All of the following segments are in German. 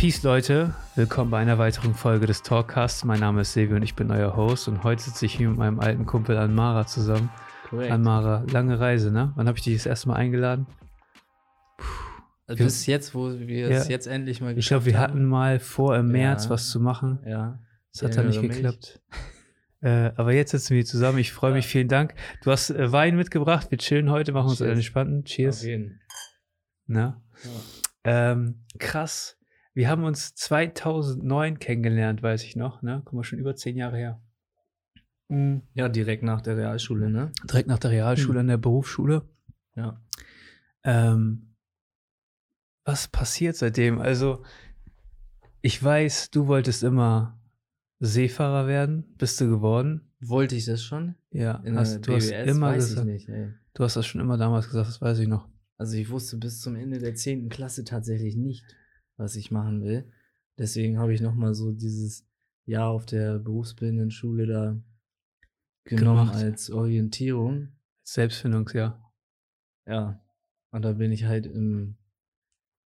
Peace Leute, willkommen bei einer weiteren Folge des Talkcasts. Mein Name ist Silvio und ich bin euer Host und heute sitze ich hier mit meinem alten Kumpel Anmara zusammen. Korrekt. Anmara, lange Reise, ne? Wann habe ich dich das erste Mal eingeladen? Also bis jetzt, wo wir es Ja. jetzt endlich mal Ich glaube, wir geschafft hatten mal vor, im März Ja. was zu machen. haben. Ja. Das hat dann nicht mich. geklappt. Äh, aber jetzt sitzen wir zusammen. Ich freue mich. Ja. Vielen Dank. Du hast äh, Wein mitgebracht. Wir chillen heute, machen uns Cheers. einen entspannten. Cheers. Auf jeden. Ne? Ja. Ähm, krass. Wir haben uns 2009 kennengelernt, weiß ich noch. Ne? Guck mal, schon über zehn Jahre her. Mhm. ja, direkt nach der Realschule, ne? Direkt nach der Realschule, Hm. an der Berufsschule. Ja. Ähm, was passiert seitdem? Also, ich weiß, du wolltest immer Seefahrer werden. Bist du geworden? Wollte ich das schon? Ja, In hast, der du hast BWS? immer Weiß gesagt. ich nicht, ey. Du hast das schon immer damals gesagt, das weiß ich noch. Also ich wusste bis zum Ende der 10. Klasse tatsächlich nicht, was ich machen will. Deswegen habe ich nochmal so dieses Jahr auf der berufsbildenden Schule da genommen Gemacht. als Orientierung. Selbstfindungsjahr. Ja. Und da bin ich halt im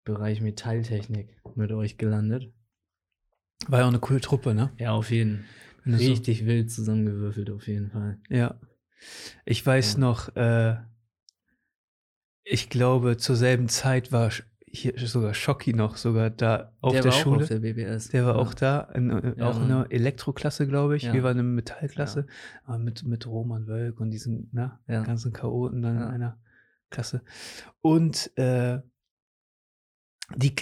Bereich Metalltechnik mit euch gelandet. War ja auch eine coole Truppe, ne? Ja, auf jeden. Wenn du so- Richtig wild zusammengewürfelt, auf jeden Fall. Ja. Ich weiß Ja. noch, äh, ich glaube, zur selben Zeit war hier sogar Schocki noch sogar da auf der der war Schule. auch auf der BBS. Der war ja. auch da, in, äh, Ja, auch in der Elektroklasse, glaube ich. Ja. Wir waren in der Metallklasse, aber mit, mit Roman Wölk und diesen ne, Ja. ganzen Chaoten dann in einer Klasse. Und äh, die,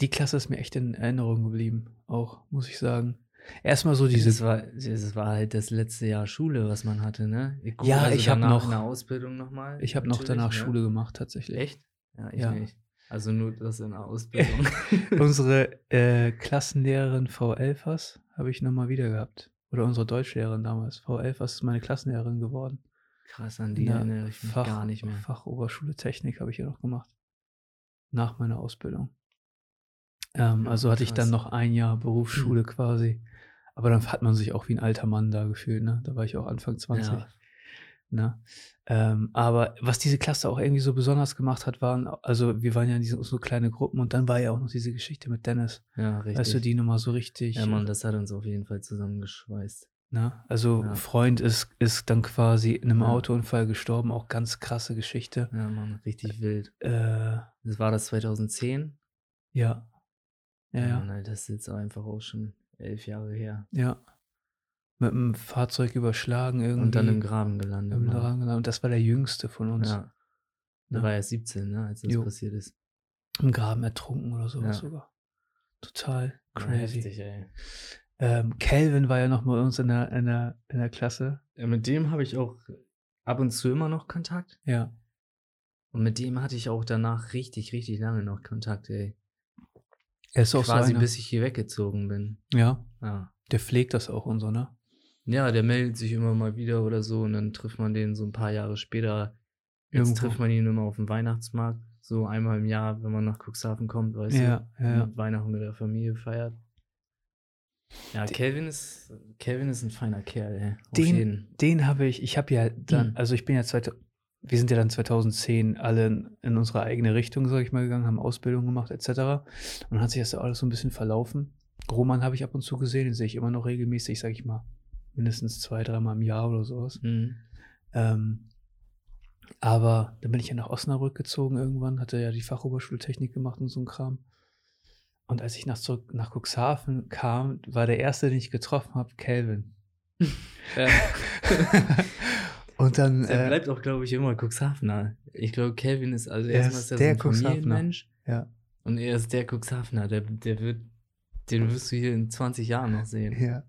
die Klasse ist mir echt in Erinnerung geblieben, auch, muss ich sagen. Erstmal so diese. Das war, das war halt das letzte Jahr Schule, was man hatte, ne? Ich, Ja, ich hab danach noch- in der Ausbildung nochmal. ich habe noch danach Schule gemacht, tatsächlich. Echt? Ja, ich Ja. nicht. Also nur das in der Ausbildung. Unsere äh, Klassenlehrerin Frau Elfers habe ich nochmal wieder gehabt. Oder unsere Deutschlehrerin damals. Frau Elfers ist meine Klassenlehrerin geworden. Krass, an die erinnere ich mich gar nicht mehr. Fachoberschule Technik habe ich ja noch gemacht. Nach meiner Ausbildung. Ähm, Ja, also hatte ich dann krass. noch ein Jahr Berufsschule quasi. Aber dann hat man sich auch wie ein alter Mann da gefühlt, ne? Da war ich auch Anfang 20. Ja. Ne? Ähm, aber was diese Klasse auch irgendwie so besonders gemacht hat, waren, also wir waren ja in diese, so kleine Gruppen und dann war ja auch noch diese Geschichte mit Dennis. Ja, richtig. Weißt du, die nochmal so richtig. ja, Mann, das hat uns auf jeden Fall zusammengeschweißt. Ne? Also Ja. Freund ist, ist dann quasi in einem Ja. Autounfall gestorben, auch ganz krasse Geschichte. Ja, Mann, richtig wild. Äh, Das war das 2010. ja. Ja, ja, Mann, das ist jetzt einfach auch schon elf Jahre her. ja. Mit dem Fahrzeug überschlagen irgendwie. Und dann im Graben gelandet. im. Graben gelandet. Und das war der jüngste von uns. Ja. Da Ne? war er 17, ne, als das Jo. passiert ist. Im Graben ertrunken oder sowas Ja. sogar. Total Ja, crazy. Heftig, ey. Ähm, Calvin war ja noch bei uns in der, in der, in der Klasse. Ja, mit dem habe ich auch ab und zu immer noch Kontakt. Ja. Und mit dem hatte ich auch danach richtig, richtig lange noch Kontakt, ey. Er ist auch Quasi so einer, bis ich hier weggezogen bin. Ja, Ja. der pflegt das auch und so, ne? Ja, der meldet sich immer mal wieder oder so und dann trifft man den so ein paar Jahre später. Jetzt Irgendwo. trifft man ihn immer auf dem Weihnachtsmarkt, so einmal im Jahr, wenn man nach Cuxhaven kommt, weißt Ja, du, ja. und Weihnachten mit der Familie feiert. Ja, Kelvin ist, Kelvin ist ein feiner Kerl, ey. Auf Den- jeden. Den habe ich, ich habe ja dann, Mhm. also ich bin ja 2000, wir sind ja dann 2010 alle in, in unsere eigene Richtung, sag ich mal, gegangen, haben Ausbildung gemacht, etc. Und dann hat sich das alles so ein bisschen verlaufen. Roman habe ich ab und zu gesehen, den sehe ich immer noch regelmäßig, sag ich mal, mindestens zwei, dreimal im Jahr oder sowas. Mhm. Ähm, aber dann bin ich ja nach Osnabrück gezogen irgendwann, hatte ja die Fachoberschultechnik gemacht und so ein Kram. Und als ich nach, zurück nach Cuxhaven kam, war der erste, den ich getroffen habe, Calvin. Ja. und dann. Der Äh, bleibt auch, glaube ich, immer Cuxhavener. Ich glaube, Kelvin ist also Er erstmal ist ist er der so. Familienmensch ja, und er ist der Cuxhavener. Der, der wird, den wirst du hier in 20 Jahren noch sehen. ja.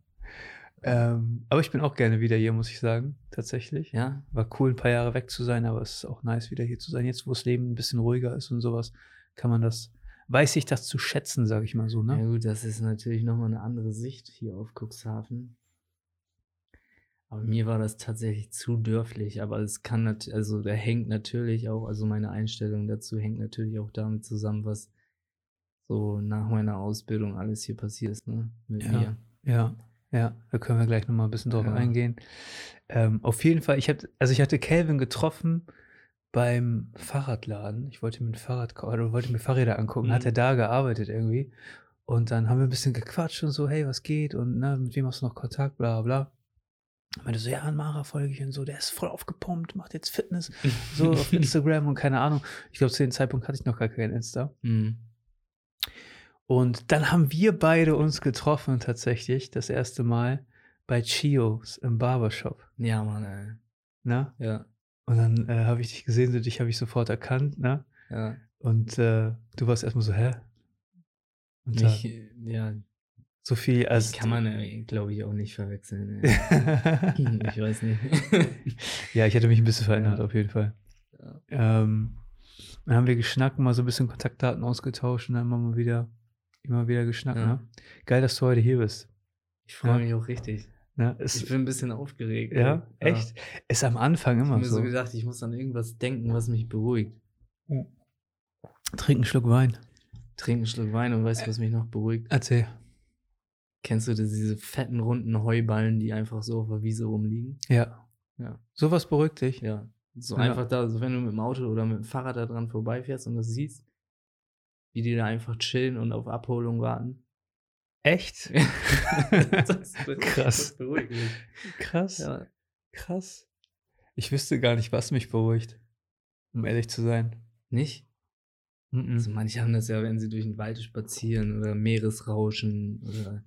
Ähm, aber ich bin auch gerne wieder hier, muss ich sagen, tatsächlich. Ja? War cool, ein paar Jahre weg zu sein, aber es ist auch nice, wieder hier zu sein. Jetzt, wo das Leben ein bisschen ruhiger ist und sowas, kann man das, weiß ich das zu schätzen, sage ich mal so, Ja ne? gut, das ist natürlich nochmal eine andere Sicht hier auf Cuxhaven. Aber mir war das tatsächlich zu dörflich. Aber es kann natürlich, also da hängt natürlich auch, also meine Einstellung dazu hängt natürlich auch damit zusammen, was so nach meiner Ausbildung alles hier passiert ist, ne? Mit Ja. mir. Ja, ja, da können wir gleich nochmal ein bisschen drauf Ja. eingehen. Ähm, auf jeden Fall, ich hatte, also ich hatte Calvin getroffen beim Fahrradladen. Ich wollte mir ein Fahrrad kaufen, oder wollte mir Fahrräder angucken, Mhm. hat er da gearbeitet irgendwie. Und dann haben wir ein bisschen gequatscht und so, hey, was geht? Und ne, mit wem hast du noch Kontakt, bla bla. Ich meinte so, ja, an Mara folge ich und so, der ist voll aufgepumpt, macht jetzt Fitness, so auf Instagram und keine Ahnung. Ich glaube, zu dem Zeitpunkt hatte ich noch gar kein Insta. Mhm. Und dann haben wir beide uns getroffen, tatsächlich, das erste Mal bei Chios im Barbershop. Ja, Mann, ey. Ne? Ja, Und dann äh, habe ich dich gesehen, so dich habe ich sofort erkannt, ne? ja. Und äh, du warst erstmal so, hä? Und Mich, ja, so viel als. kann man, glaube ich, auch nicht verwechseln. Ich weiß nicht. ja, ich hatte mich ein bisschen verändert, Ja. auf jeden Fall. Ja. Ähm, dann haben wir geschnackt, mal so ein bisschen Kontaktdaten ausgetauscht und dann immer mal wieder, immer wieder geschnackt, Ja. ne? Geil, dass du heute hier bist. Ich freue Ja. mich auch richtig. Ne? Ich Ist, bin ein bisschen aufgeregt. ja, echt? Ist am Anfang Ich immer habe mir so so. gedacht, ich muss an irgendwas denken, was mich beruhigt. Trink einen Schluck Wein. Trink einen Schluck Wein und weißt du, was mich noch beruhigt? Erzähl. Kennst du diese fetten, runden Heuballen, die einfach so auf der Wiese rumliegen? Ja. Ja. Sowas beruhigt dich. Ja. So Ja. einfach da, so wenn du mit dem Auto oder mit dem Fahrrad da dran vorbeifährst und das siehst, wie die da einfach chillen und auf Abholung warten. Echt? das, Krass. Das beruhigt mich. Krass. Ja. Krass. Ich wüsste gar nicht, was mich beruhigt. Um ehrlich zu sein. Nicht? Mhm. Also manche haben das ja, wenn sie durch den Wald spazieren oder Meeresrauschen oder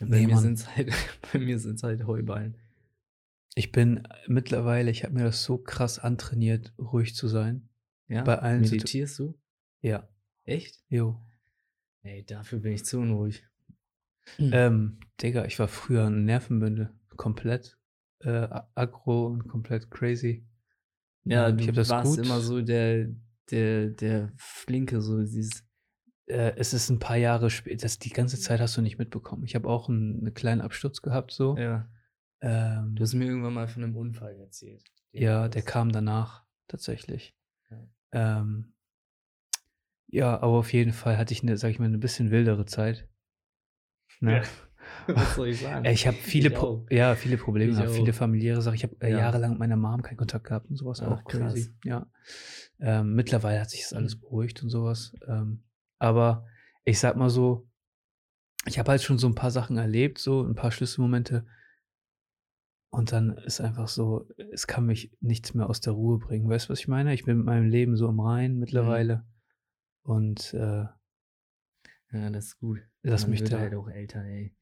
bei Nee, mir Mann. sind's halt bei mir sind's halt Heuballen. Ich bin mittlerweile, ich habe mir das so krass antrainiert, ruhig zu sein. Ja? Bei allen Meditierst du? Ja. Echt? Jo. Ey, dafür bin ich zu unruhig. Ähm, Digga, ich war früher ein Nervenbündel. Komplett äh, aggro und komplett crazy. ja, ähm, du ich hab das warst gut- immer so der, der, der Flinke, so dieses. Äh, es ist ein paar Jahre später, das die ganze Zeit hast du nicht mitbekommen. Ich habe auch einen, einen kleinen Absturz gehabt, so. Ja. Ähm, Du hast mir irgendwann mal von einem Unfall erzählt. Ja, der kam danach, tatsächlich. Ja. Ähm, ja, aber auf jeden Fall hatte ich eine, sag ich mal, eine bisschen wildere Zeit. Ne? Was soll ich sagen? Ich habe viele, Ich ja, viele Probleme Ich viele familiäre Sachen. Ich habe äh, Ja. jahrelang mit meiner Mom keinen Kontakt gehabt und sowas Ach, auch crazy. krass. Ja. Ähm, mittlerweile hat sich das alles Mhm. beruhigt und sowas. Ähm, aber ich sag mal so, ich habe halt schon so ein paar Sachen erlebt, so ein paar Schlüsselmomente. Und dann ist einfach so, es kann mich nichts mehr aus der Ruhe bringen. Weißt du, was ich meine? Ich bin mit meinem Leben so im Rein mittlerweile. Und äh, Ja, das ist gut. Lass Man da- halt auch älter, ey.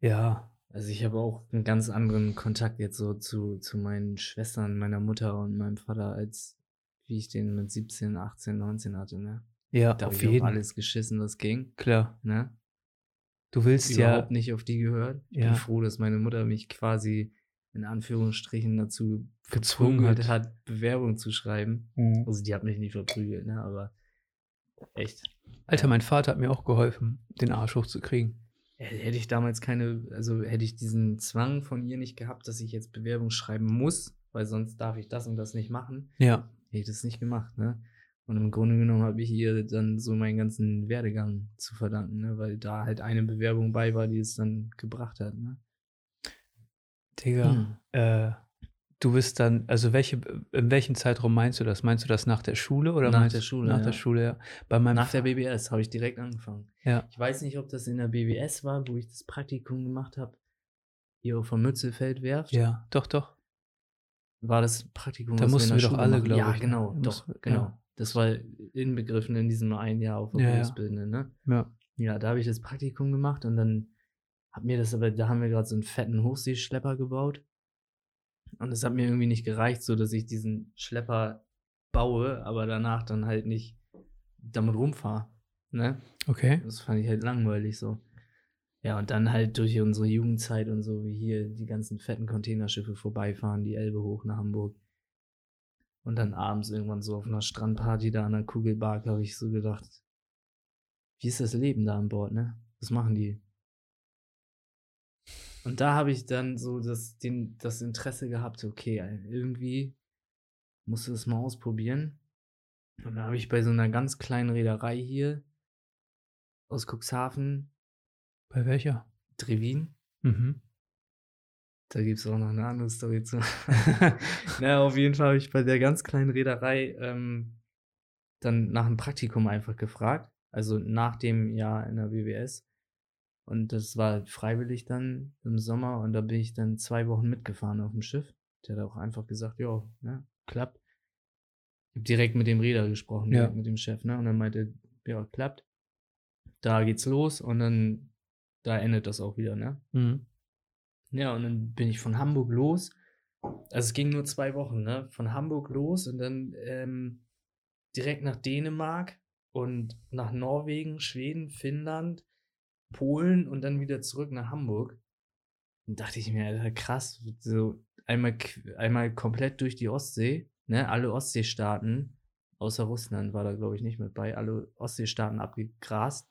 ja, Also ich habe auch einen ganz anderen Kontakt jetzt so zu, zu meinen Schwestern, meiner Mutter und meinem Vater, als wie ich den mit 17, 18, 19 hatte, ne? ja, Da auf jeden alles geschissen, was ging, Klar. ne? Du willst Überhaupt ja. nicht auf die gehört. Ich Ja. bin froh, dass meine Mutter mich quasi in Anführungsstrichen dazu Gezwungen hat. hat, Bewerbung zu schreiben. Mhm. Also die hat mich nicht verprügelt, ne? Aber echt. Alter, mein Vater hat mir auch geholfen, den Arsch hochzukriegen. Hätte ich damals keine, also hätte ich diesen Zwang von ihr nicht gehabt, dass ich jetzt Bewerbung schreiben muss, weil sonst darf ich das und das nicht machen, Ja. hätte ich das nicht gemacht, ne? Und im Grunde genommen habe ich ihr dann so meinen ganzen Werdegang zu verdanken, ne? Weil da halt eine Bewerbung bei war, die es dann gebracht hat, ne? Digga, Hm. äh, du bist dann, also welche, in welchem Zeitraum meinst du das? Meinst du das nach der Schule oder Nach der Schule, Nach ja. der Schule, ja. Bei meinem Nach der Fa- BBS habe ich direkt angefangen. Ja. Ich weiß nicht, ob das in der BBS war, wo ich das Praktikum gemacht habe. Hier von Mützelfeld werft. Ja, doch, doch. War das Praktikum, Da mussten der wir doch Schule alle, machen? glaub Ja, ich, ne? genau, doch, wir- genau. ja. Das war inbegriffen in diesem einen Jahr auf der Ja, ja. Berufsbildenden, ne? Ja. Ja, da habe ich das Praktikum gemacht und dann hat mir das aber, da haben wir gerade so einen fetten Hochseeschlepper gebaut. Und es hat mir irgendwie nicht gereicht, so dass ich diesen Schlepper baue, aber danach dann halt nicht damit rumfahre. Ne? Okay. Das fand ich halt langweilig so. Ja, und dann halt durch unsere Jugendzeit und so, wie hier die ganzen fetten Containerschiffe vorbeifahren, die Elbe hoch nach Hamburg. Und dann abends irgendwann so auf einer Strandparty da an der Kugelbark habe ich so gedacht, wie ist das Leben da an Bord, ne? Was machen die? Und da habe ich dann so das, den, das Interesse gehabt, okay, irgendwie musst du das mal ausprobieren. Und da habe ich bei so einer ganz kleinen Reederei hier aus Cuxhaven, Bei welcher? Trevin, Mhm. da gibt es auch noch eine andere Story zu. Na, auf jeden Fall habe ich bei der ganz kleinen Reederei ähm, dann nach einem Praktikum einfach gefragt. Also nach dem Jahr in der BWS. Und das war freiwillig dann im Sommer und da bin ich dann zwei Wochen mitgefahren auf dem Schiff. Der hat auch einfach gesagt, ja, ne, klappt. Ich habe direkt mit dem Räder gesprochen, Ja. mit dem Chef, ne? Und er meinte, ja, klappt. Da geht's los und dann, da endet das auch wieder, ne? Mhm. Ja, und dann bin ich von Hamburg los. Also es ging nur zwei Wochen, ne? Von Hamburg los und dann ähm, direkt nach Dänemark und nach Norwegen, Schweden, Finnland, Polen und dann wieder zurück nach Hamburg. Und dachte ich mir, Alter, krass, so einmal, einmal komplett durch die Ostsee, ne? Alle Ostseestaaten, außer Russland war da, glaube ich, nicht mit bei, alle Ostseestaaten abgegrast.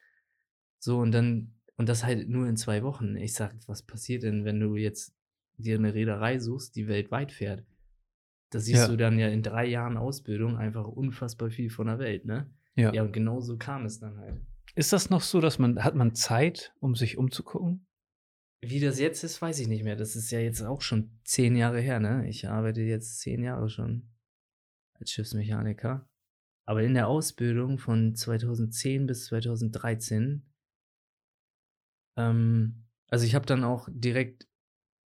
So, und dann, und das halt nur in zwei Wochen. Ich sag, was passiert denn, wenn du jetzt dir eine Reederei suchst, die weltweit fährt? Da siehst Ja. du dann ja in drei Jahren Ausbildung einfach unfassbar viel von der Welt, ne? Ja. Ja, und genau so kam es dann halt. Ist das noch so, dass man, hat man Zeit, um sich umzugucken? Wie das jetzt ist, weiß ich nicht mehr. Das ist ja jetzt auch schon zehn Jahre her, ne? Ich arbeite jetzt zehn Jahre schon als Schiffsmechaniker. Aber in der Ausbildung von 2010 bis 2013, ähm, also ich habe dann auch direkt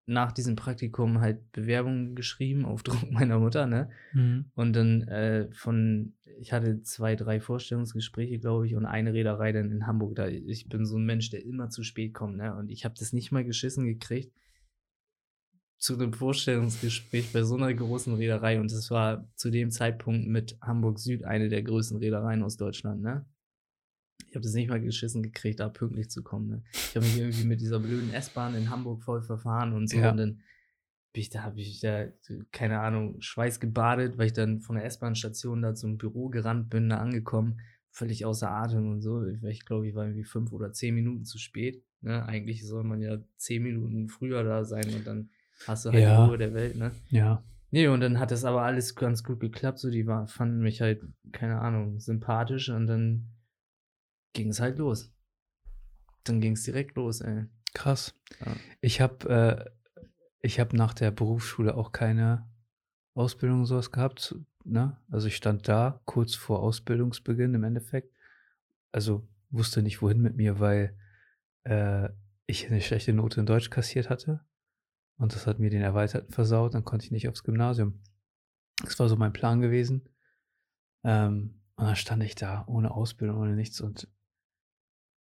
nach diesem Praktikum halt Bewerbungen geschrieben auf Druck meiner Mutter, ne? Mhm. Und dann äh, von, ich hatte zwei, drei Vorstellungsgespräche, glaube ich, und eine Reederei dann in Hamburg. Da, ich bin so ein Mensch, der immer zu spät kommt, ne? Und ich habe das nicht mal geschissen gekriegt zu einem Vorstellungsgespräch bei so einer großen Reederei. Und das war zu dem Zeitpunkt mit Hamburg Süd eine der größten Reedereien aus Deutschland, ne? Ich habe das nicht mal geschissen gekriegt, da pünktlich zu kommen. Ne? Ich habe mich irgendwie mit dieser blöden S-Bahn in Hamburg voll verfahren und so. Ja. Und dann bin ich da, habe ich da, keine Ahnung, Schweiß gebadet, weil ich dann von der S-Bahn-Station da zum Büro gerannt bin, da angekommen, völlig außer Atem und so. Ich, glaube, ich war irgendwie fünf oder zehn Minuten zu spät. Ne? Eigentlich soll man ja zehn Minuten früher da sein und dann hast du halt Ja. die Ruhe der Welt, ne? Ja. Nee, und dann hat das aber alles ganz gut geklappt. So, die war, fanden mich halt, keine Ahnung, sympathisch und dann ging es halt los. Dann ging es direkt los, ey. Krass. Ja. Ich habe äh, ich hab nach der Berufsschule auch keine Ausbildung und sowas gehabt. Ne? Also ich stand da kurz vor Ausbildungsbeginn im Endeffekt. Also wusste nicht, wohin mit mir, weil äh, ich eine schlechte Note in Deutsch kassiert hatte. Und das hat mir den Erweiterten versaut. Dann konnte ich nicht aufs Gymnasium. Das war so mein Plan gewesen. Ähm, und dann stand ich da ohne Ausbildung, ohne nichts und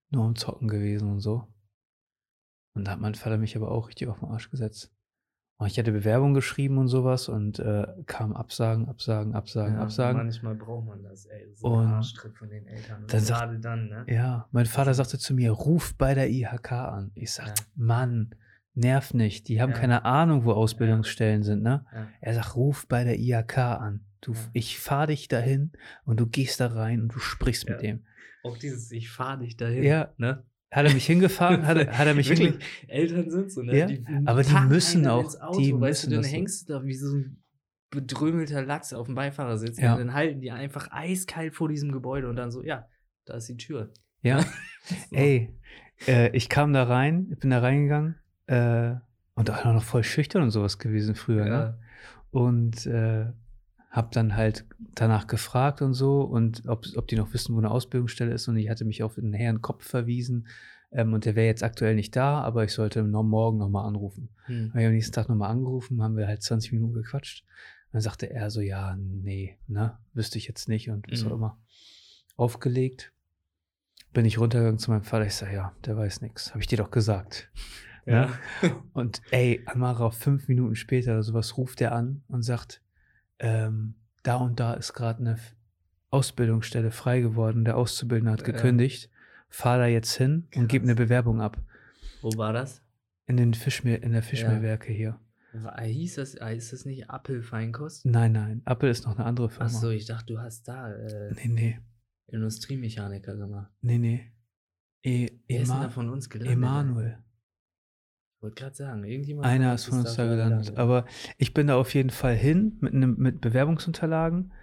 nur am Zocken gewesen und so. Und da hat mein Vater mich aber auch richtig auf den Arsch gesetzt. Und ich hatte Bewerbung geschrieben und sowas und äh, kam Absagen, Absagen, Absagen, Ja, Absagen. Manchmal braucht man das, ey. So Und ein Arschtritt von den Eltern. Und dann sagt- gerade dann, ne? Ja, mein Vater sagte zu mir, ruf bei der IHK an. Ich sag, Ja. Mann, nerv nicht. Die haben Ja. keine Ahnung, wo Ausbildungsstellen sind, ne? Er sagt, ruf bei der IHK an. Du. Ich fahr dich dahin und du gehst da rein und du sprichst mit dem. Auch dieses, ich fahre dich dahin. Ja. Ne? Hat er mich hingefahren? Hat er, hat er mich Wirklich, Eltern sind so, ne? Ja, aber die müssen auch- Auto, die weißt müssen du, dann hängst du da wie so ein bedrömelter Lachs auf dem Beifahrersitz. Ja. Und dann halten die einfach eiskalt vor diesem Gebäude und dann so, ja, da ist die Tür. Ja. Ey, äh, ich kam da rein, ich bin da reingegangen äh, und auch noch voll schüchtern und sowas gewesen früher, ne? Ja. Und äh, hab dann halt danach gefragt und so und ob, ob die noch wissen, wo eine Ausbildungsstelle ist. Und ich hatte mich auf den Herrn Kopf verwiesen ähm, und der wäre jetzt aktuell nicht da, aber ich sollte noch morgen nochmal anrufen. Hm. Habe ich am nächsten Tag nochmal angerufen, haben wir halt 20 Minuten gequatscht. Dann sagte er so, ja, nee, ne, wüsste ich jetzt nicht und was Mhm. auch immer. Aufgelegt. Bin ich runtergegangen zu meinem Vater. Ich sage, ja, der weiß nichts. Habe ich dir doch gesagt. Ja. Und ey, Amara, fünf Minuten später oder sowas ruft er an und sagt, ähm, da und da ist gerade eine Ausbildungsstelle frei geworden. Der Auszubildende hat Ja. gekündigt. Fahr da jetzt hin und gib Krass. eine Bewerbung ab. Wo war das? In, den Fischmehl, in der Fischmehlwerke hier. War- Hieß das, äh, ist das nicht Apple-Feinkost? Nein, nein. Apple ist noch eine andere Firma. Achso, ich dachte, du hast da äh, Nee, nee. Industriemechaniker gemacht. Nee, nee. E Wer ist denn da von uns gelandet? Emanuel. Ich wollte gerade sagen, irgendjemand Einer ist von uns da gelandet. Aber ich bin da auf jeden Fall hin mit, nem- mit Bewerbungsunterlagen.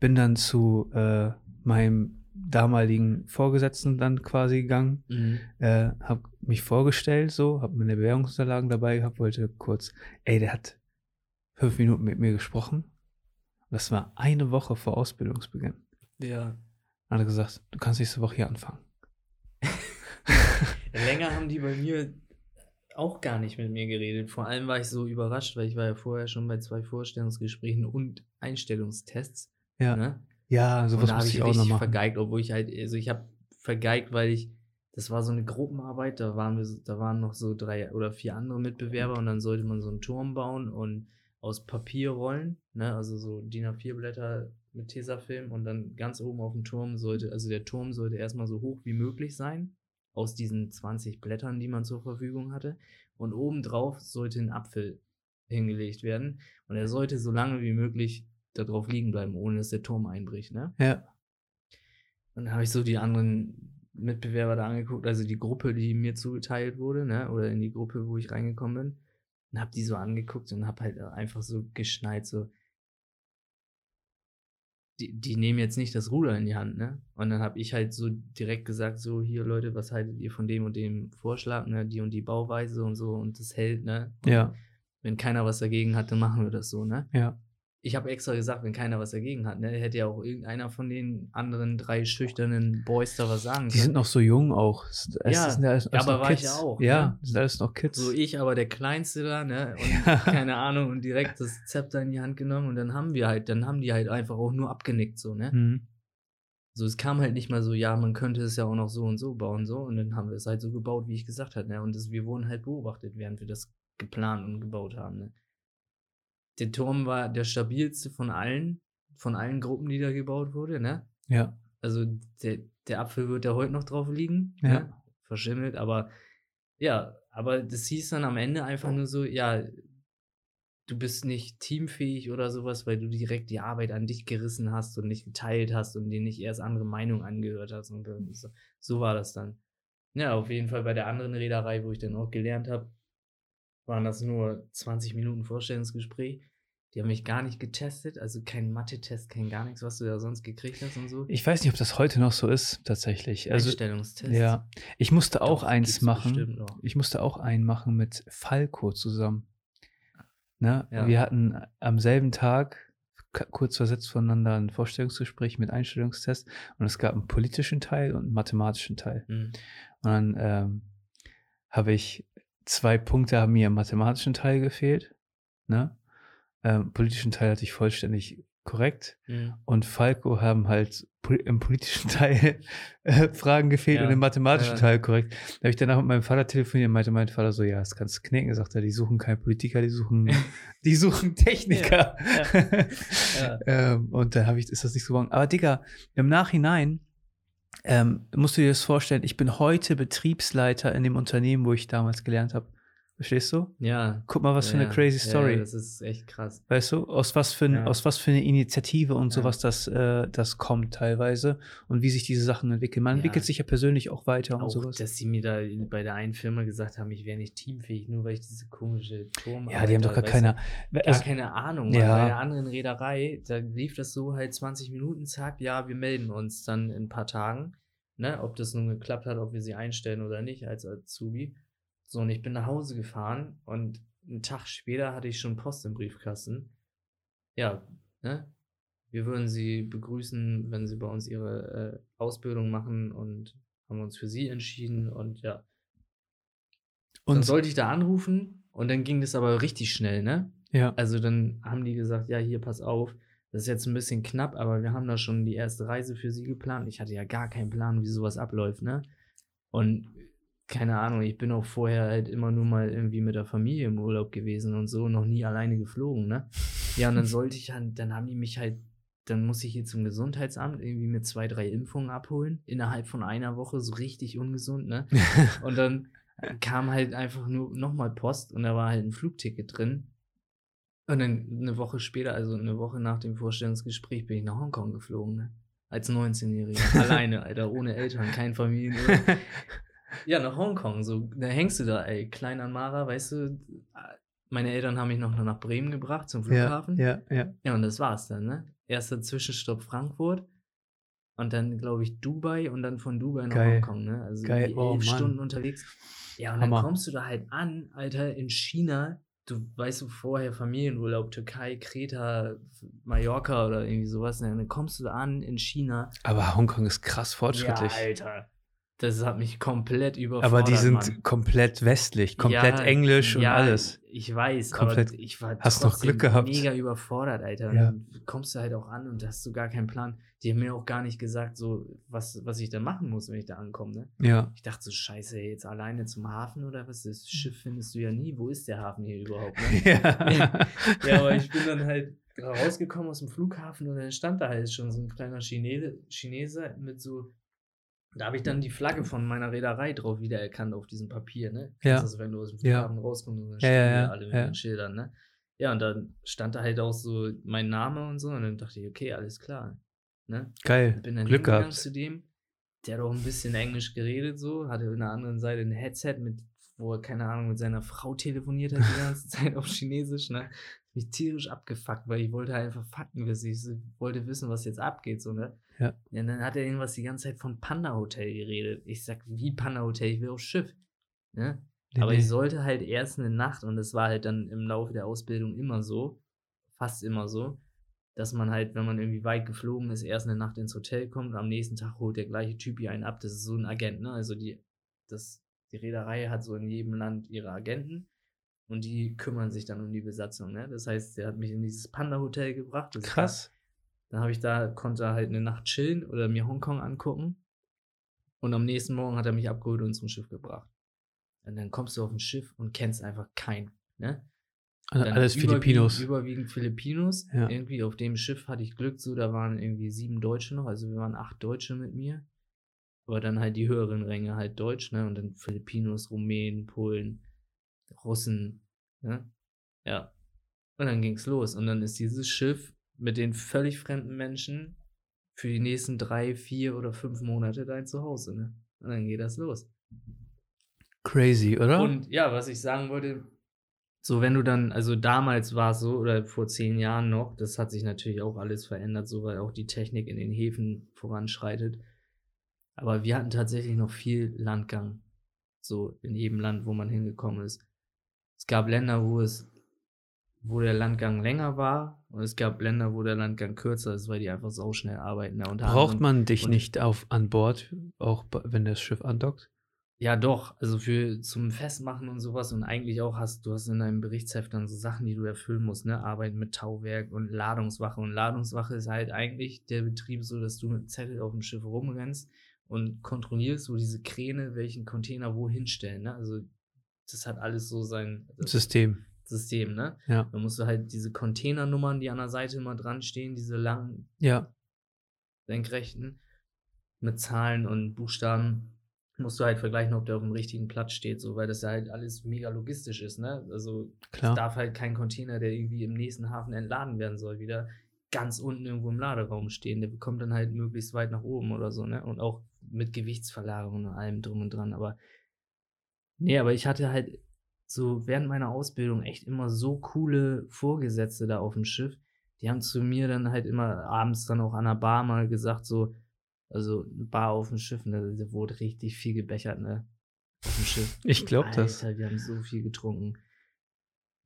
Bin dann zu äh, meinem damaligen Vorgesetzten dann quasi gegangen. Mhm. Äh, hab mich vorgestellt, so, hab meine Bewerbungsunterlagen dabei gehabt, wollte kurz, ey, der hat fünf Minuten mit mir gesprochen. Das war eine Woche vor Ausbildungsbeginn. Ja. Dann hat er gesagt, du kannst nächste Woche hier anfangen. Länger haben die bei mir auch gar nicht mit mir geredet. Vor allem war ich so überrascht, weil ich war ja vorher schon bei zwei Vorstellungsgesprächen und Einstellungstests. Ja. Ne? Ja, Und sowas da habe muss ich ich auch noch machen. vergeigt, obwohl ich halt, also ich habe vergeigt, weil ich, das war so eine Gruppenarbeit, da waren wir, da waren noch so drei oder vier andere Mitbewerber und dann sollte man so einen Turm bauen und aus Papierrollen, ne, also so DIN A4 Blätter mit Tesafilm und dann ganz oben auf dem Turm sollte, also der Turm sollte erstmal so hoch wie möglich sein, aus diesen 20 Blättern, die man zur Verfügung hatte und obendrauf sollte ein Apfel hingelegt werden und er sollte so lange wie möglich da drauf liegen bleiben, ohne dass der Turm einbricht, ne? Ja. Und dann habe ich so die anderen Mitbewerber da angeguckt, also die Gruppe, die mir zugeteilt wurde, ne, oder in die Gruppe, wo ich reingekommen bin, und habe die so angeguckt und habe halt einfach so geschneit, so, die, die nehmen jetzt nicht das Ruder in die Hand, ne? Und dann habe ich halt so direkt gesagt, so, hier Leute, was haltet ihr von dem und dem Vorschlag, ne, die und die Bauweise und so und das hält, ne? Und Ja. Wenn keiner was dagegen hat, dann machen wir das so, ne? Ja. Ich habe extra gesagt, wenn keiner was dagegen hat, ne, hätte ja auch irgendeiner von den anderen drei schüchternen Boys da was sagen Die sind noch so jung auch. Es, Ja, sind alles, alles aber war ich Kids. ja auch, Ja, ne? das sind alles noch Kids. So ich aber der Kleinste da, ne? Und Ja. keine Ahnung, und direkt das Zepter in die Hand genommen und dann haben wir halt, dann haben die halt einfach auch nur abgenickt, so, ne? Mhm. So, es kam halt nicht mal so, ja, man könnte es ja auch noch so und so bauen, so. Und dann haben wir es halt so gebaut, wie ich gesagt habe, ne? Und das, wir wurden halt beobachtet, während wir das geplant und gebaut haben, ne? Der Turm war der stabilste von allen, von allen Gruppen, die da gebaut wurde, ne? Ja. Also der, der Apfel wird ja heute noch drauf liegen, Ja. ne? verschimmelt, aber ja, aber das hieß dann am Ende einfach nur so, ja, du bist nicht teamfähig oder sowas, weil du direkt die Arbeit an dich gerissen hast und nicht geteilt hast und dir nicht erst andere Meinungen angehört hast und so, so war das dann. Ja, auf jeden Fall bei der anderen Reederei, wo ich dann auch gelernt habe, waren das nur 20 Minuten Vorstellungsgespräch. Die haben mich gar nicht getestet, also kein Mathe-Test, kein gar nichts, was du da sonst gekriegt hast und so. Ich weiß nicht, ob das heute noch so ist, tatsächlich. Also, Einstellungstest. ja. Ich musste auch Doch, eins gibt's machen. Ich musste auch einen machen mit Falco zusammen. Ne? Ja. Wir hatten am selben Tag, kurz versetzt voneinander, ein Vorstellungsgespräch mit Einstellungstest und es gab einen politischen Teil und einen mathematischen Teil. Mhm. Und dann ähm, habe ich zwei Punkte haben mir im mathematischen Teil gefehlt. Ne? Ähm, politischen Teil hatte ich vollständig korrekt. Mhm. Und Falco haben halt im politischen Teil äh, Fragen gefehlt Ja, und im mathematischen ja. Teil korrekt. Da habe ich danach mit meinem Vater telefoniert und meinte mein Vater so, ja, das kannst du knicken. Sagt er, die suchen keinen Politiker, die suchen, die suchen Techniker. Ja, ja. ähm, und da habe ich, ist das nicht so geworden. Aber Digga, im Nachhinein ähm, musst du dir das vorstellen, ich bin heute Betriebsleiter in dem Unternehmen, wo ich damals gelernt habe. Verstehst du? Ja. Guck mal, was für ja, eine crazy ja, Story. das ist echt krass. Weißt du, aus was für, Ja. aus was für eine Initiative und Ja. sowas das, äh, das kommt teilweise und wie sich diese Sachen entwickeln. Man Ja. entwickelt sich ja persönlich auch weiter und Auch, sowas. dass sie mir da bei der einen Firma gesagt haben, ich wäre nicht teamfähig, nur weil ich diese komische Turm. ja, die haben doch gar keine. Gar Also, keine Ahnung. Ja. Ja. Bei der anderen Reederei, da lief das so halt 20 Minuten, zack, ja, wir melden uns dann in ein paar Tagen, ne, ob das nun geklappt hat, ob wir sie einstellen oder nicht als Azubi. So, und ich bin nach Hause gefahren und einen Tag später hatte ich schon Post im Briefkasten. Ja, ne? Wir würden sie begrüßen, wenn sie bei uns ihre äh, Ausbildung machen und haben uns für sie entschieden und ja. dann und sollte ich da anrufen und dann ging das aber richtig schnell, ne? ja, Also dann haben die gesagt, ja, hier, pass auf, das ist jetzt ein bisschen knapp, aber wir haben da schon die erste Reise für sie geplant. Ich hatte ja gar keinen Plan, wie sowas abläuft, ne? Und keine Ahnung, ich bin auch vorher halt immer nur mal irgendwie mit der Familie im Urlaub gewesen und so, noch nie alleine geflogen, ne? Ja, und dann sollte ich halt, dann haben die mich halt, dann muss ich hier zum Gesundheitsamt irgendwie mit zwei, drei Impfungen abholen, innerhalb von einer Woche, so richtig ungesund, ne? Und dann kam halt einfach nur nochmal Post und da war halt ein Flugticket drin. Und dann eine Woche später, also eine Woche nach dem Vorstellungsgespräch, bin ich nach Hongkong geflogen, ne? Als 19-Jähriger. Alleine, Alter, ohne Eltern, kein Familienurlaub. Ja, nach Hongkong, so, da hängst du da, ey, klein an Mara, weißt du, meine Eltern haben mich noch nach Bremen gebracht, zum ja, Flughafen. ja, ja. Ja, und das war's dann, ne? Erster Zwischenstopp Frankfurt und dann, glaube ich, Dubai und dann von Dubai nach Geil. Hongkong, ne? Also Geil. Oh, elf Mann. Stunden unterwegs. Ja, und Hammer. dann kommst du da halt an, Alter, in China. du weißt du vorher Familienurlaub, Türkei, Kreta, Mallorca oder irgendwie sowas, ne? dann kommst du an in China. Aber Hongkong ist krass Ja, fortschrittlich. Alter. Das hat mich komplett überfordert. aber die sind Mann. komplett westlich, komplett Ja, englisch und ja, alles. Ich weiß, Komplett. aber ich war Hast doch Glück gehabt. mega überfordert, Alter. Ja. Dann kommst du halt auch an und hast du gar keinen Plan. Die haben mir auch gar nicht gesagt, so was, was ich da machen muss, wenn ich da ankomme. Ne? Ja. Ich dachte so, scheiße, ey, jetzt alleine zum Hafen oder was? Das Schiff findest du ja nie. Wo ist der Hafen hier überhaupt? Ne? ja. ja, aber ich bin dann halt rausgekommen aus dem Flughafen und dann stand da halt schon so ein kleiner Chinese, Chinese mit so. Da habe ich dann die Flagge von meiner Reederei drauf wiedererkannt auf diesem Papier, ne? Ja. Kennst das, wenn du aus dem Ja. Flughafen rauskommst und dann Ja, stehen ja, ja, alle mit ja. den Schildern, ne? Ja, und dann stand da halt auch so mein Name und so und dann dachte ich, okay, alles klar. Ne? Geil. Bin dann Glück gehabt. zu dem, der hat auch ein bisschen Englisch geredet, so, hatte in der anderen Seite ein Headset, mit, wo er, keine Ahnung, mit seiner Frau telefoniert hat die ganze Zeit auf Chinesisch, ne? Mich tierisch abgefuckt, weil ich wollte einfach Fakten wissen. Ich wollte wissen, was jetzt abgeht, so, ne? Ja. Und dann hat er irgendwas die ganze Zeit von Panda Hotel geredet. Ich sag, wie Panda Hotel? Ich will aufs Schiff. Ne? Nee, Aber nee. ich sollte halt erst eine Nacht, und das war halt dann im Laufe der Ausbildung immer so, fast immer so, dass man halt, wenn man irgendwie weit geflogen ist, erst eine Nacht ins Hotel kommt und am nächsten Tag holt der gleiche Typ hier einen ab. Das ist so ein Agent, ne? Also die, das, die Reederei hat so in jedem Land ihre Agenten und die kümmern sich dann um die Besatzung, ne? Das heißt, der hat mich in dieses Panda-Hotel gebracht. Das Krass. Dann habe ich da, konnte halt eine Nacht chillen oder mir Hongkong angucken. Und am nächsten Morgen hat er mich abgeholt und zum Schiff gebracht. Und dann kommst du auf ein Schiff und kennst einfach keinen. Ne? Also alles überwiegend- Filipinos. Überwiegend Filipinos. Ja. Irgendwie auf dem Schiff hatte ich Glück, so da waren irgendwie sieben Deutsche noch, also wir waren acht Deutsche mit mir. Aber dann halt die höheren Ränge halt Deutsch, ne? Und dann Filipinos, Rumänen, Polen, Russen, ne? Ja. Und dann ging's los. Und dann ist dieses Schiff mit den völlig fremden Menschen für die nächsten drei, vier oder fünf Monate dein Zuhause, ne? Und dann geht das los. Crazy, oder? Und ja, was ich sagen wollte, so wenn du dann, also damals war es so, oder vor zehn Jahren noch, das hat sich natürlich auch alles verändert, so weil auch die Technik in den Häfen voranschreitet. Aber wir hatten tatsächlich noch viel Landgang, so in jedem Land, wo man hingekommen ist. Es gab Länder, wo es, wo der Landgang länger war, und es gab Länder, wo der Landgang kürzer ist, weil die einfach sauschnell arbeiten. Ne? Unter Braucht man dich und- nicht auf an Bord, auch wenn das Schiff andockt? Ja, doch. Also für zum Festmachen und sowas und eigentlich auch hast du hast in deinem Berichtsheft dann so Sachen, die du erfüllen musst, ne? Arbeiten mit Tauwerk und Ladungswache. Und Ladungswache ist halt eigentlich der Betrieb so, dass du mit Zettel auf dem Schiff rumrennst und kontrollierst, wo diese Kräne welchen Container wo hinstellen, ne? Also das hat alles so sein das System. System, ne? Ja. Dann musst du halt diese Containernummern, die an der Seite immer dran stehen, diese langen Ja. senkrechten mit Zahlen und Buchstaben musst du halt vergleichen, ob der auf dem richtigen Platz steht, so weil das ja halt alles mega logistisch ist, ne? Also es Klar. darf halt kein Container, der irgendwie im nächsten Hafen entladen werden soll, wieder ganz unten irgendwo im Laderaum stehen. Der bekommt dann halt möglichst weit nach oben oder so, ne? Und auch mit Gewichtsverlagerung und allem drum und dran. Aber nee, aber ich hatte halt so während meiner Ausbildung echt immer so coole Vorgesetzte da auf dem Schiff. Die haben zu mir dann halt immer abends dann auch an der Bar mal gesagt, so, also eine Bar auf dem Schiff, ne, da wurde richtig viel gebechert, ne? Auf dem Schiff. Ich glaube das. Wir haben so viel getrunken.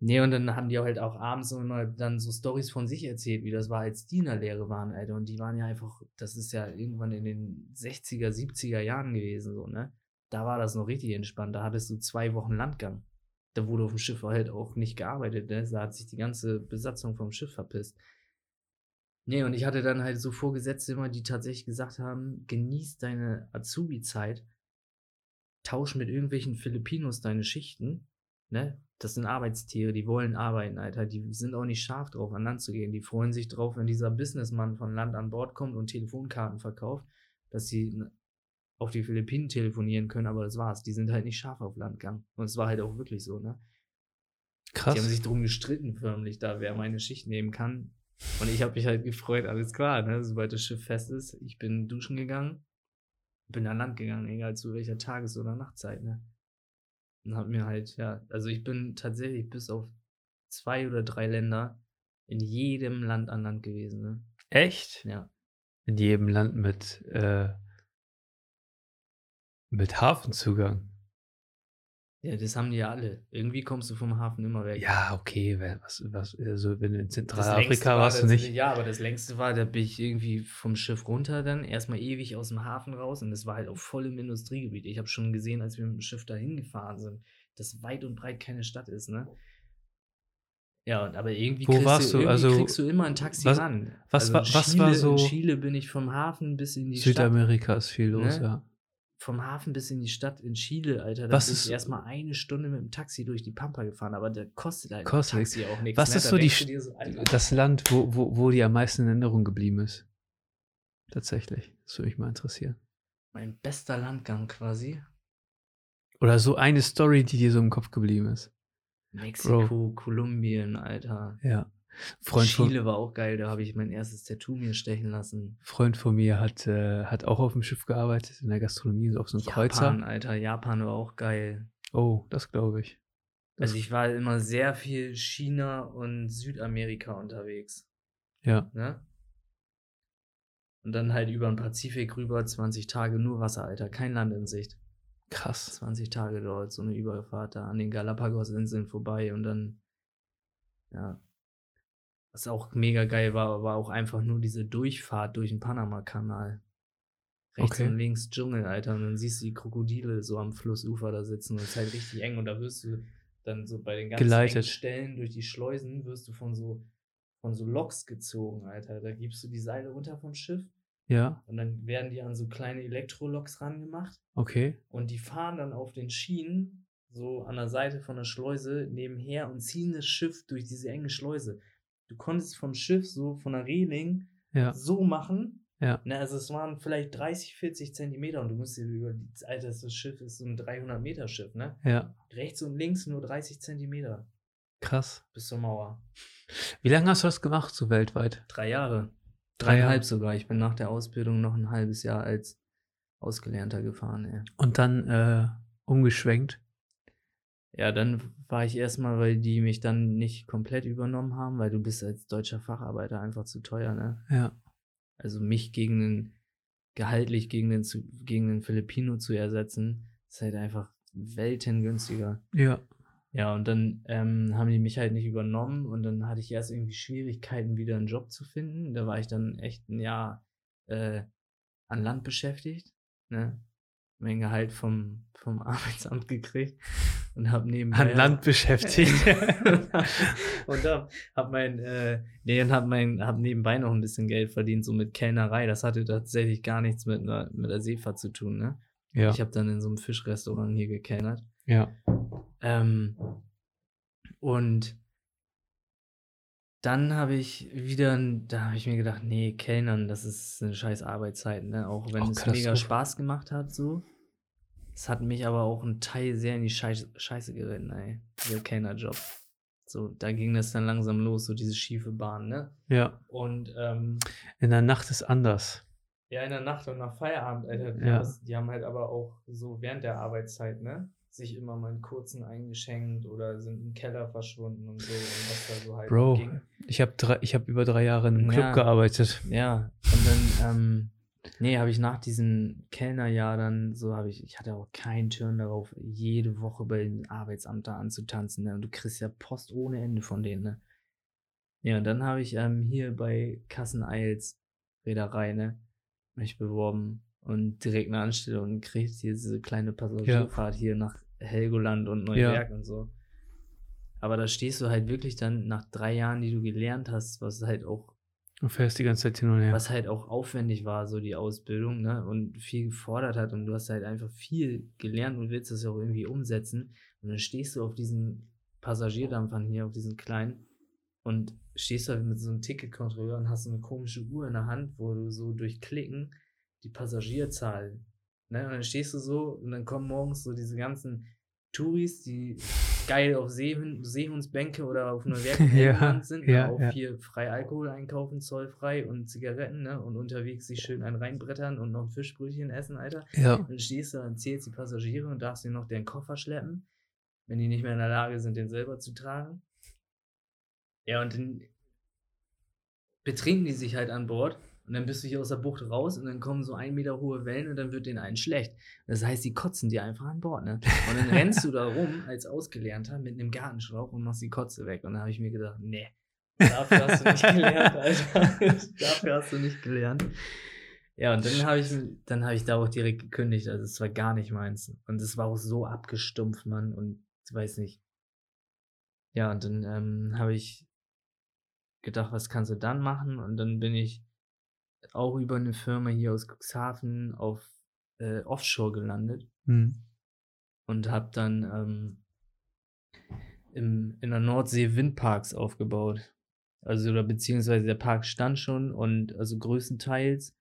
Nee, und dann haben die halt auch abends immer dann so Stories von sich erzählt, wie das war, als Dienerlehre waren, Alter. Und die waren ja einfach, das ist ja irgendwann in den 60er, 70er Jahren gewesen, so, ne? Da war das noch richtig entspannt. Da hattest du zwei Wochen Landgang. Da wurde auf dem Schiff halt auch nicht gearbeitet, ne? Da hat sich die ganze Besatzung vom Schiff verpisst. Nee, und ich hatte dann halt so Vorgesetzte immer, die tatsächlich gesagt haben, genieß deine Azubi-Zeit, tausch mit irgendwelchen Filipinos deine Schichten, ne? Das sind Arbeitstiere, die wollen arbeiten, Alter. Die sind auch nicht scharf drauf, an Land zu gehen. Die freuen sich drauf, wenn dieser Businessmann von Land an Bord kommt und Telefonkarten verkauft, dass sie auf die Philippinen telefonieren können, aber das war's. Die sind halt nicht scharf auf Landgang. Und es war halt auch wirklich so, ne? Die haben Krass. sich drum gestritten, förmlich, da wer meine Schicht nehmen kann. Und ich habe mich halt gefreut, alles klar, ne? Sobald das Schiff fest ist, ich bin duschen gegangen, bin an Land gegangen, egal zu welcher Tages- oder Nachtzeit, ne? Und hab mir halt, ja, also ich bin tatsächlich bis auf zwei oder drei Länder in jedem Land an Land gewesen, ne? Echt? Ja. In jedem Land mit, äh, mit Hafenzugang. Ja, das haben die ja alle. Irgendwie kommst du vom Hafen immer weg. Ja, okay, was, was, also wenn du in Zentralafrika war warst du das- nicht. Ja, aber das längste war, da bin ich irgendwie vom Schiff runter dann, erstmal ewig aus dem Hafen raus und das war halt auch voll im Industriegebiet. Ich habe schon gesehen, als wir mit dem Schiff da hingefahren sind, dass weit und breit keine Stadt ist, ne? Ja, und aber irgendwie, Wo kriegst, warst du, du? Also, kriegst du immer ein Taxi was- ran. was also war- in was Chile, war so- In Chile bin ich vom Hafen bis in die Stadt. Südamerika ist viel los, Ne? ja. Vom Hafen bis in die Stadt in Chile, Alter. Da Was bin ist- ich erstmal eine Stunde mit dem Taxi durch die Pampa gefahren, aber der kostet halt Kostet ein Taxi auch nichts. Was ne? ist Da so die denkst du St- dir so, Alter, das Land, wo, wo, wo dir am meisten in Erinnerung geblieben ist? Tatsächlich. Das würde mich mal interessieren. Mein bester Landgang quasi. Oder so eine Story, die dir so im Kopf geblieben ist. Mexiko, Kolumbien, Alter. Ja. Freund von, Chile war auch geil, da habe ich mein erstes Tattoo mir stechen lassen. Freund von mir hat, äh, hat auch auf dem Schiff gearbeitet, in der Gastronomie, auf so einem Japan, Kreuzer. Alter, Japan war auch geil. Oh, das glaube ich. Das, Also ich war immer sehr viel China und Südamerika unterwegs. ja, Ne? Und dann halt über den Pazifik rüber, 20 Tage nur Wasser, Alter, kein Land in Sicht. krass. 20 Tage dort, so eine Überfahrt da an den Galapagos-Inseln vorbei und dann, ja. Was auch mega geil war, war auch einfach nur diese Durchfahrt durch den Panama-Kanal. Rechts Okay. und links Dschungel, Alter. Und dann siehst du die Krokodile so am Flussufer da sitzen und es ist halt richtig eng und da wirst du dann so bei den ganz Geleitet. engen Stellen durch die Schleusen wirst du von so, von so Loks gezogen, Alter. Da gibst du die Seile runter vom Schiff Ja, und dann werden die an so kleine Elektroloks rangemacht okay. und die fahren dann auf den Schienen, so an der Seite von der Schleuse, nebenher und ziehen das Schiff durch diese enge Schleuse. Du konntest vom Schiff so von der Reling Ja, so machen. Ja. Ne, also es waren vielleicht 30, 40 Zentimeter und du musst dir über die, Alter, das Schiff ist so ein 300 Meter Schiff, ne? ja. Rechts und links nur 30 Zentimeter Krass. bis zur Mauer. Wie lange hast du das gemacht, so weltweit? Drei Jahre. Drei Dreieinhalb Jahre. sogar. Ich bin nach der Ausbildung noch ein halbes Jahr als Ausgelernter gefahren, ey. Und dann äh, umgeschwenkt. Ja, dann war ich erstmal, weil die mich dann nicht komplett übernommen haben, weil du bist als deutscher Facharbeiter einfach zu teuer, ne? Ja, Also mich gegen den, gehaltlich gegen den, gegen den Filipino zu ersetzen, ist halt einfach Welten günstiger. ja. Ja, und dann ähm, haben die mich halt nicht übernommen und dann hatte ich erst irgendwie Schwierigkeiten, wieder einen Job zu finden. Da war ich dann echt ein Jahr äh, an Land beschäftigt, ne? Mein Gehalt vom, vom Arbeitsamt gekriegt und habe nebenbei An Land beschäftigt. und hab, hab mein, äh, nee, und hab mein, hab nebenbei noch ein bisschen Geld verdient, so mit Kellnerei. Das hatte tatsächlich gar nichts mit, einer, mit der Seefahrt zu tun, ne? ja, Ich habe dann in so einem Fischrestaurant hier gekellnert. ja. Ähm, und dann habe ich wieder, da habe ich mir gedacht, nee, Kellnern, das ist eine scheiß Arbeitszeit, ne? Auch wenn Auch es mega. Spaß gemacht hat, so. Es hat mich aber auch ein Teil sehr in die Scheiße, Scheiße geritten, ey. Der Kellnerjob. So, da ging das dann langsam los, so diese schiefe Bahn, ne? Ja. Und ähm, In der Nacht ist anders. ja, in der Nacht und nach Feierabend, Alter, die, Ja. haben das, die haben halt aber auch so während der Arbeitszeit, ne? Sich immer mal einen kurzen eingeschenkt oder sind im Keller verschwunden und so und was da so halt Bro, ging. ich habe drei, ich habe über drei Jahre in einem Club Ja. gearbeitet. Ja, und dann, ähm, nee, habe ich nach diesem Kellnerjahr dann so, habe ich, ich hatte auch keinen Turn darauf, jede Woche bei dem Arbeitsamt da anzutanzen, ne? Und du kriegst ja Post ohne Ende von denen, ne? Ja, und dann habe ich ähm, hier bei Kassen Eils Reederei, ne, mich beworben und direkt eine Anstellung gekriegt, hier diese kleine Passagierfahrt hier nach Helgoland und Neuwerk und so. Aber da stehst du halt wirklich dann nach drei Jahren, die du gelernt hast, was halt auch Du fährst die ganze Zeit hin und her. was halt auch aufwendig war, so die Ausbildung, ne, und viel gefordert hat und du hast halt einfach viel gelernt und willst das ja auch irgendwie umsetzen und dann stehst du auf diesen Passagierdampfern hier, auf diesen kleinen und stehst da mit so einem Ticketkontrolleur und hast so eine komische Uhr in der Hand, wo du so durch Klicken die Passagierzahl, ne, und dann stehst du so und dann kommen morgens so diese ganzen Touris, die geil auf Seehund, Seehundsbänke oder auf einer Ja, Werkbank sind, ja, ne, auch ja. hier frei Alkohol einkaufen, zollfrei und Zigaretten, ne, und unterwegs sich schön einen reinbrettern und noch ein Fischbrötchen essen, Alter. ja. Dann stehst du da und zählst die Passagiere und darfst dir noch den Koffer schleppen, wenn die nicht mehr in der Lage sind, den selber zu tragen. Ja, und dann betrinken die sich halt an Bord Und dann bist du hier aus der Bucht raus und dann kommen so ein Meter hohe Wellen und dann wird den einen schlecht. Das heißt, die kotzen dir einfach an Bord, ne? Und dann rennst du da rum als Ausgelernter mit einem Gartenschlauch und machst die Kotze weg. Und da habe ich mir gedacht, nee, dafür hast du nicht gelernt, Alter. dafür hast du nicht gelernt. Ja, und dann habe ich, dann habe ich da auch direkt gekündigt. Also es war gar nicht meins. Und es war auch so abgestumpft, Mann. Und ich weiß nicht. Ja, und dann ähm, habe ich gedacht, was kannst du dann machen? Und dann bin ich auch über eine Firma hier aus Cuxhaven auf äh, Offshore gelandet Mhm. und habe dann ähm, im, in der Nordsee Windparks aufgebaut. Also, oder beziehungsweise der Park stand schon und also größtenteils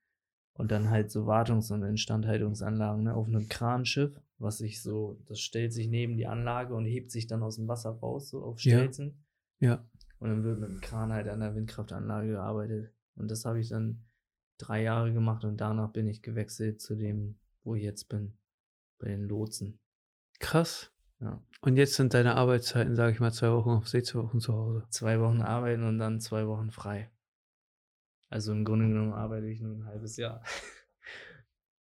und dann halt so Wartungs- und Instandhaltungsanlagen ne, auf einem Kranschiff, was sich so, das stellt sich neben die Anlage und hebt sich dann aus dem Wasser raus, so auf Ja. Stelzen. Ja. Und dann wird mit dem Kran halt an der Windkraftanlage gearbeitet. Und das habe ich dann drei Jahre gemacht und danach bin ich gewechselt zu dem, wo ich jetzt bin, bei den Lotsen. Krass. Ja. Und jetzt sind deine Arbeitszeiten, sage ich mal, zwei Wochen auf See, zwei Wochen zu Hause. Zwei Wochen arbeiten und dann zwei Wochen frei. Also im Grunde genommen arbeite ich nur ein halbes Jahr.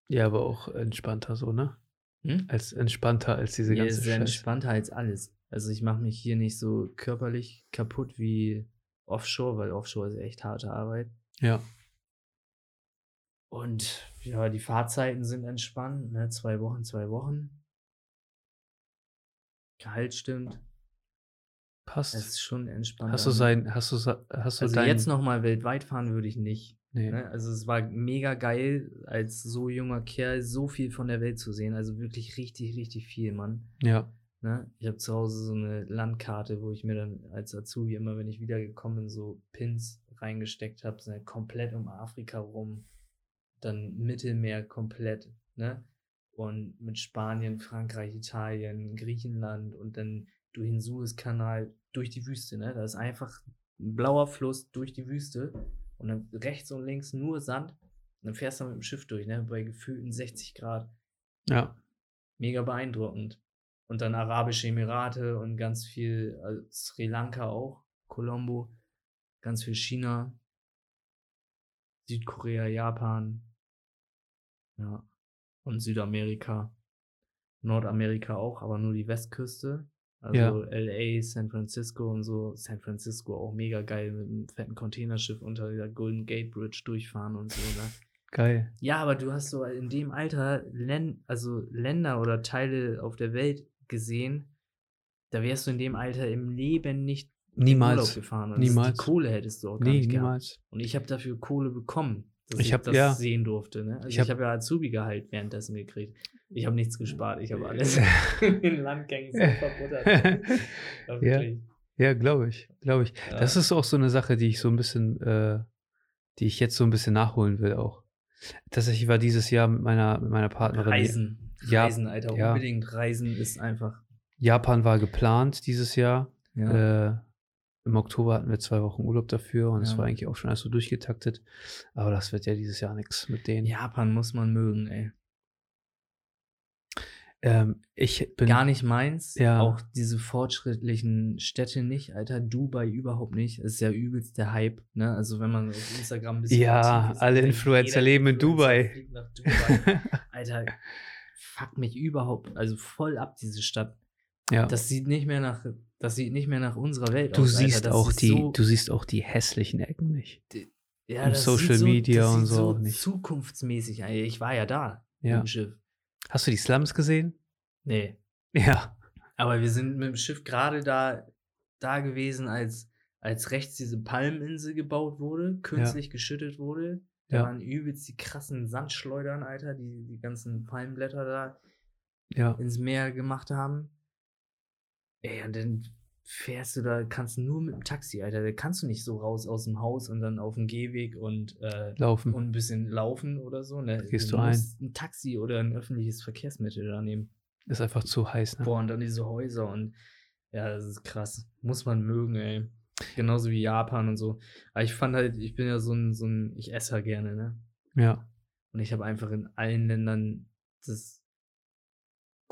Ja, aber auch entspannter so, ne? Hm? Als entspannter als diese Hier ganze ist Scheiße. entspannter als alles. Also ich mache mich hier nicht so körperlich kaputt wie Offshore, weil Offshore ist echt harte Arbeit. Ja. Und ja, die Fahrzeiten sind entspannt, ne? Zwei Wochen, zwei Wochen. Gehalt stimmt. Passt. Es ist schon entspannt. hast du sein, hast du, hast du Also dein, jetzt nochmal weltweit fahren würde ich nicht. nee. Ne? Also es war mega geil, als so junger Kerl so viel von der Welt zu sehen. Also wirklich richtig, richtig viel, Mann. Ja. Ne? Ich habe zu Hause so eine Landkarte, wo ich mir dann als Azubi immer, wenn ich wiedergekommen bin, so Pins reingesteckt habe, so komplett um Afrika rum, dann Mittelmeer komplett, ne? Und mit Spanien, Frankreich, Italien, Griechenland und dann durch den Suezkanal, durch die Wüste, ne? Da ist einfach ein blauer Fluss durch die Wüste und dann rechts und links nur Sand. Und dann fährst du mit dem Schiff durch, ne? Bei gefühlten 60 Grad Ja. mega beeindruckend. Und dann Arabische Emirate und ganz viel äh, Sri Lanka auch, Colombo, ganz viel China, Südkorea, Japan, ja, und Südamerika, Nordamerika auch, aber nur die Westküste. Also Ja. LA, San Francisco und so. San Francisco auch mega geil mit einem fetten Containerschiff unter dieser Golden Gate Bridge durchfahren und so, ne? Geil. Ja, aber du hast so in dem Alter Län also Länder oder Teile auf der Welt gesehen, da wärst du in dem Alter im Leben nicht in Urlaub Niemals. gefahren. Und Niemals. Die Kohle hättest du auch gar Nee, nicht gehabt. niemals. Und ich habe dafür Kohle bekommen, dass Ich ich, hab- das ja. sehen durfte. Ne? Also Ich ich hab- habe ja Azubi-Gehalt währenddessen gekriegt. Ich habe nichts gespart, ich habe alles in Landgängen so verbuttert. Ja, Ja. glaube ich. Glaube ich. Ja. Das ist auch so eine Sache, die ich so ein bisschen, äh, die ich jetzt so ein bisschen nachholen will auch. Tatsächlich war dieses Jahr mit meiner, mit meiner Partnerin. Reisen. Ja, Reisen, Alter. Unbedingt Reisen ist einfach. Japan war geplant dieses Jahr. Ja. Äh, Im Oktober hatten wir zwei Wochen Urlaub dafür und es Ja. war eigentlich auch schon alles so durchgetaktet. Aber das wird ja dieses Jahr nichts mit denen. Japan muss man mögen, ey. Ähm, ich bin Gar nicht meins. Ja. Auch diese fortschrittlichen Städte nicht, Alter. Dubai überhaupt nicht. Das ist ja übelst der Hype, ne? Also wenn man auf Instagram ein bisschen Ja, ist, alle Influencer leben in Dubai. Dubai. Alter, fuck mich überhaupt, also voll ab, diese Stadt. ja. Das sieht nicht mehr nach, das sieht nicht mehr nach unserer Welt du aus. Siehst auch die, so, du siehst auch die hässlichen Ecken nicht. ja, im das Social sieht so, Media und so auch nicht. Zukunftsmäßig. Ich war ja da Ja. mit dem Schiff. Hast du die Slums gesehen? Nee. Ja. Aber wir sind mit dem Schiff gerade da, da gewesen, als, als rechts diese Palmeninsel gebaut wurde, künstlich geschüttet wurde. Da Ja. waren übelst die krassen Sandschleudern, Alter, die die ganzen Palmblätter da Ja. ins Meer gemacht haben. Ey, und dann fährst du da, kannst nur mit dem Taxi, Alter. Da kannst du nicht so raus aus dem Haus und dann auf den Gehweg und, äh, Laufen. und ein bisschen laufen oder so. Ne? Gehst du musst ein Taxi oder ein öffentliches Verkehrsmittel da nehmen. Ist einfach zu heiß, ne? Boah, und dann diese Häuser und ja, das ist krass. Muss man mögen, ey. Genauso wie Japan und so. Aber ich fand halt, ich bin ja so ein, so ein, ich esse ja gerne, ne? Ja. Und ich habe einfach in allen Ländern das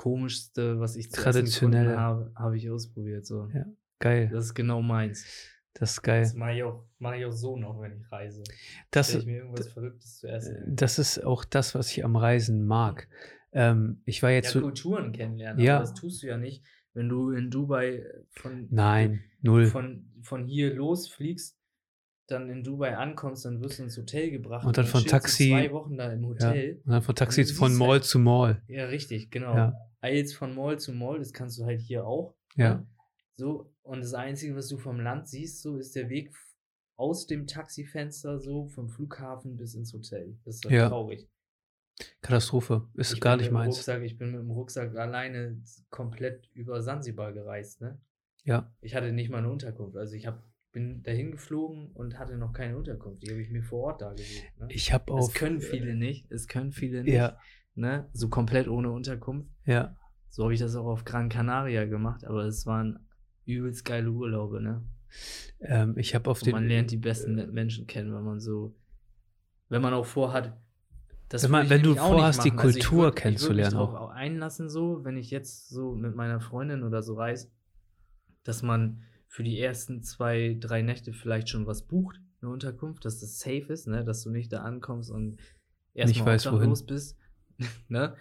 komischste, was ich gefunden habe, habe ich ausprobiert. So. Ja. Geil. Das ist genau meins. Das ist geil. Das mache ich, auch, mach ich auch so noch, wenn ich reise. Das, ich mir irgendwas Verrücktes zu essen. das ist auch das, was ich am Reisen mag. Ähm, ich war jetzt ja, so. Kulturen kennenlernen. Ja. Das tust du ja nicht, wenn du in Dubai von, Nein, null. von, von hier losfliegst, dann in Dubai ankommst, dann wirst du ins Hotel gebracht. Und dann von chillst du Taxi- zwei Wochen da im Ja. Hotel. Und dann von Taxi Und von Mall halt- zu Mall. Ja, richtig, genau. Ja. Eilst von Mall zu Mall, das kannst du halt hier auch. Ja. ne? So, und das Einzige, was du vom Land siehst, so ist der Weg aus dem Taxifenster, so vom Flughafen bis ins Hotel. Das ist halt Ja. traurig. Katastrophe. Ist Ich gar nicht meins. Rucksack, ich bin mit dem Rucksack alleine komplett über Sansibar gereist, ne? Ja. Ich hatte nicht mal eine Unterkunft. Also ich hab, bin dahin geflogen und hatte noch keine Unterkunft. Die habe ich mir vor Ort da gesucht. Ne? Ich habe Es auf. können viele nicht. Es können viele nicht. Ja, Ne? So komplett ohne Unterkunft. ja. So habe ich das auch auf Gran Canaria gemacht, aber es waren übelst geile Urlaube, ne? Ähm, ich habe auf Und den. man lernt die besten Menschen kennen, wenn man so, wenn man auch vorhat, das Wenn man- wenn du vorhast, die machen. Also ich Kultur würd- kennenzulernen Ich würde mich auch. einlassen, so, wenn ich jetzt so mit meiner Freundin oder so reise, dass man für die ersten zwei, drei Nächte vielleicht schon was bucht, eine Unterkunft, dass das safe ist, ne? dass du nicht da ankommst und erstmal obdachlos bist. ne?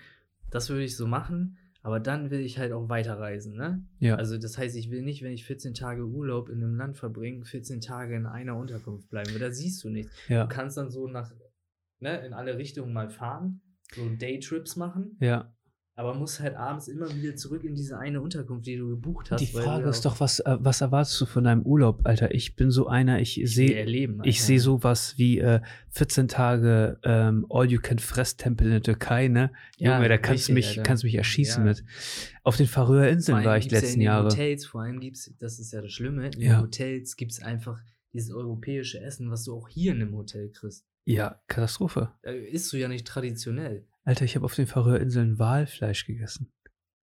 Das würde ich so machen, aber dann will ich halt auch weiterreisen. Ne? Ja. Also das heißt, ich will nicht, wenn ich 14 Tage Urlaub in einem Land verbringe, 14 Tage in einer Unterkunft bleiben, weil da siehst du nichts. ja. Du kannst dann so nach, ne, in alle Richtungen mal fahren, so Daytrips machen, Ja. Aber musst halt abends immer wieder zurück in diese eine Unterkunft, die du gebucht hast. Die Frage ist doch, was, äh, was erwartest du von deinem Urlaub, Alter? Ich bin so einer, ich sehe. Ich sehe sowas wie äh, 14 Tage ähm, All-You-Can-Fress-Tempel in der Türkei, ne? Ja, Junge, da kannst du mich, Alter. kannst mich erschießen Ja. mit. Auf den Färöer Vor Inseln war ich die gibt's ja letzten in den Jahre. Hotels, vor allem gibt es, das ist ja das Schlimme, in Ja. den Hotels gibt es einfach dieses europäische Essen, was du auch hier in einem Hotel kriegst. Ja, Katastrophe. Da isst du ja nicht traditionell. Alter, ich habe auf den Färöer Inseln Walfleisch gegessen.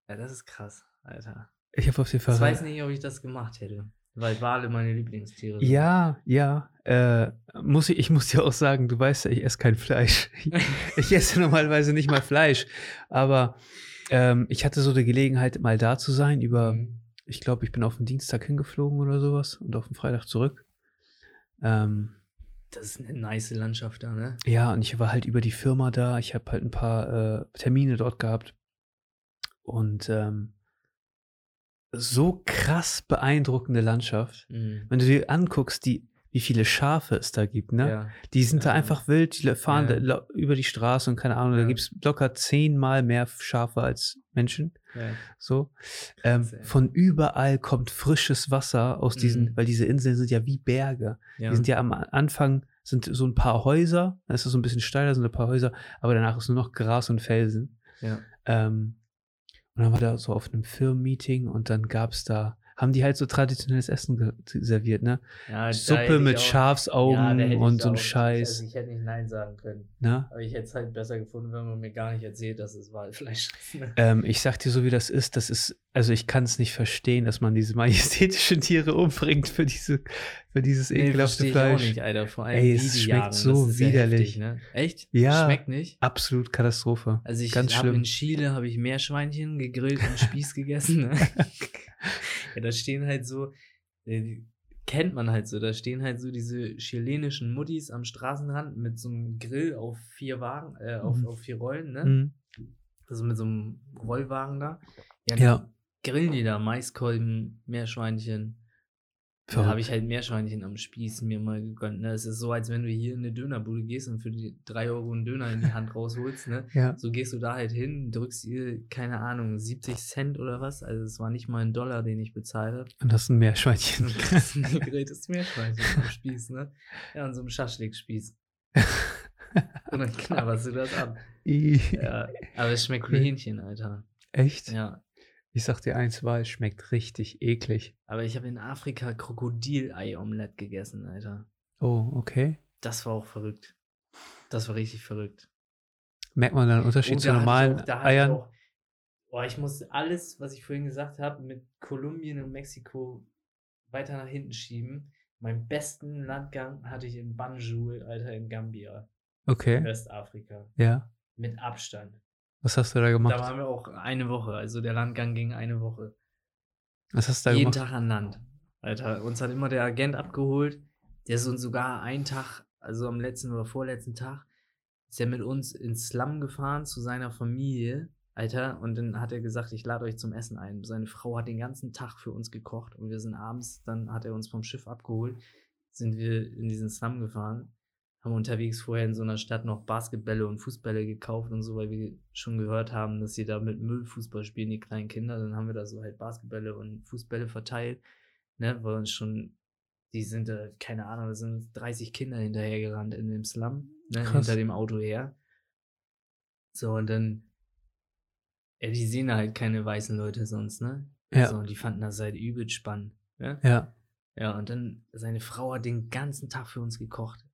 Ja, das ist krass, Alter. Ich habe auf den Ich weiß Färöer. nicht, ob ich das gemacht hätte, weil Wale meine Lieblingstiere sind. Ja, ja. Äh, muss ich, ich muss dir auch sagen, du weißt ja, ich esse kein Fleisch. ich esse normalerweise nicht mal Fleisch. Aber ähm, ich hatte so die Gelegenheit, mal da zu sein. Über, Mhm. ich glaube, ich bin auf den Dienstag hingeflogen oder sowas und auf den Freitag zurück. Ähm, Das ist eine nice Landschaft da, ne? Ja, und ich war halt über die Firma da. Ich habe halt ein paar äh, Termine dort gehabt. Und ähm, so krass beeindruckende Landschaft. Mhm. Wenn du dir anguckst, die, wie viele Schafe es da gibt, ne? Ja. Die sind da Ja. einfach wild, die fahren Ja. da über die Straße und keine Ahnung, da gibt es locker zehnmal mehr Schafe als Menschen. So. Ähm, von überall kommt frisches Wasser aus diesen, Mhm. weil diese Inseln sind ja wie Berge. Die sind ja am Anfang sind so ein paar Häuser, dann ist es so ein bisschen steiler, sind ein paar Häuser, aber danach ist nur noch Gras und Felsen. Ähm, und dann war da so auf einem Firmenmeeting und dann gab es da, haben die halt so traditionelles Essen serviert, ne? Ja, Suppe mit auch- Schafsaugen Ja, und so ein Scheiß, ich hätte nicht Nein sagen können. ne? Aber ich hätte es halt besser gefunden, wenn man mir gar nicht erzählt, dass es Walfleisch ist. ne? Ähm, ich sag dir so, wie das ist, das ist, also ich kann es nicht verstehen, dass man diese majestätischen Tiere umbringt für diese, für dieses Nee, ekelhafte verstehe ich auch Fleisch. nicht, Alter. Vor allem Ey, es schmeckt jagen, so widerlich. heftig, ne? Echt? Ja. Schmeckt nicht? Absolut Katastrophe. Also ich Ganz habe schlimm. in Chile habe ich Meerschweinchen gegrillt und Spieß gegessen. Ne? ja, da stehen halt so, äh, kennt man halt so, da stehen halt so diese chilenischen Muttis am Straßenrand mit so einem Grill auf vier Wagen, äh, auf, Mhm. auf vier Rollen, ne? Mhm. Also mit so einem Rollwagen da. Ja, Ja. grillen die da Maiskolben, Meerschweinchen. Da habe ich halt Meerschweinchen am Spieß mir mal gegönnt. Ne? Es ist so, als wenn du hier in eine Dönerbude gehst und für die drei Euro einen Döner in die Hand rausholst. Ne? Ja. So gehst du da halt hin, drückst ihr, keine Ahnung, 70 Cent oder was. Also es war nicht mal ein Dollar, den ich bezahlt habe. Und das ist ein Meerschweinchen. Und kriegst ein gegrilltes Meerschweinchen am Spieß, ne? Ja, an so einem Schaschlik-Spieß. Und dann knabberst du das ab. Ja, aber es schmeckt wie Cool. Hähnchen, Alter. Echt? Ja. Ich sag dir eins, war, es schmeckt richtig eklig. Aber ich habe in Afrika Krokodilei-Omelette gegessen, Alter. Oh, okay. Das war auch verrückt. Das war richtig verrückt. Merkt man da einen Unterschied Oh, zu normalen auch- hatte ich Eiern? auch- Boah, ich muss alles, was ich vorhin gesagt habe, mit Kolumbien und Mexiko weiter nach hinten schieben. Meinen besten Landgang hatte ich in Banjul, Alter, in Gambia, Okay. Westafrika. Ja. Mit Abstand. Was hast du da Da gemacht? waren wir auch eine Woche. Also der Landgang ging eine Woche. Was hast du da Jeden gemacht? Tag an Land. Alter. Uns hat immer der Agent abgeholt. Der ist uns sogar einen Tag, also am letzten oder vorletzten Tag, ist er mit uns ins Slum gefahren zu seiner Familie. Alter, und dann hat er gesagt, ich lade euch zum Essen ein. Seine Frau hat den ganzen Tag für uns gekocht und wir sind abends, dann hat er uns vom Schiff abgeholt, sind wir in diesen Slum gefahren, haben unterwegs vorher in so einer Stadt noch Basketbälle und Fußbälle gekauft und so, weil wir schon gehört haben, dass sie da mit Müll Fußball spielen, die kleinen Kinder. Dann haben wir da so halt Basketbälle und Fußbälle verteilt, ne, weil uns schon, die sind da, keine Ahnung, da sind 30 Kinder hinterhergerannt in dem Slum, ne, hinter dem Auto her. So, und dann ja, die sehen halt keine weißen Leute sonst, ne? Ja. So, und die fanden das halt übel spannend. Ne? Ja. Ja, und dann, seine Frau hat den ganzen Tag für uns gekocht.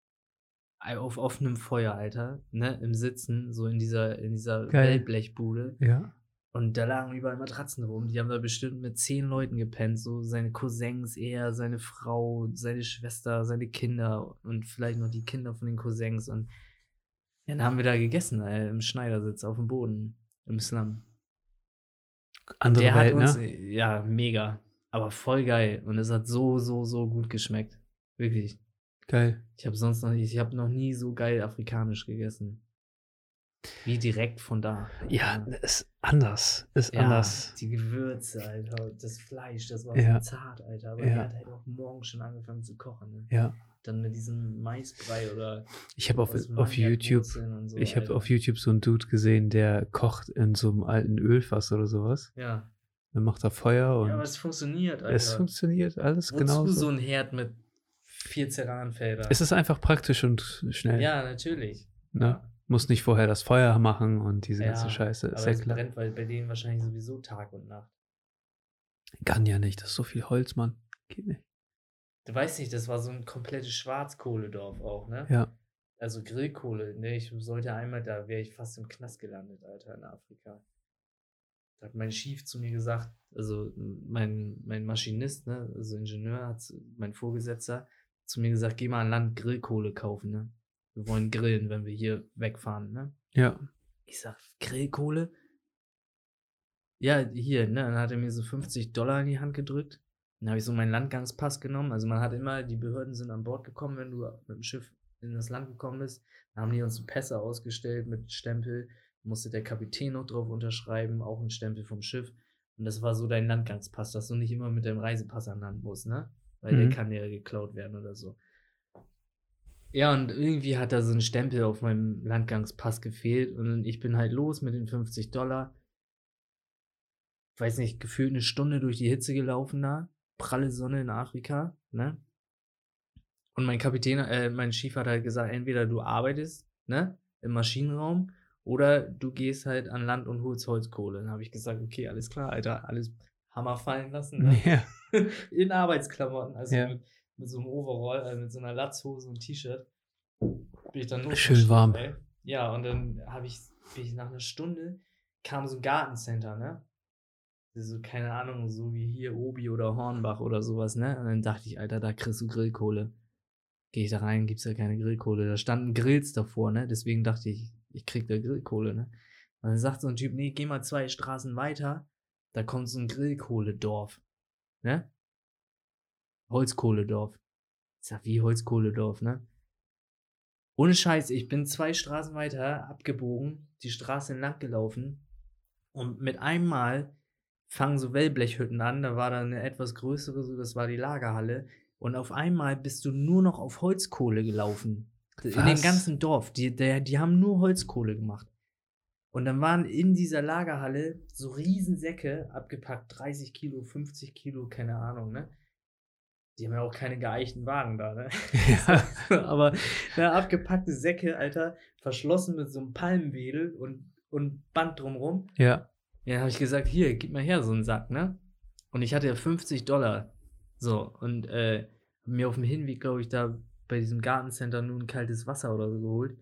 Auf offenem Feuer, Alter, ne? Im Sitzen, so in dieser, in dieser. Wellblechbude. Ja. Und da lagen überall Matratzen rum. Die haben da bestimmt mit zehn Leuten gepennt. So seine Cousins, er, seine Frau, seine Schwester, seine Kinder und vielleicht noch die Kinder von den Cousins. Und dann haben wir da gegessen, ey, im Schneidersitz auf dem Boden, im Slum. Andere Der Welt, hat uns, ne? ja, mega. Aber voll geil. Und es hat so, so, so gut geschmeckt. Wirklich. Geil. Ich habe sonst noch ich habe noch nie so geil afrikanisch gegessen. Wie direkt von da. Ja, ist anders. Ist Ja, anders. Die Gewürze, Alter. Das Fleisch, das war Ja. so zart, Alter. Aber Ja. die hat halt auch morgen schon angefangen zu kochen. Ne? Ja. Dann mit diesem Maisbrei oder Ich habe auf, auf YouTube, so, ich habe auf YouTube so einen Dude gesehen, der kocht in so einem alten Ölfass oder sowas. Ja. Dann macht er Feuer und ja, aber es funktioniert, Alter. es funktioniert alles Wozu genauso. so ein Herd mit vier Ceranfeldern? es ist einfach praktisch und schnell. Ja, natürlich. Ne? Muss nicht vorher das Feuer machen und diese Ja, ganze Scheiße. Ist Aber ja es klar. brennt bei denen wahrscheinlich sowieso Tag und Nacht. Kann ja nicht. Das ist so viel Holz, Mann. Geht nicht. Du weißt nicht, das war so ein komplettes Schwarzkohledorf auch, ne? Ja. Also Grillkohle, ne? Ich sollte einmal, da wäre ich fast im Knast gelandet, Alter, in Afrika. Da hat mein Chief zu mir gesagt, also mein, mein Maschinist, ne, also Ingenieur, hat mein Vorgesetzter zu mir gesagt, geh mal an Land Grillkohle kaufen, ne? Wir wollen grillen, wenn wir hier wegfahren, ne? Ja. Ich sag, Grillkohle? Ja, hier, ne? Dann hat er mir so 50 Dollar in die Hand gedrückt. Dann habe ich so meinen Landgangspass genommen. Also man hat immer, die Behörden sind an Bord gekommen, wenn du mit dem Schiff in das Land gekommen bist. Dann haben die uns Pässe ausgestellt mit Stempel. Musste der Kapitän noch drauf unterschreiben, auch ein Stempel vom Schiff. Und das war so dein Landgangspass, dass du nicht immer mit deinem Reisepass an Land musst, ne? Weil der Mhm. kann ja geklaut werden oder so. Ja, und irgendwie hat da so ein Stempel auf meinem Landgangspass gefehlt und ich bin halt los mit den 50 Dollar. Weiß nicht, gefühlt eine Stunde durch die Hitze gelaufen da. Pralle Sonne in Afrika, ne? Und mein Kapitän, äh, mein Chief hat halt gesagt, entweder du arbeitest, ne, im Maschinenraum oder du gehst halt an Land und holst Holzkohle. Dann habe ich gesagt, okay, alles klar, Alter, alles Hammer fallen lassen, ne? Ja. in Arbeitsklamotten, also Ja. mit, mit so einem Overall, äh, mit so einer Latzhose und T-Shirt, bin ich dann los. Schön warm. Ey. Ja, und dann habe ich, bin ich nach einer Stunde, kam so ein Gartencenter, ne? So, keine Ahnung, so wie hier Obi oder Hornbach oder sowas, ne? Und dann dachte ich, Alter, da kriegst du Grillkohle. Gehe ich da rein, gibt's ja keine Grillkohle. Da standen Grills davor, ne? Deswegen dachte ich, ich krieg da Grillkohle, ne? Und dann sagt so ein Typ, nee, geh mal zwei Straßen weiter, da kommt so ein Grillkohledorf, ne? Holzkohledorf. Ich sag, wie Holzkohledorf, ne? Ohne Scheiß, ich bin zwei Straßen weiter abgebogen, die Straße entlang gelaufen und mit einmal fangen so Wellblechhütten an, da war da eine etwas größere, so das war die Lagerhalle und auf einmal bist du nur noch auf Holzkohle gelaufen. In dem Was? ganzen Dorf, die, der, die haben nur Holzkohle gemacht. Und dann waren in dieser Lagerhalle so Riesensäcke abgepackt, 30 Kilo, 50 Kilo, keine Ahnung, ne? Die haben ja auch keine geeichten Wagen da, ne? ja. Aber ne, abgepackte Säcke, Alter, verschlossen mit so einem Palmwedel und, und Band drumrum. Ja. Ja, habe ich gesagt, hier, gib mal her so einen Sack, ne? Und ich hatte ja 50 Dollar. So, und äh, mir auf dem Hinweg, glaube ich, da bei diesem Gartencenter nur ein kaltes Wasser oder so geholt.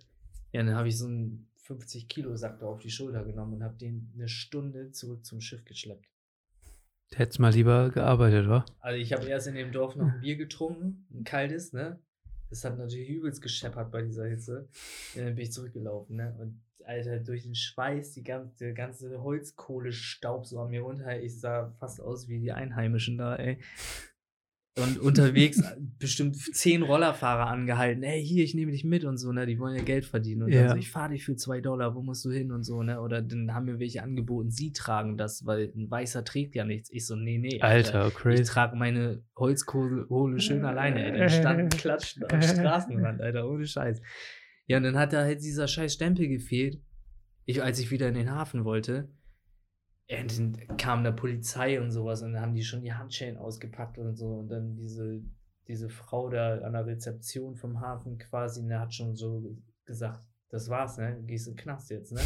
Ja, dann habe ich so einen 50-Kilo-Sack da auf die Schulter genommen und habe den eine Stunde zurück zum Schiff geschleppt. Hättest mal lieber gearbeitet, wa? Also ich habe erst in dem Dorf noch ein Bier getrunken, ein kaltes, ne? Das hat natürlich übelst gescheppert bei dieser Hitze. Ja, dann bin ich zurückgelaufen, ne? Und Alter, durch den Schweiß, die ganze, der ganze Holzkohlestaub so an mir runter. Ich sah fast aus wie die Einheimischen da, ey. Und unterwegs bestimmt zehn Rollerfahrer angehalten. Ey, hier, ich nehme dich mit und so, ne? Die wollen ja Geld verdienen. Und Ja. so, ich fahre dich für zwei Dollar, wo musst du hin und so, ne? Oder dann haben mir welche angeboten, sie tragen das, weil ein Weißer trägt ja nichts. Ich so, nee, nee. Alter, Ich crazy. trage meine Holzkohle schön alleine, Alter. Die standen klatschen am Straßenrand, Alter, ohne Scheiß. Ja, und dann hat da halt dieser scheiß Stempel gefehlt. Ich, als ich wieder in den Hafen wollte, dann kam da Polizei und sowas und dann haben die schon die Handschellen ausgepackt und so. Und dann diese, diese Frau da an der Rezeption vom Hafen quasi, ne, hat schon so gesagt, das war's, ne? Du gehst in den Knast jetzt, ne?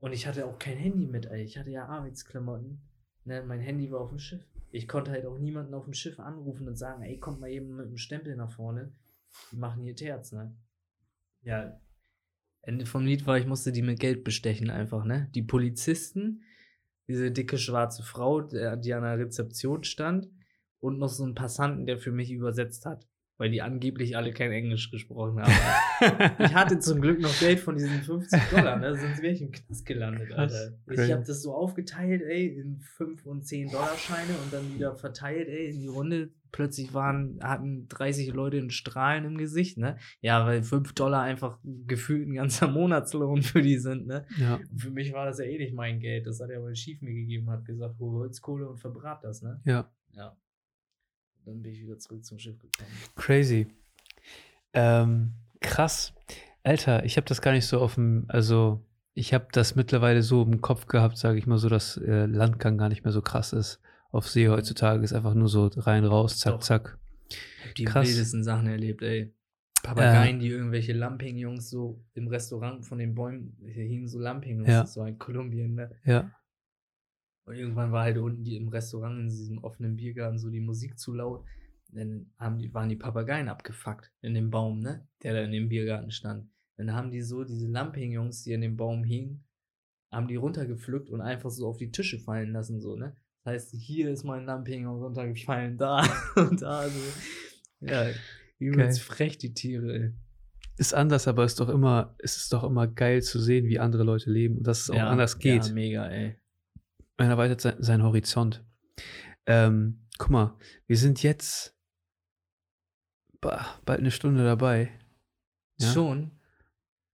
Und ich hatte auch kein Handy mit, ey. Ich hatte ja Arbeitsklamotten. Ne? Mein Handy war auf dem Schiff. Ich konnte halt auch niemanden auf dem Schiff anrufen und sagen, ey, kommt mal eben mit dem Stempel nach vorne. Die machen hier Terz, ne? Ja. Ende vom Lied war, ich musste die mit Geld bestechen einfach, ne? Die Polizisten, diese dicke schwarze Frau, die an der Rezeption stand und noch so ein Passanten, der für mich übersetzt hat, weil die angeblich alle kein Englisch gesprochen haben. ich hatte zum Glück noch Geld von diesen 50 Dollar, ne? sonst wäre ich im Knast gelandet, Alter. Ich habe das so aufgeteilt, ey, in 5 und 10 Dollar Scheine und dann wieder verteilt, ey, in die Runde. Plötzlich waren, hatten 30 Leute einen Strahlen im Gesicht, ne? Ja, weil 5 Dollar einfach gefühlt ein ganzer Monatslohn für die sind, ne? ja. Für mich war das ja eh nicht mein Geld. Das hat er wohl schief mir gegeben, hat gesagt, hol Holzkohle und verbrat das, ne? ja. Ja. Dann bin ich wieder zurück zum Schiff gekommen. Crazy. Ähm, krass. Alter, ich habe das gar nicht so dem, also ich habe das mittlerweile so im Kopf gehabt, sage ich mal so, dass äh, Landgang gar nicht mehr so krass ist. Auf See heutzutage ist einfach nur so rein, raus, zack, Doch. zack. Die Krass. wildesten Sachen erlebt, ey. Papageien, die irgendwelche Lamping-Jungs so im Restaurant von den Bäumen, hier hingen so Lamping-Jungs, Ja. das war in Kolumbien, ne? Ja, Und irgendwann war halt unten die im Restaurant, in diesem offenen Biergarten, so die Musik zu laut. Dann haben die, waren die Papageien abgefuckt in dem Baum, ne? Der da in dem Biergarten stand. Dann haben die so, diese Lamping-Jungs, die in dem Baum hingen, haben die runtergepflückt und einfach so auf die Tische fallen lassen, so, ne? Das heißt, hier ist mein Lamping runtergefallen, da und da, so. Ja, übelst frech, die Tiere, ey. ist anders, aber ist doch immer, es ist doch immer geil zu sehen, wie andere Leute leben und dass es auch anders geht. Ja, mega, ey. Man erweitert sein, seinen Horizont. Ähm, guck mal, wir sind jetzt bah, bald eine Stunde dabei Ja. Schon.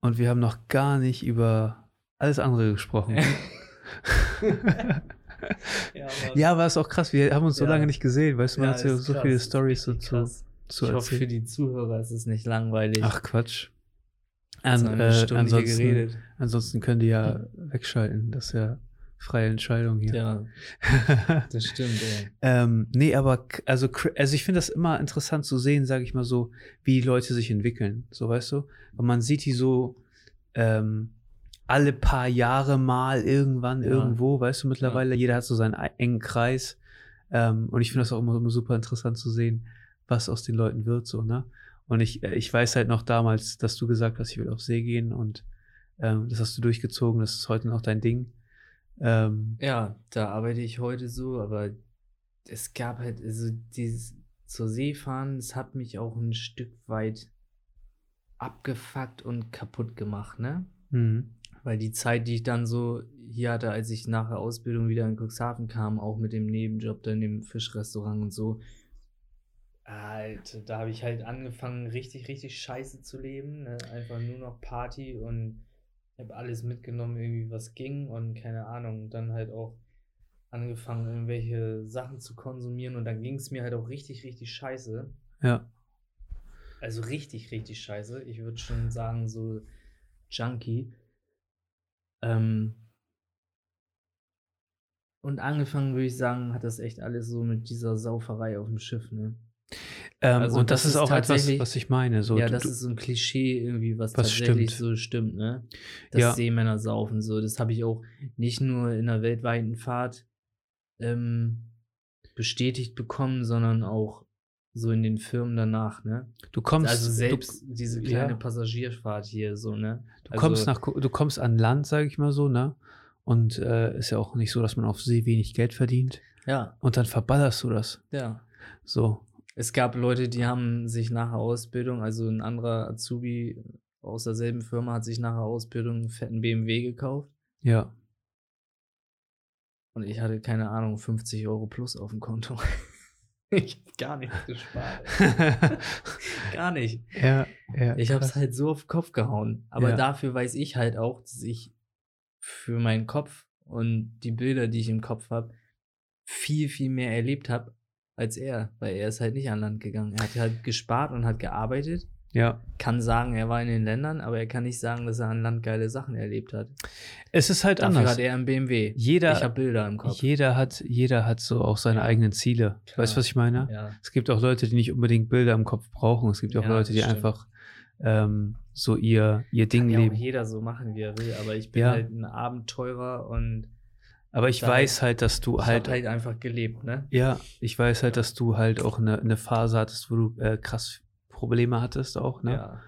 und wir haben noch gar nicht über alles andere gesprochen. ja, aber ja, aber ist auch krass, wir haben uns so Ja. lange nicht gesehen, weißt du, man Ja, hat ja so krass, viele Stories so zu, zu ich hoffe, für die Zuhörer ist es nicht langweilig. Ach Quatsch. An, äh, ansonsten, ansonsten können die ja wegschalten. Das ist ja freie Entscheidung hier. Ja, das stimmt, ey. Ähm, nee, aber also, also ich finde das immer interessant zu sehen, sage ich mal so, wie Leute sich entwickeln. So, weißt du? Und man sieht die so ähm, alle paar Jahre mal irgendwann Ja. irgendwo, weißt du, mittlerweile, jeder hat so seinen ei- engen Kreis. Ähm, und ich finde das auch immer, immer super interessant zu sehen, was aus den Leuten wird, so, ne? Und ich, äh, ich weiß halt noch damals, dass du gesagt hast, ich will auf See gehen und ähm, das hast du durchgezogen, das ist heute noch dein Ding. Ähm, Ja, da arbeite ich heute so, aber es gab halt, also dieses zur See fahren, das hat mich auch ein Stück weit abgefuckt und kaputt gemacht, ne? mhm. Weil die Zeit, die ich dann so hier hatte, als ich nach der Ausbildung wieder in Cuxhaven kam, auch mit dem Nebenjob da in dem Fischrestaurant und so, Alter, da habe ich halt angefangen, richtig, richtig scheiße zu leben. Ne? Einfach nur noch Party und habe alles mitgenommen, irgendwie was ging und keine Ahnung. Dann halt auch angefangen, irgendwelche Sachen zu konsumieren und dann ging es mir halt auch richtig, richtig scheiße. Ja. Also richtig, richtig scheiße. Ich würde schon sagen, so Junkie. Ähm, und angefangen, würde ich sagen, hat das echt alles so mit dieser Sauferei auf dem Schiff, ne? Ähm, Also und das, das ist auch etwas, was ich meine. So, ja, das du, ist so ein Klischee irgendwie, was, Was tatsächlich stimmt. so stimmt, ne? Dass Ja. Seemänner saufen, so. Das habe ich auch nicht nur in der weltweiten Fahrt ähm, bestätigt bekommen, sondern auch so in den Firmen danach, ne? du kommst, also selbst du, diese kleine ja. Passagierfahrt hier, so, ne? du kommst nach, du kommst an Land, sage ich mal so, ne? Und äh, ist ja auch nicht so, dass man auf See wenig Geld verdient. Ja, Und dann verballerst du das. ja. So. Es gab Leute, die haben sich nach der Ausbildung, also ein anderer Azubi aus derselben Firma hat sich nach der Ausbildung einen fetten BMW gekauft. Ja. Und ich hatte, keine Ahnung, 50 Euro plus auf dem Konto. ich habe gar nichts gespart. gar nicht. Ja, ja. Ich habe es halt so auf den Kopf gehauen. Aber Ja. dafür weiß ich halt auch, dass ich für meinen Kopf und die Bilder, die ich im Kopf habe, viel, viel mehr erlebt habe als er. Weil er ist halt nicht an Land gegangen. Er hat halt gespart und hat gearbeitet. Ja. Kann sagen, er war in den Ländern, aber er kann nicht sagen, dass er an Land geile Sachen erlebt hat. Es ist halt Dafür anders. hat er einen BMW. Jeder, ich habe Bilder im Kopf. jeder hat, jeder hat so auch seine Ja. eigenen Ziele. Klar. Weißt du, was ich meine? Ja. Es gibt auch Leute, die nicht unbedingt Bilder im Kopf brauchen. Es gibt auch Ja, Leute, die stimmt. einfach ähm, so ihr, ihr Ding Kann ja auch leben. jeder so machen, wie er will, aber ich bin halt ein Abenteurer und Aber ich weiß halt, dass du halt, halt einfach gelebt, ne? ja, ich weiß halt, dass du halt auch eine, eine Phase hattest, wo du äh, krass Probleme hattest auch, ne? Ja.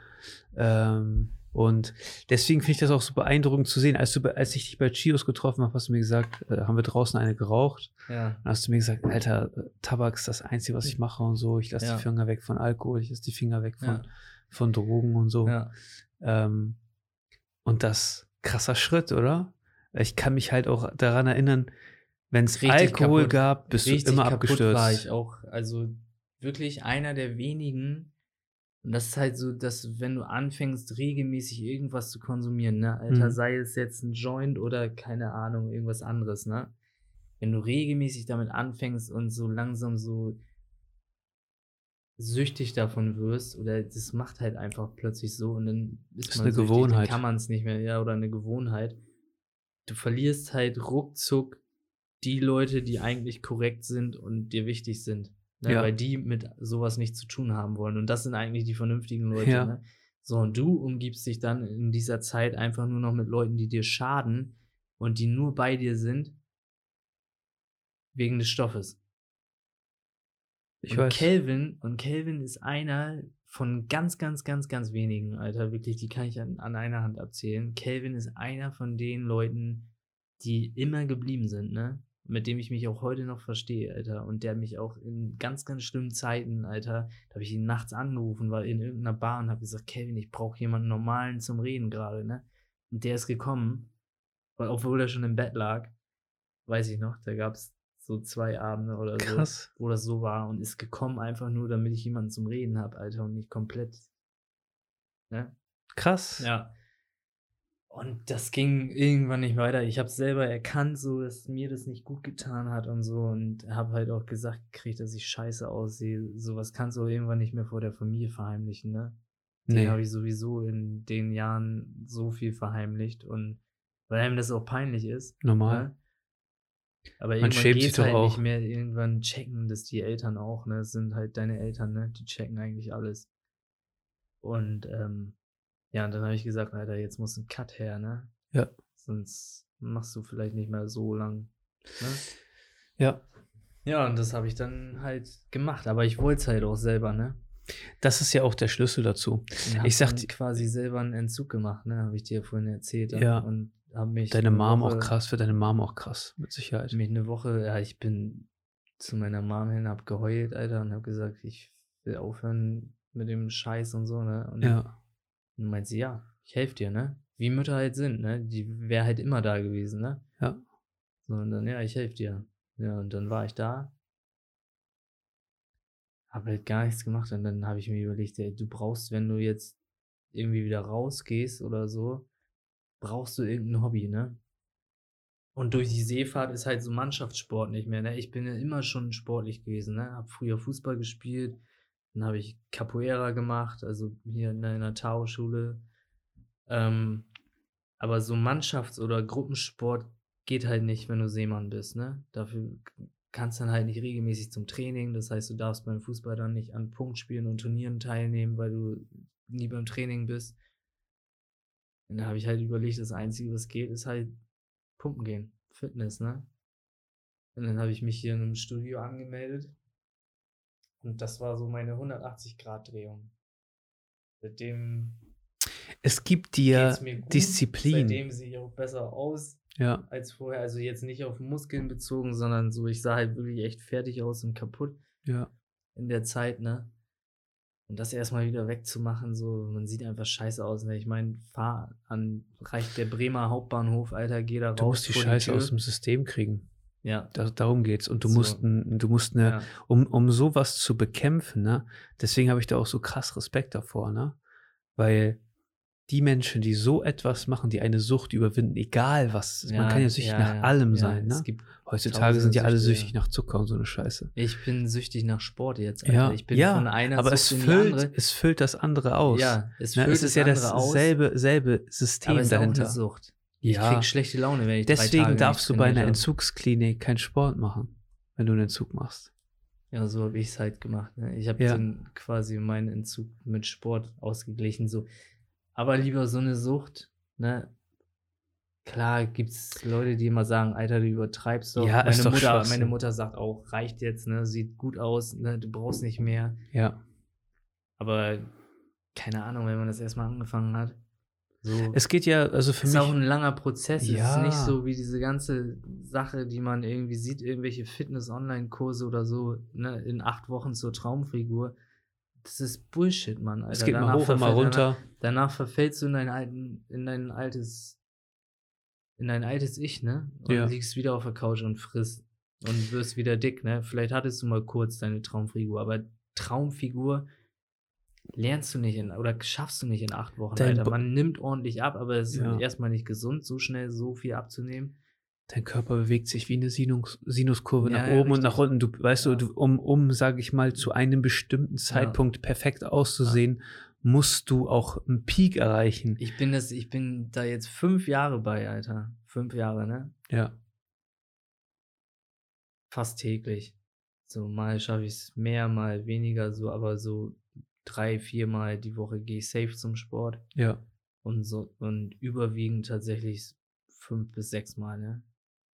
Ähm, und deswegen finde ich das auch so beeindruckend zu sehen. Als, du, bei- als ich dich bei Chios getroffen habe, hast du mir gesagt, äh, haben wir draußen eine geraucht. Ja. Dann hast du mir gesagt, Alter, äh, Tabak ist das Einzige, was ich mache und so. Ich lasse Ja. die Finger weg von Alkohol, ich lasse die Finger weg von, Ja. von Drogen und so. Ja. Ähm, und das krasser Schritt, oder? Ich kann mich halt auch daran erinnern, wenn es Alkohol kaputt. gab, bist du immer abgestürzt. war ich auch. Also wirklich einer der wenigen. Und das ist halt so, dass wenn du anfängst, regelmäßig irgendwas zu konsumieren, ne, Alter, Mhm. sei es jetzt ein Joint oder keine Ahnung, irgendwas anderes, ne? Wenn du regelmäßig damit anfängst und so langsam so süchtig davon wirst, oder das macht halt einfach plötzlich so und dann ist, Ist man eine süchtig, Gewohnheit. Dann kann man es nicht mehr, ja, oder eine Gewohnheit. Du verlierst halt ruckzuck die Leute, die eigentlich korrekt sind und dir wichtig sind. Ne? Ja. Weil die mit sowas nichts zu tun haben wollen. Und das sind eigentlich die vernünftigen Leute. Ja. Ne? So, und du umgibst dich dann in dieser Zeit einfach nur noch mit Leuten, die dir schaden und die nur bei dir sind wegen des Stoffes. Ich und weiß. Kelvin, und Kelvin ist einer von ganz, ganz, ganz, ganz wenigen, Alter, wirklich, die kann ich an, an einer Hand abzählen. Kelvin ist einer von den Leuten, die immer geblieben sind, ne? Mit dem ich mich auch heute noch verstehe, Alter. Und der mich auch in ganz, ganz schlimmen Zeiten, Alter, da habe ich ihn nachts angerufen, war in irgendeiner Bar und habe gesagt, Kelvin, ich brauche jemanden normalen zum Reden gerade, ne? Und der ist gekommen, weil obwohl er schon im Bett lag, weiß ich noch, da gab es so zwei Abende oder so Krass. wo das so war und ist gekommen einfach nur, damit ich jemanden zum Reden habe, Alter, und nicht komplett. Ne? Krass. Ja. Und das ging irgendwann nicht weiter. Ich habe selber erkannt, so dass mir das nicht gut getan hat und so und habe halt auch gesagt, krieg, dass ich scheiße aussehe. Sowas kannst du auch irgendwann nicht mehr vor der Familie verheimlichen, ne? Den Nee. habe ich sowieso in den Jahren so viel verheimlicht und weil einem das auch peinlich ist. Normal. Ne? Aber Man irgendwann doch halt auch. nicht mehr. Irgendwann checken das die Eltern auch, ne? Das sind halt deine Eltern, ne? Die checken eigentlich alles. Und ähm, ja, und dann habe ich gesagt, Alter, jetzt muss ein Cut her, ne? Ja. Sonst machst du vielleicht nicht mehr so lang. Ne? Ja. Ja, und das habe ich dann halt gemacht. Aber ich wollte es halt auch selber, ne? Das ist ja auch der Schlüssel dazu. Und Ich sag quasi selber einen Entzug gemacht, ne? Habe ich dir vorhin erzählt. Ja. Und habe mich. Deine eine Mom auch Woche- krass, für deine Mom auch krass, mit Sicherheit. mich eine Woche, ja, ich bin zu meiner Mom hin, hab geheult, Alter, und hab gesagt, ich will aufhören mit dem Scheiß und so, ne? Und Ja. Dann meint sie, ja, ich helfe dir, ne? Wie Mütter halt sind, ne? Die wäre halt immer da gewesen, ne? Ja. So, und dann, ja, ich helfe dir. Ja, und dann war ich da. Hab halt gar nichts gemacht und dann habe ich mir überlegt, ey, du brauchst, wenn du jetzt irgendwie wieder rausgehst oder so, brauchst du irgendein Hobby, ne? Und durch die Seefahrt ist halt so Mannschaftssport nicht mehr, ne? Ich bin ja immer schon sportlich gewesen, ne? Hab früher Fußball gespielt, dann habe ich Capoeira gemacht, also hier in einer Tao-Schule. Ähm, aber so Mannschafts- oder Gruppensport geht halt nicht, wenn du Seemann bist, ne? Dafür kannst dann halt nicht regelmäßig zum Training. Das heißt, du darfst beim Fußball dann nicht an Punktspielen und Turnieren teilnehmen, weil du nie beim Training bist. Und da habe ich halt überlegt, das Einzige, was geht, ist halt pumpen gehen. Fitness, ne? Und dann habe ich mich hier in einem Studio angemeldet. Und das war so meine 180-Grad-Drehung. Seitdem Es gibt dir gut. Disziplin. Seitdem sehe ich auch besser aus Ja. als vorher. Also jetzt nicht auf Muskeln bezogen, sondern so, ich sah halt wirklich echt fertig aus und kaputt Ja. in der Zeit, ne? Und das erstmal wieder wegzumachen, so, man sieht einfach scheiße aus, ne? Ich meine, fahr an, reicht der Bremer Hauptbahnhof, Alter, geh da raus. Du musst die Scheiße aus dem System kriegen. Ja. Da, darum geht's. Und du So. musst, du musst eine, ja. um, um sowas zu bekämpfen, ne? Deswegen habe ich da auch so krass Respekt davor, ne? Weil die Menschen, die so etwas machen, die eine Sucht überwinden, egal was, man kann ja süchtig nach allem ja. sein, ne? Es gibt, Heutzutage sind ja alle süchtig ja. nach Zucker und so eine Scheiße. ich bin süchtig nach Sport jetzt. Ja, Ich bin ja, von einer Aber Sucht es füllt, andere. es füllt das andere aus. Ja, es ne? füllt Es ist ja dasselbe selbe System aber es ist dahinter. auch eine Sucht. Ich Ja. krieg schlechte Laune, wenn ich Deswegen darfst du bei einer. Entzugsklinik keinen Sport machen, wenn du einen Entzug machst. Ja, so habe ich es halt gemacht. Ne? Ich habe Ja. dann quasi meinen Entzug mit Sport ausgeglichen. So. Aber lieber so eine Sucht, ne? Klar gibt es Leute, die immer sagen, Alter, du übertreibst doch. Ja, meine, ist doch Mutter, meine Mutter sagt auch, reicht jetzt, ne? Sieht gut aus, ne? Du brauchst nicht mehr. Ja. Aber keine Ahnung, wenn man das erstmal angefangen hat. So. Es geht ja, also für ist mich. auch ein langer Prozess. Es ist Ja. nicht so wie diese ganze Sache, die man irgendwie sieht, irgendwelche Fitness-Online-Kurse oder so, ne, in acht Wochen zur Traumfigur. Das ist Bullshit, Mann. Alter. es geht mal Danach hoch und mal runter. Danach, danach verfällst du in dein alten, in dein altes, in dein altes Ich, ne? Und Ja. liegst wieder auf der Couch und frisst und wirst wieder dick, ne? Vielleicht hattest du mal kurz deine Traumfigur, aber Traumfigur lernst du nicht in oder schaffst du nicht in acht Wochen, Dein Alter. Man nimmt ordentlich ab, aber es ist Ja. erstmal nicht gesund, so schnell so viel abzunehmen. Dein Körper bewegt sich wie eine Sinus Sinuskurve Ja, nach ja, oben und nach unten. Du weißt Ja. du, um, um, sage ich mal, zu einem bestimmten Zeitpunkt perfekt auszusehen, musst du auch einen Peak erreichen. Ich bin das, ich bin da jetzt fünf Jahre bei, Alter. Fünf Jahre, ne? Ja. Fast täglich. So, mal schaffe ich es mehr, mal weniger, so, aber so drei, viermal die Woche gehe ich safe zum Sport. Ja. Und so, und überwiegend tatsächlich fünf bis sechs Mal, ne?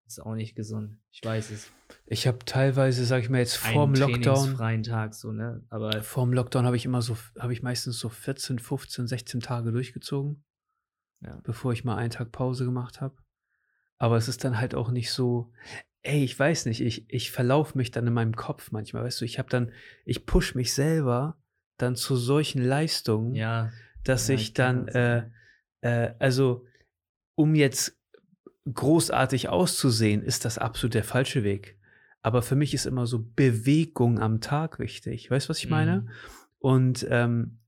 Ist auch nicht gesund. Ich weiß es. Ich habe teilweise, sag ich mal jetzt vorm Lockdown, trainingsfreien Tag, so, ne? Aber vorm Lockdown habe ich immer so, habe ich meistens so 14, 15, 16 Tage durchgezogen, Ja. bevor ich mal einen Tag Pause gemacht habe. Aber es ist dann halt auch nicht so, ey, ich weiß nicht, ich, ich verlaufe mich dann in meinem Kopf manchmal, weißt du, ich habe dann, ich push mich selber dann zu solchen Leistungen, ja, dass ja, ich kenn dann, äh, äh, also um jetzt großartig auszusehen, ist das absolut der falsche Weg. Aber für mich ist immer so Bewegung am Tag wichtig. Weißt du, was ich meine? Mhm. Und ähm,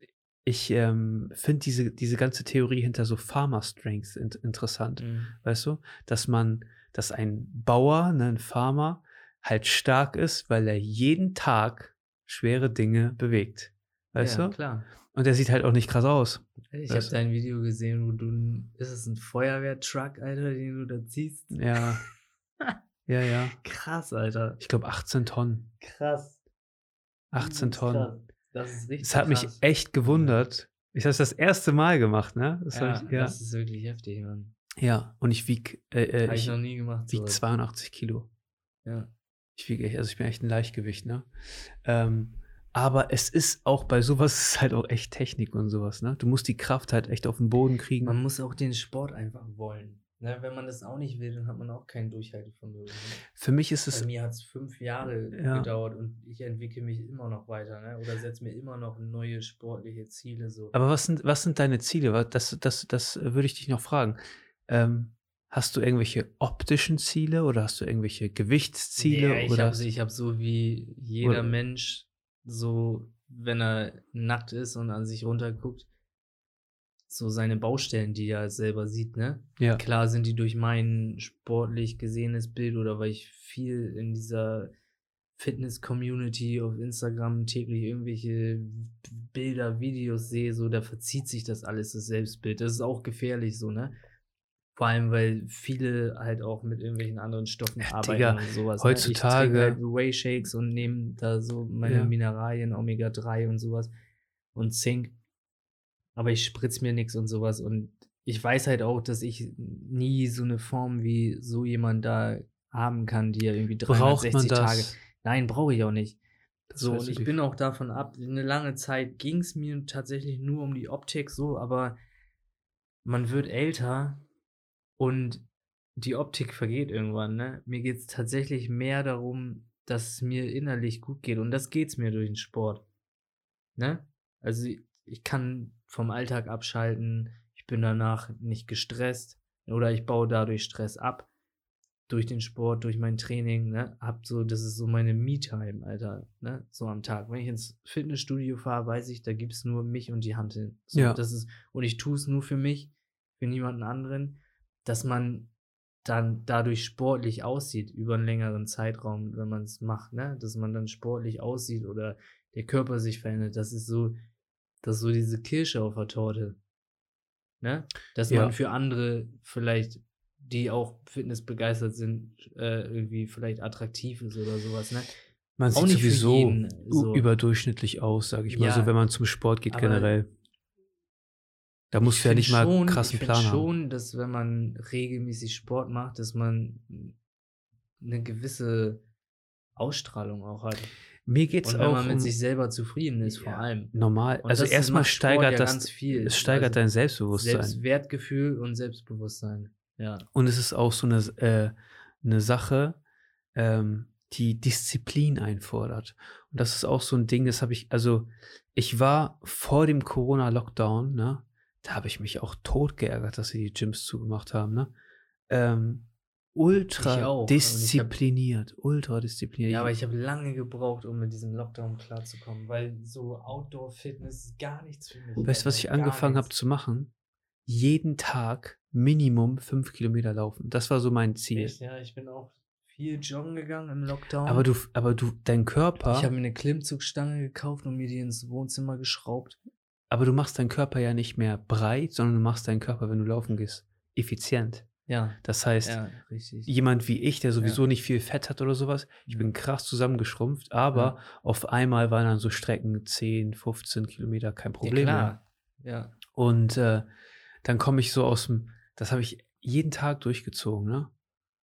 ich ähm, finde diese, diese ganze Theorie hinter so Farmer Strength in interessant. Mhm. Weißt du? Dass man, dass ein Bauer, ne, ein Farmer, halt stark ist, weil er jeden Tag schwere Dinge bewegt. Weißt ja, du? klar. Und der sieht halt auch nicht krass aus. Ich Das- habe dein Video gesehen, wo du. Ist es ein Feuerwehrtruck, Alter, den du da ziehst? Ja. ja, ja. Krass, Alter. Ich glaube 18 Tonnen. Krass. 18 Übelst Tonnen. krass. Das ist richtig. Es hat mich krass. echt gewundert. Ich habe es das erste Mal gemacht, ne? Das Ja, hab ich, ja. das ist wirklich heftig, Mann. ja. Und ich wieg, äh, äh, Habe ich ich noch nie gemacht. wieg sowas. 82 Kilo. Ja. Ich wiege echt, also ich bin echt ein Leichtgewicht, ne? Ähm, aber es ist auch bei sowas ist halt auch echt Technik und sowas, ne? Du musst die Kraft halt echt auf den Boden kriegen. Man muss auch den Sport einfach wollen. Ne, wenn man das auch nicht will, dann hat man auch kein Durchhaltevermögen. Ne? Für mich ist es Bei mir hat es fünf Jahre Ja. gedauert und ich entwickle mich immer noch weiter, ne? Oder setze mir immer noch neue sportliche Ziele so. Aber was sind, was sind deine Ziele? Das, das, das würde ich dich noch fragen. Ähm, hast du irgendwelche optischen Ziele oder hast du irgendwelche Gewichtsziele? Nee, ich oder habe ich hab so wie jeder Oder- Mensch, so wenn er nackt ist und an sich runterguckt, so seine Baustellen, die er selber sieht, ne? ja. Klar sind die durch mein sportlich gesehenes Bild oder weil ich viel in dieser Fitness-Community auf Instagram täglich irgendwelche Bilder, Videos sehe, so da verzieht sich das alles, das Selbstbild. Das ist auch gefährlich so, ne? Vor allem, weil viele halt auch mit irgendwelchen anderen Stoffen arbeiten Digga, und sowas. heutzutage- Ne? Ich trinke halt Whey-Shakes und nehme da so meine Ja. Mineralien, Omega-3 und sowas und Zink. Aber ich spritz mir nichts und sowas. Und ich weiß halt auch, dass ich nie so eine Form wie so jemand da haben kann, die ja irgendwie Braucht 360 man das? Tage. Nein, brauche ich auch nicht. Das So, und ich bin auch davon ab, eine lange Zeit ging es mir tatsächlich nur um die Optik so, aber man wird älter und die Optik vergeht irgendwann, ne? Mir geht es tatsächlich mehr darum, dass es mir innerlich gut geht und das geht's mir durch den Sport. Ne? Also ich- kann vom Alltag abschalten, ich bin danach nicht gestresst oder ich baue dadurch Stress ab. durch den Sport, durch mein Training, ne, hab so, das ist so meine Me-Time, Alter, ne, so am Tag. Wenn ich ins Fitnessstudio fahre, weiß ich, da gibt es nur mich und die Hand hin. So, Ja. Das ist, und ich tue es nur für mich, für niemanden anderen, dass man dann dadurch sportlich aussieht, über einen längeren Zeitraum, wenn man es macht, ne, dass man dann sportlich aussieht oder der Körper sich verändert, das ist so, das ist so diese Kirsche auf der Torte. Ne? Dass Ja. man für andere vielleicht, die auch fitnessbegeistert sind, äh, irgendwie vielleicht attraktiv ist oder sowas, ne? Man sieht sowieso jeden, so. überdurchschnittlich aus, sage ich mal, Ja, so wenn man zum Sport geht generell. Da musst Ich du ja nicht mal einen schon- krassen ich Plan haben. schon, dass wenn man regelmäßig Sport macht, dass man eine gewisse Ausstrahlung auch hat. Mir geht's Und wenn auch man mit um sich selber zufrieden ist, vor Ja, allem. normal. Und Also erstmal steigert ja das, viel. es steigert Also dein Selbstbewusstsein. Selbstwertgefühl und Selbstbewusstsein. Ja. Und es ist auch so eine, äh, eine Sache, ähm, die Disziplin einfordert. Und das ist auch so ein Ding, das habe ich, also ich war vor dem Corona-Lockdown, ne, da habe ich mich auch tot geärgert, dass sie die Gyms zugemacht haben, ne. Ähm, ultra auch. Ich hab- diszipliniert, ultra diszipliniert. Ja, aber ich habe lange gebraucht, um mit diesem Lockdown klarzukommen, weil so Outdoor-Fitness ist gar nichts für mich. Weißt du, was ich angefangen habe zu machen? Jeden Tag Minimum fünf Kilometer laufen. Das war so mein Ziel. Echt, ja, ich bin auch viel joggen gegangen im Lockdown. Aber du, aber du, dein Körper, ich habe mir eine Klimmzugstange gekauft und mir die ins Wohnzimmer geschraubt. Aber du machst deinen Körper ja nicht mehr breit, sondern du machst deinen Körper, wenn du laufen gehst, effizient. Ja, Das heißt, ja, jemand wie ich, der sowieso nicht viel Fett hat oder sowas, ich Ja. bin krass zusammengeschrumpft, aber Ja. auf einmal waren dann so Strecken 10, 15 Kilometer kein Problem ja. Ja, Und äh, dann komme ich so aus dem, das habe ich jeden Tag durchgezogen, ne?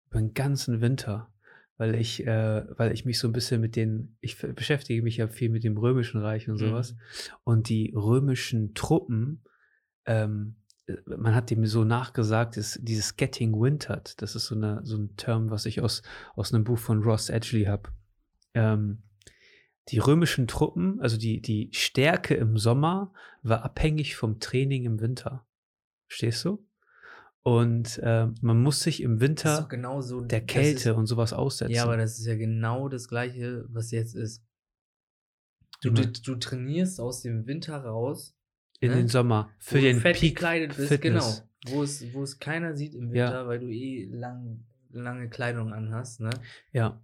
Über den ganzen Winter. Weil ich, äh, weil ich mich so ein bisschen mit den, ich beschäftige mich ja viel mit dem Römischen Reich und Mhm. sowas. Und die römischen Truppen, ähm, äh, man hat dem so nachgesagt, ist dieses Getting Wintered. Das ist so, eine, so ein Term, was ich aus, aus einem Buch von Ross Edgley habe. Ähm, die römischen Truppen, also die, die Stärke im Sommer, war abhängig vom Training im Winter. Verstehst du? Und äh, man muss sich im Winter genau so. der Kälte Ist, und sowas aussetzen. ja, aber das ist ja genau das Gleiche, was jetzt ist. Du, du, du trainierst aus dem Winter raus, in ne? den Sommer für den fett Peak gekleidet bist, Fitness. genau. Wo es, wo es keiner sieht im Ja. Winter, weil du eh lang, lange Kleidung anhast, ne? Ja.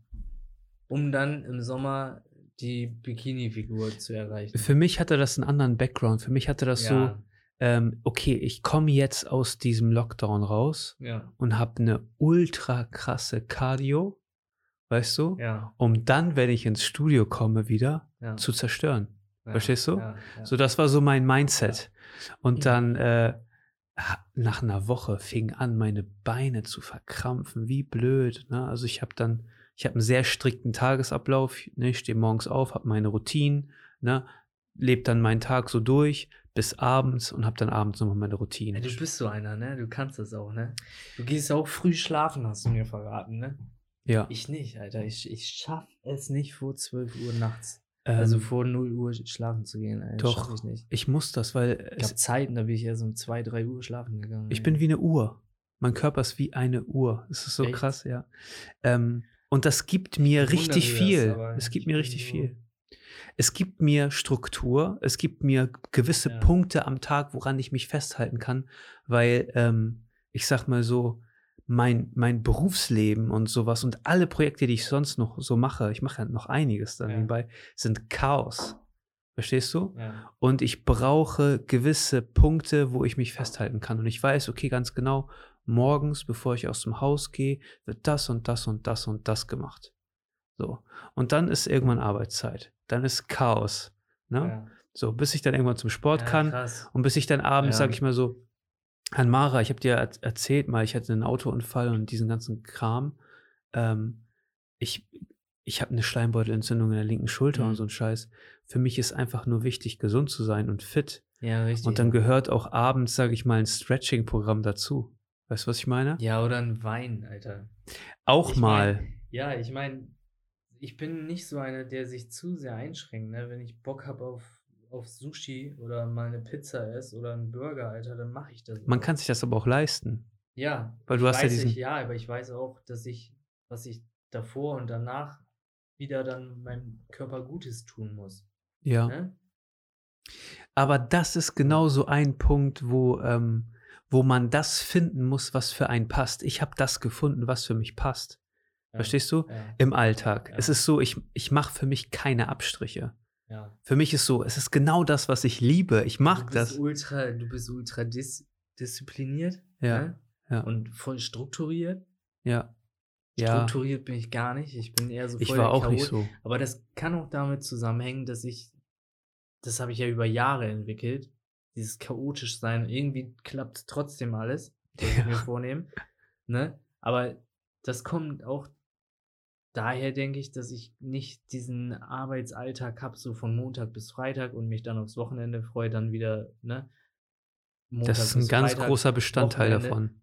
Um dann im Sommer die Bikini-Figur zu erreichen. Für mich hatte das einen anderen Background. Für mich hatte das so, ja, ähm, okay, ich komme jetzt aus diesem Lockdown raus ja, und habe eine ultra krasse Cardio, weißt du, ja, um dann, wenn ich ins Studio komme, wieder ja. zu zerstören. verstehst du? So, das war so mein Mindset. Und dann äh, nach einer Woche fing an, meine Beine zu verkrampfen. Wie blöd. Ne? Also ich habe dann, ich habe einen sehr strikten Tagesablauf. Ne? Ich stehe morgens auf, habe meine Routinen, ne? lebe dann meinen Tag so durch bis abends und habe dann abends nochmal meine Ja, Routine. du bist so einer, ne? Du kannst das auch, ne? Du gehst auch früh schlafen, hast du mir verraten, ne? Ja. Ich nicht, Alter. Ich, ich schaff es nicht vor 12 Uhr nachts. ähm, Also vor 0 Uhr schlafen zu gehen, Alter. doch. Ich nicht. ich muss das, weil Ich es, gab Zeiten, da bin ich erst um 2, 3 Uhr schlafen gegangen. ich ey. bin wie eine Uhr. Mein Körper ist wie eine Uhr. Das ist so Echt? krass, ja. Ähm, und das gibt mir Ich richtig das, viel. aber es gibt mir richtig so- viel. Es gibt mir Struktur, es gibt mir gewisse Ja. Punkte am Tag, woran ich mich festhalten kann, weil ähm, ich sag mal so, mein, mein Berufsleben und sowas und alle Projekte, die ich sonst noch so mache, ich mache ja noch einiges dann Ja. nebenbei, sind Chaos. Verstehst du? Ja. Und ich brauche gewisse Punkte, wo ich mich festhalten kann. Und ich weiß, okay, ganz genau, morgens, bevor ich aus dem Haus gehe, wird das und das und das und das gemacht. So. Und dann ist irgendwann Arbeitszeit. Dann ist Chaos. Ne? Ja. So, bis ich dann irgendwann zum Sport Ja, kann. krass. Und bis ich dann abends, Ja. sag ich mal so, an Mara, ich habe dir er erzählt mal, ich hatte einen Autounfall und diesen ganzen Kram. Ähm, ich ich habe eine Schleimbeutelentzündung in der linken Schulter Mhm. und so ein Scheiß. Für mich ist einfach nur wichtig, gesund zu sein und fit. Ja, richtig. Und dann gehört auch abends, sage ich mal, ein Stretching-Programm dazu. Weißt du, was ich meine? ja, oder ein Wein, Alter. Auch Ich mal. mein- Ja, ich meine, ich bin nicht so einer, der sich zu sehr einschränkt. Ne? Wenn ich Bock habe auf, auf Sushi oder mal eine Pizza esse oder einen Burger, Alter, dann mache ich das. Man auch. kann sich das aber auch leisten. Ja, Weil du ich hast ja diesen- nicht, ja, aber ich weiß auch, dass ich, was ich davor und danach wieder dann meinem Körper Gutes tun muss. Ja. Ne? Aber das ist genau so ein Punkt, wo, ähm, wo man das finden muss, was für einen passt. Ich habe das gefunden, was für mich passt. Ja, Verstehst du? Ja, Im Alltag. Ja. Es ist so, ich, ich mache für mich keine Abstriche. Für mich ist so, es ist genau das, was ich liebe. Ich Du mag bist das. ultra, du bist ultra dis diszipliniert. Ja, Ne? Und voll strukturiert. Ja. Strukturiert bin ich gar nicht. Ich bin eher so voll Ich war auch nicht Chaot. so. Aber das kann auch damit zusammenhängen, dass ich, das habe ich ja über Jahre entwickelt, dieses chaotisch sein. Irgendwie klappt trotzdem alles, was ich mir vornehme. Ne? Aber das kommt auch daher, denke ich, dass ich nicht diesen Arbeitsalltag habe, so von Montag bis Freitag und mich dann aufs Wochenende freue, dann wieder, ne? Montag Das ist ein ganz Freitag, großer Bestandteil Wochenende. davon.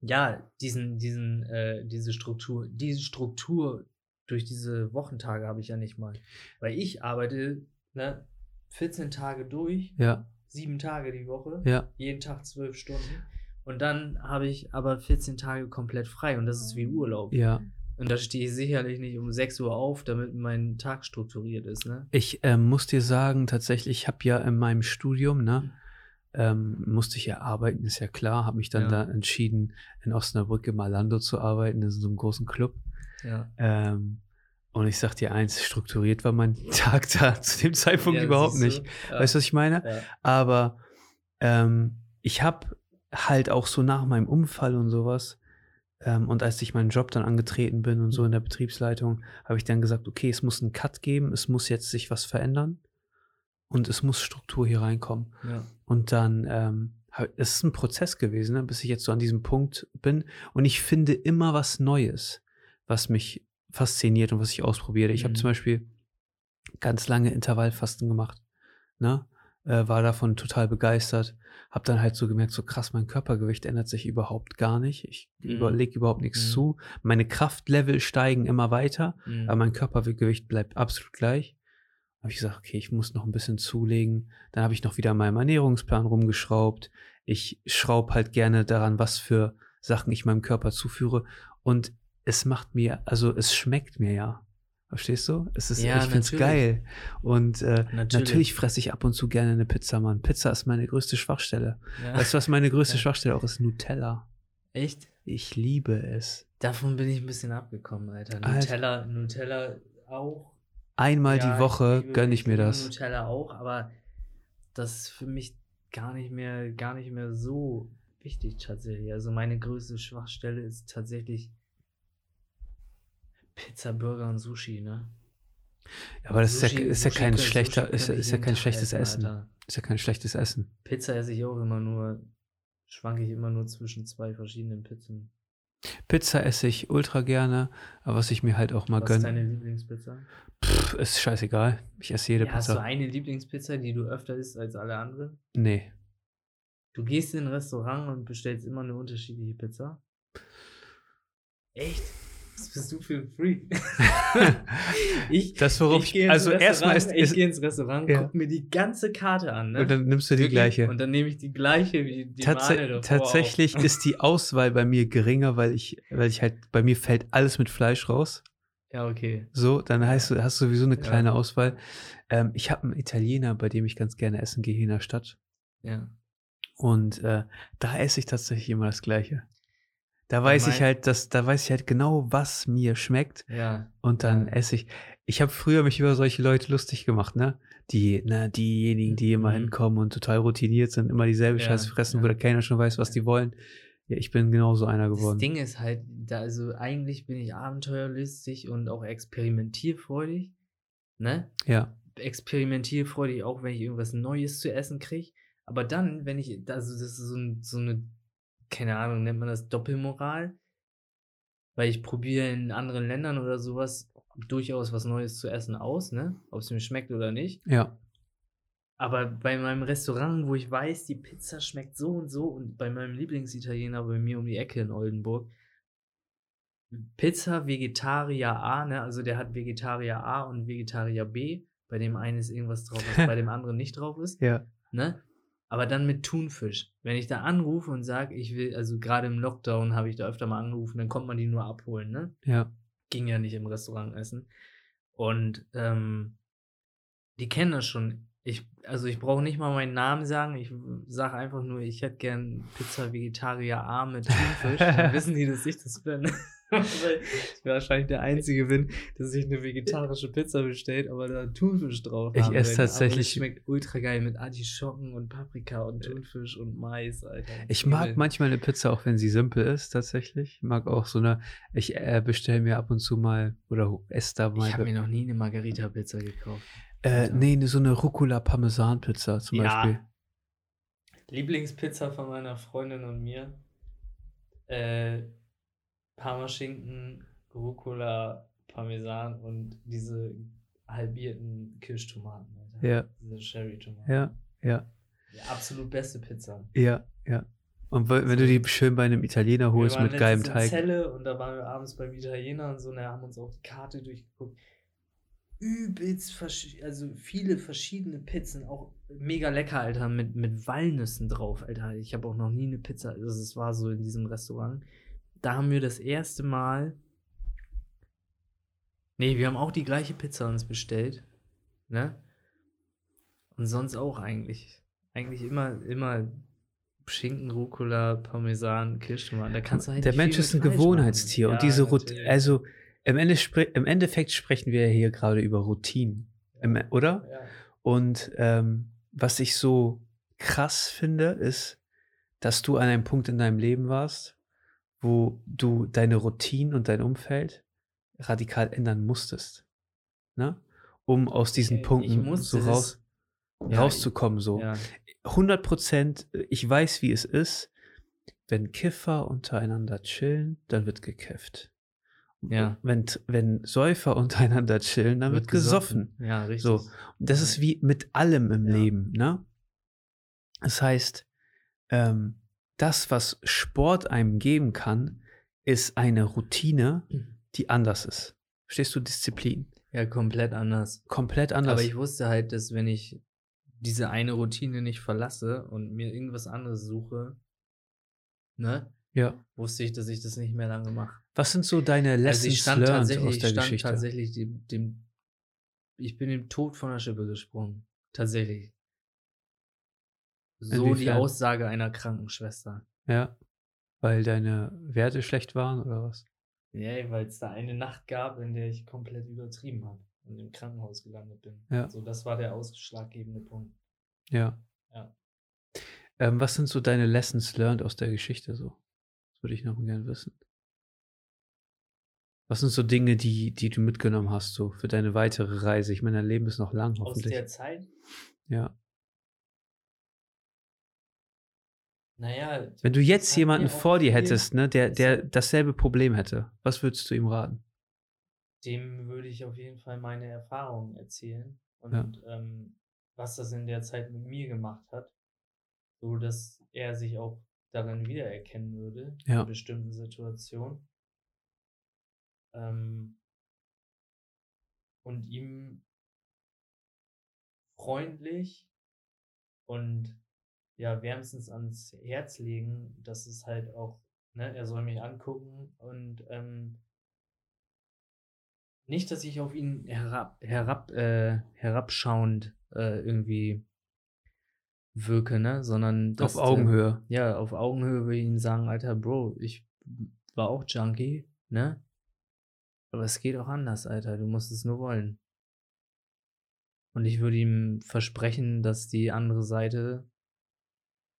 Ja, diesen, diesen, äh, diese Struktur, diese Struktur durch diese Wochentage habe ich ja nicht mal. Weil ich arbeite, ne, 14 Tage durch, Ja, sieben Tage die Woche, ja. jeden Tag zwölf Stunden. Und dann habe ich aber 14 Tage komplett frei und das ist wie Urlaub. Ja. Und da stehe ich sicherlich nicht um 6 Uhr auf, damit mein Tag strukturiert ist, ne? Ich ähm, muss dir sagen, tatsächlich, ich habe ja in meinem Studium, ne, ähm, musste ich ja arbeiten, ist ja klar, habe mich dann Ja. da entschieden, in Osnabrück im Alando zu arbeiten, das ist so ein großen Club. Ja. Ähm, und ich sag dir eins, strukturiert war mein Tag da zu dem Zeitpunkt Ja, überhaupt nicht. Ja. Weißt du, was ich meine? Ja. Aber ähm, ich habe halt auch so nach meinem Unfall und sowas, ähm, und als ich meinen Job dann angetreten bin und so in der Betriebsleitung, habe ich dann gesagt, okay, es muss einen Cut geben, es muss jetzt sich was verändern und es muss Struktur hier reinkommen. Ja. Und dann, ähm, es ist ein Prozess gewesen, ne, bis ich jetzt so an diesem Punkt bin. Und ich finde immer was Neues, was mich fasziniert und was ich ausprobiere. Ich habe Mhm. zum Beispiel ganz lange Intervallfasten gemacht. Ne? Äh, war davon total begeistert. Hab dann halt so gemerkt, so krass, mein Körpergewicht ändert sich überhaupt gar nicht. Ich Mhm. überlege überhaupt nichts Mhm. zu. Meine Kraftlevel steigen immer weiter, Mhm. aber mein Körpergewicht bleibt absolut gleich. Habe ich gesagt, okay, ich muss noch ein bisschen zulegen. Dann habe ich noch wieder an meinem Ernährungsplan rumgeschraubt. Ich schraube halt gerne daran, was für Sachen ich meinem Körper zuführe. Und es macht mir, also es schmeckt mir ja. Verstehst du? Es ist, Ja, ich finde es natürlich. geil. Und äh, Natürlich. natürlich, fresse ich ab und zu gerne eine Pizza, Mann. Pizza ist meine größte Schwachstelle. Ja. Weißt du, was meine größte Ja. Schwachstelle auch ist? Nutella. Echt? Ich liebe es. Davon bin ich ein bisschen abgekommen, Alter. Alter. Nutella, Nutella auch. Einmal die Woche gönne ich mir das. Nutella auch, aber das ist für mich gar nicht mehr, gar nicht mehr so wichtig tatsächlich. Also meine größte Schwachstelle ist tatsächlich Pizza, Burger und Sushi, ne? Aber das ist ja, Sushi- ist ja Sushi kein schlechter, Sushi ist, ja- ist ja kein schlechtes essen. Alter. Ist ja kein schlechtes Essen. Pizza esse ich auch immer nur, schwanke ich immer nur zwischen zwei verschiedenen Pizzen. Pizza esse ich ultra gerne, aber was ich mir halt auch mal Was ist gönne, deine Lieblingspizza? pff, ist scheißegal. Ich esse jede Ja, hast du Pizza. eine Lieblingspizza, die du öfter isst als alle anderen? Nee. Du gehst in ein Restaurant und bestellst immer eine unterschiedliche Pizza? Echt? Was bist du für ein Freak? ich, Das, worauf ich, gehe ins also erstmal ist, Restaurant, ich gehe ins Restaurant, Ja. guck mir die ganze Karte an, ne? und dann nimmst du die Wirklich? gleiche. Und dann nehme ich die gleiche wie die davor tatsächlich auch. ist die Auswahl bei mir geringer, weil ich, weil ich halt, bei mir fällt alles mit Fleisch raus. Ja, okay. So, dann heißt du, hast du sowieso eine Ja. kleine Auswahl. Ähm, ich habe einen Italiener, bei dem ich ganz gerne essen gehe hier in der Stadt. Ja. Und äh, da esse ich tatsächlich immer das Gleiche. Da weiß ich halt, dass, da weiß ich halt genau, was mir schmeckt. Ja. Und dann Ja. esse ich. Ich habe früher mich über solche Leute lustig gemacht, ne? Die, ne, diejenigen, die immer Mhm. hinkommen und total routiniert sind, immer dieselbe Ja, Scheiße fressen, wo ja. der keiner schon weiß, was die wollen. Ja, ich bin genauso einer Das geworden. Ding ist halt, da, also eigentlich bin ich abenteuerlustig und auch experimentierfreudig. Ne? Ja, experimentierfreudig, auch wenn ich irgendwas Neues zu essen kriege. Aber dann, wenn ich, also das ist so, ein, so eine, keine Ahnung, nennt man das Doppelmoral? Weil ich probiere in anderen Ländern oder sowas durchaus was Neues zu essen aus, ne? Ob es mir schmeckt oder nicht. ja, Aber bei meinem Restaurant, wo ich weiß, die Pizza schmeckt so und so und bei meinem Lieblingsitaliener bei mir um die Ecke in Oldenburg, Pizza Vegetarier A, ne? Also der hat Vegetarier A und Vegetarier B. Bei dem einen ist irgendwas drauf, was bei dem anderen nicht drauf ist, ja. ne? Aber dann mit Thunfisch. Wenn ich da anrufe und sage, ich will, also gerade im Lockdown habe ich da öfter mal angerufen, dann kommt man die nur abholen, ne? Ja. Ging ja nicht im Restaurant essen. Und ähm, die kennen das schon. Ich, also ich brauche nicht mal meinen Namen sagen. Ich sage einfach nur, ich hätte gern Pizza Vegetarier A mit Thunfisch. Dann wissen die, dass ich das bin. Ich wahrscheinlich der Einzige bin, der sich eine vegetarische Pizza bestellt, aber da Thunfisch drauf Ich esse tatsächlich- es schmeckt ultra geil mit Artischocken und Paprika und Thunfisch und Mais, Alter. Ich mag manchmal eine Pizza, auch wenn sie simpel ist, tatsächlich. Ich mag auch so eine, ich äh, bestelle mir ab und zu mal oder esse da mal. Ich habe mir noch nie eine Margarita-Pizza gekauft. äh, nee, so eine Rucola-Parmesan-Pizza zum Ja. Beispiel. Lieblingspizza von meiner Freundin und mir. Äh, Parmaschinken, Rucola, Parmesan und diese halbierten Kirschtomaten. Alter. Ja. Diese Cherry-Tomaten. Ja, ja, Die absolut beste Pizza. ja, ja. Und wenn du die schön bei einem Italiener holst mit geilem Teig. Celle und da waren wir abends beim Italiener und so und da haben uns auch die Karte durchgeguckt. Übelst, also viele verschiedene Pizzen, auch mega lecker, Alter, mit, mit Walnüssen drauf, Alter. Ich habe auch noch nie eine Pizza, also es war so in diesem Restaurant. Da haben wir das erste Mal. Nee, wir haben auch die gleiche Pizza uns bestellt. Ne? Und sonst auch eigentlich. Eigentlich immer, immer Schinken, Rucola, Parmesan, Kirschtomaten. Da kannst du halt Der Mensch ist ein Gewohnheitstier machen. und diese Ja, Routine, also im, Ende im Endeffekt sprechen wir ja hier gerade über Routinen, im, oder? Ja. Und ähm, was ich so krass finde, ist, dass du an einem Punkt in deinem Leben warst, wo du deine Routinen und dein Umfeld radikal ändern musstest. Ne? Um aus diesen Äh, ich Punkten so raus, Ja, rauszukommen. So. Ja. 100 Prozent, ich weiß, wie es ist, wenn Kiffer untereinander chillen, dann wird gekifft. Ja. Wenn, wenn Säufer untereinander chillen, dann wird, gesoffen. Ja, richtig. So. Das ist wie mit allem im Ja. Leben, ne? Das heißt, ähm, das, was Sport einem geben kann, ist eine Routine, die anders ist. Verstehst du Disziplin? Ja, komplett anders. Komplett anders. Aber ich wusste halt, dass wenn ich diese eine Routine nicht verlasse und mir irgendwas anderes suche, ne, ja. wusste ich, dass ich das nicht mehr lange mache. Was sind so deine Lessons Also ich stand learned tatsächlich, aus der ich stand Geschichte? tatsächlich dem, dem, ich bin dem Tod von der Schippe gesprungen. Tatsächlich. So die Inwiefern? Aussage einer Krankenschwester. Ja. Weil deine Werte schlecht waren oder was? Ja, weil es da eine Nacht gab, in der ich komplett übertrieben habe und im Krankenhaus gelandet bin. Ja. So, das war der ausschlaggebende Punkt. Ja. Ja. Ähm, was sind so deine Lessons learned aus der Geschichte so? Das würde ich noch gerne wissen. Was sind so Dinge, die, die du mitgenommen hast, so für deine weitere Reise? Ich meine, dein Leben ist noch lang, Aus hoffentlich. der Zeit, Ja. Naja. Wenn du jetzt jemanden vor dir hättest, ne, der, der dasselbe Problem hätte, was würdest du ihm raten? dem würde ich auf jeden Fall meine Erfahrungen erzählen und ähm, was das in der Zeit mit mir gemacht hat, so dass er sich auch darin wiedererkennen würde Ja. in bestimmten Situationen. Ähm, und ihm freundlich und ja wärmstens ans Herz legen, dass es halt auch, ne, er soll mich angucken und ähm, nicht, dass ich auf ihn herab, herab, äh, herabschauend äh, irgendwie wirke, ne, sondern dass, Auf Augenhöhe. Äh, ja, auf Augenhöhe würde ich ihm sagen, Alter, Bro, ich war auch Junkie, ne? Aber es geht auch anders, Alter. Du musst es nur wollen. Und ich würde ihm versprechen, dass die andere Seite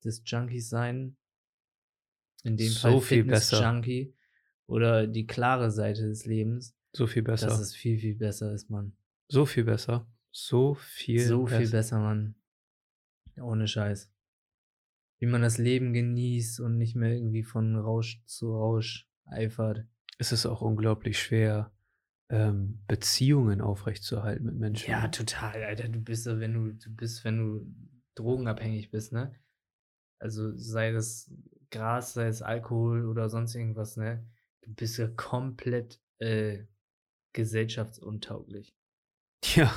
des Junkies sein, in dem So Fall besser. Fitness-Junkie oder die klare Seite des Lebens, So viel besser. dass es viel, viel besser ist, Mann. so viel besser. So viel so viel besser. besser, Mann. Ohne Scheiß. Wie man das Leben genießt und nicht mehr irgendwie von Rausch zu Rausch eifert. Es ist auch unglaublich schwer, ähm, Beziehungen aufrechtzuerhalten mit Menschen. Ja, total, Alter. Du bist wenn du, du bist, wenn du drogenabhängig bist, ne? Also sei das Gras, sei es Alkohol oder sonst irgendwas, ne? Du bist ja komplett äh, gesellschaftsuntauglich. ja.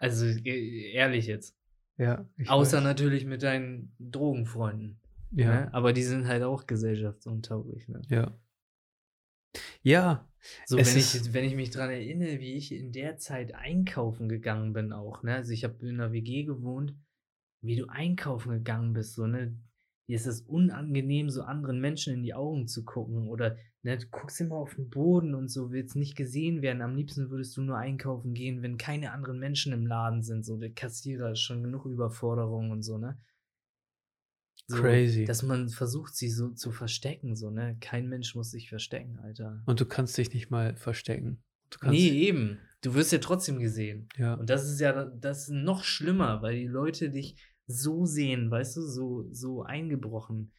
Also e- ehrlich jetzt. Ja, Außer weiß. natürlich mit deinen Drogenfreunden. Ja, Ne? Aber die sind halt auch gesellschaftsuntauglich. Ne? ja. Ja, So, wenn ich, wenn ich mich dran erinnere, wie ich in der Zeit einkaufen gegangen bin auch, ne? Also ich habe in einer WG gewohnt, wie du einkaufen gegangen bist, so, ne? Dir ist es unangenehm, so anderen Menschen in die Augen zu gucken. Oder ne, du guckst immer auf den Boden und so, willst nicht gesehen werden. Am liebsten würdest du nur einkaufen gehen, wenn keine anderen Menschen im Laden sind. So, der Kassierer ist schon genug Überforderung und so, ne? So, Crazy. Dass man versucht, sie so zu verstecken, so, ne? Kein Mensch muss sich verstecken, Alter. und du kannst dich nicht mal verstecken. Du Nee, eben. Du wirst ja trotzdem gesehen. ja. Und das ist ja das ist noch schlimmer, weil die Leute dich so sehen, weißt du, so, so eingebrochen.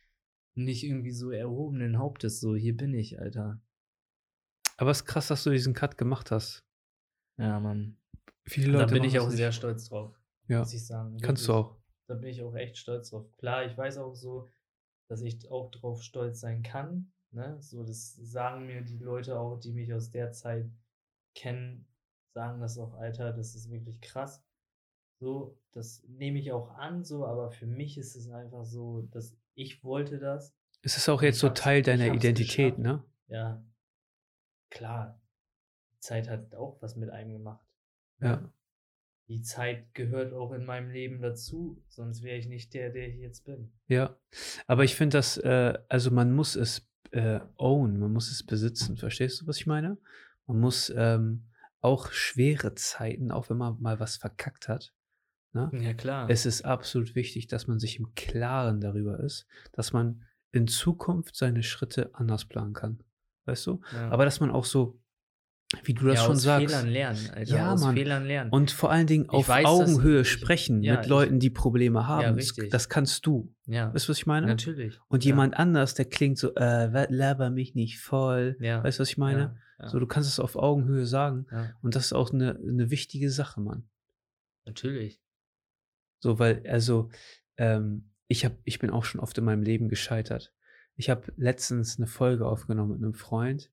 Nicht irgendwie so erhobenen Hauptes, so, hier bin ich, Alter. Aber es ist krass, dass du diesen Cut gemacht hast. Ja, Mann. Viele Da Leute bin ich auch sehr stolz drauf, Ja, muss ich sagen. kannst du Wirklich. auch. Da bin ich auch echt stolz drauf. Klar, ich weiß auch so, dass ich auch drauf stolz sein kann. Ne? So, das sagen mir die Leute auch, die mich aus der Zeit kennen, sagen das auch, Alter, das ist wirklich krass. So, das nehme ich auch an, so, aber für mich ist es einfach so, dass ich wollte das. Es ist auch jetzt so Teil deiner Identität, geschafft. ne? Ja, klar. Die Zeit hat auch was mit einem gemacht. Ja. Die Zeit gehört auch in meinem Leben dazu, sonst wäre ich nicht der, der ich jetzt bin. Ja. Aber ich finde das, äh, also man muss es äh, own, man muss es besitzen. Verstehst du, was ich meine? Man muss ähm, auch schwere Zeiten, auch wenn man mal was verkackt hat, ne? Ja, klar. Es ist absolut wichtig, dass man sich im Klaren darüber ist, dass man in Zukunft seine Schritte anders planen kann. Weißt du? ja. Aber dass man auch so, wie du das ja, schon aus sagst, Fehlern lernen, Alter. Ja, aus Mann. Fehlern lernen. und vor allen Dingen auf weiß, Augenhöhe ich- sprechen ja, mit ich- Leuten, die Probleme haben. das, richtig. das kannst du. ja, Weißt du, was ich meine? natürlich. Und ja. jemand anders, der klingt so, äh, laber mich nicht voll. ja. Weißt du, was ich meine? Ja, ja, So, du kannst es auf Augenhöhe sagen. ja, Und das ist auch eine, eine wichtige Sache, Mann. natürlich. So, weil, also, ähm, ich, hab, ich bin auch schon oft in meinem Leben gescheitert. Ich habe letztens eine Folge aufgenommen mit einem Freund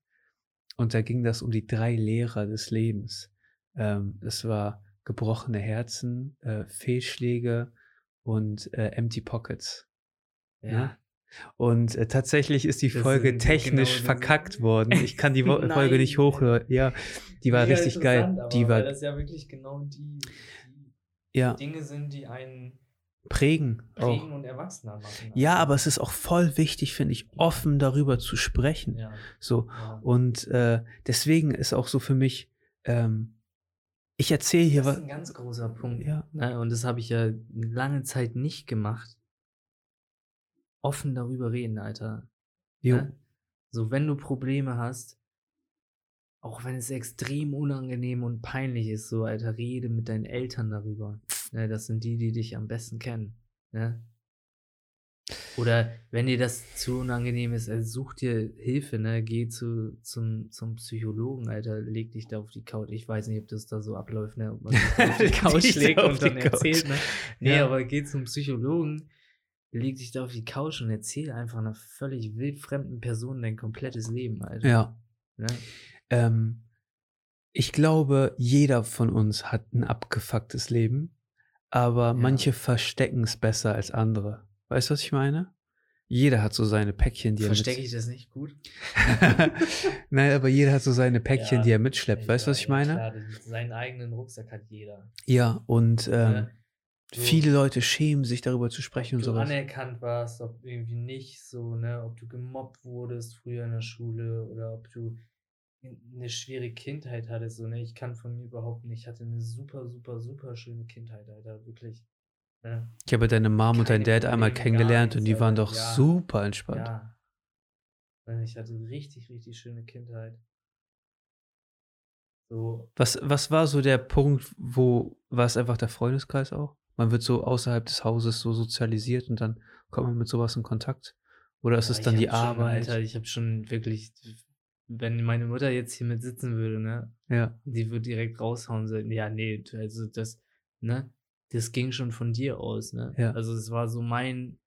und da ging das um die drei Lehrer des Lebens. Ähm, es war gebrochene Herzen, äh, Fehlschläge und äh, Empty Pockets. Ja. Ja. Und äh, tatsächlich ist die Das Folge technisch genau verkackt worden. Ich kann die Folge nicht hochladen. Ja, die war Mega richtig geil. Die war, das ja wirklich genau die ja, Dinge sind, die einen prägen auch. prägen und erwachsener machen. Ja, Alter. aber es ist auch voll wichtig, finde ich, offen darüber zu sprechen. Ja, So. ja. Und äh, deswegen ist auch so für mich, ähm, ich erzähle hier Das was. ist ein ganz großer Punkt. Ja, Ne? Und das habe ich ja lange Zeit nicht gemacht. Offen darüber reden, Alter. jo, Ne? So, wenn du Probleme hast, auch wenn es extrem unangenehm und peinlich ist, so, Alter, rede mit deinen Eltern darüber. Ne? Das sind die, die dich am besten kennen. Ne? Oder wenn dir das zu unangenehm ist, also such dir Hilfe, ne? Geh zu, zum, zum Psychologen, Alter, leg dich da auf die Couch. Ich weiß nicht, ob das da so abläuft, ne? Ob man auf die Couch legt und dann erzählt, Couch. ne? Nee, Ja. aber geh zum Psychologen, leg dich da auf die Couch und erzähl einfach einer völlig wildfremden Person dein komplettes Leben, Alter. ja. Ne? Ähm, ich glaube, jeder von uns hat ein abgefucktes Leben, aber manche verstecken es besser als andere. Weißt du, was ich meine? Jeder hat so seine Päckchen, die er Verstecke ich das nicht gut? Nein, aber jeder hat so seine Päckchen, Ja, die er mitschleppt. Weißt du, was Ja, ich meine? Klar, seinen eigenen Rucksack hat jeder. Ja, und ähm? So, viele Leute schämen sich darüber zu sprechen ob und du sowas. anerkannt warst, ob irgendwie nicht so, ne, ob du gemobbt wurdest früher in der Schule oder ob du eine schwere Kindheit hattest, so, ne, ich kann von mir behaupten, ich hatte eine super, super, super schöne Kindheit, Alter, wirklich. Ne? Ich habe deine Mom und dein Keine Dad einmal kennengelernt und die nichts, waren doch Ja. super entspannt. Ja. Ne, Ich hatte richtig, richtig schöne Kindheit. So, Was, was war so der Punkt, wo war es einfach der Freundeskreis auch? Man wird so außerhalb des Hauses so sozialisiert und dann kommt man mit sowas in Kontakt? Oder ist Ja, es dann die hab schon, Arbeit? Alter, ich habe schon wirklich, wenn meine Mutter jetzt hier mit sitzen würde, ne, ja, die würde direkt raushauen und sagen, ja, nee, also das, ne, das ging schon von dir aus, ne? Ja. Also es war so mein,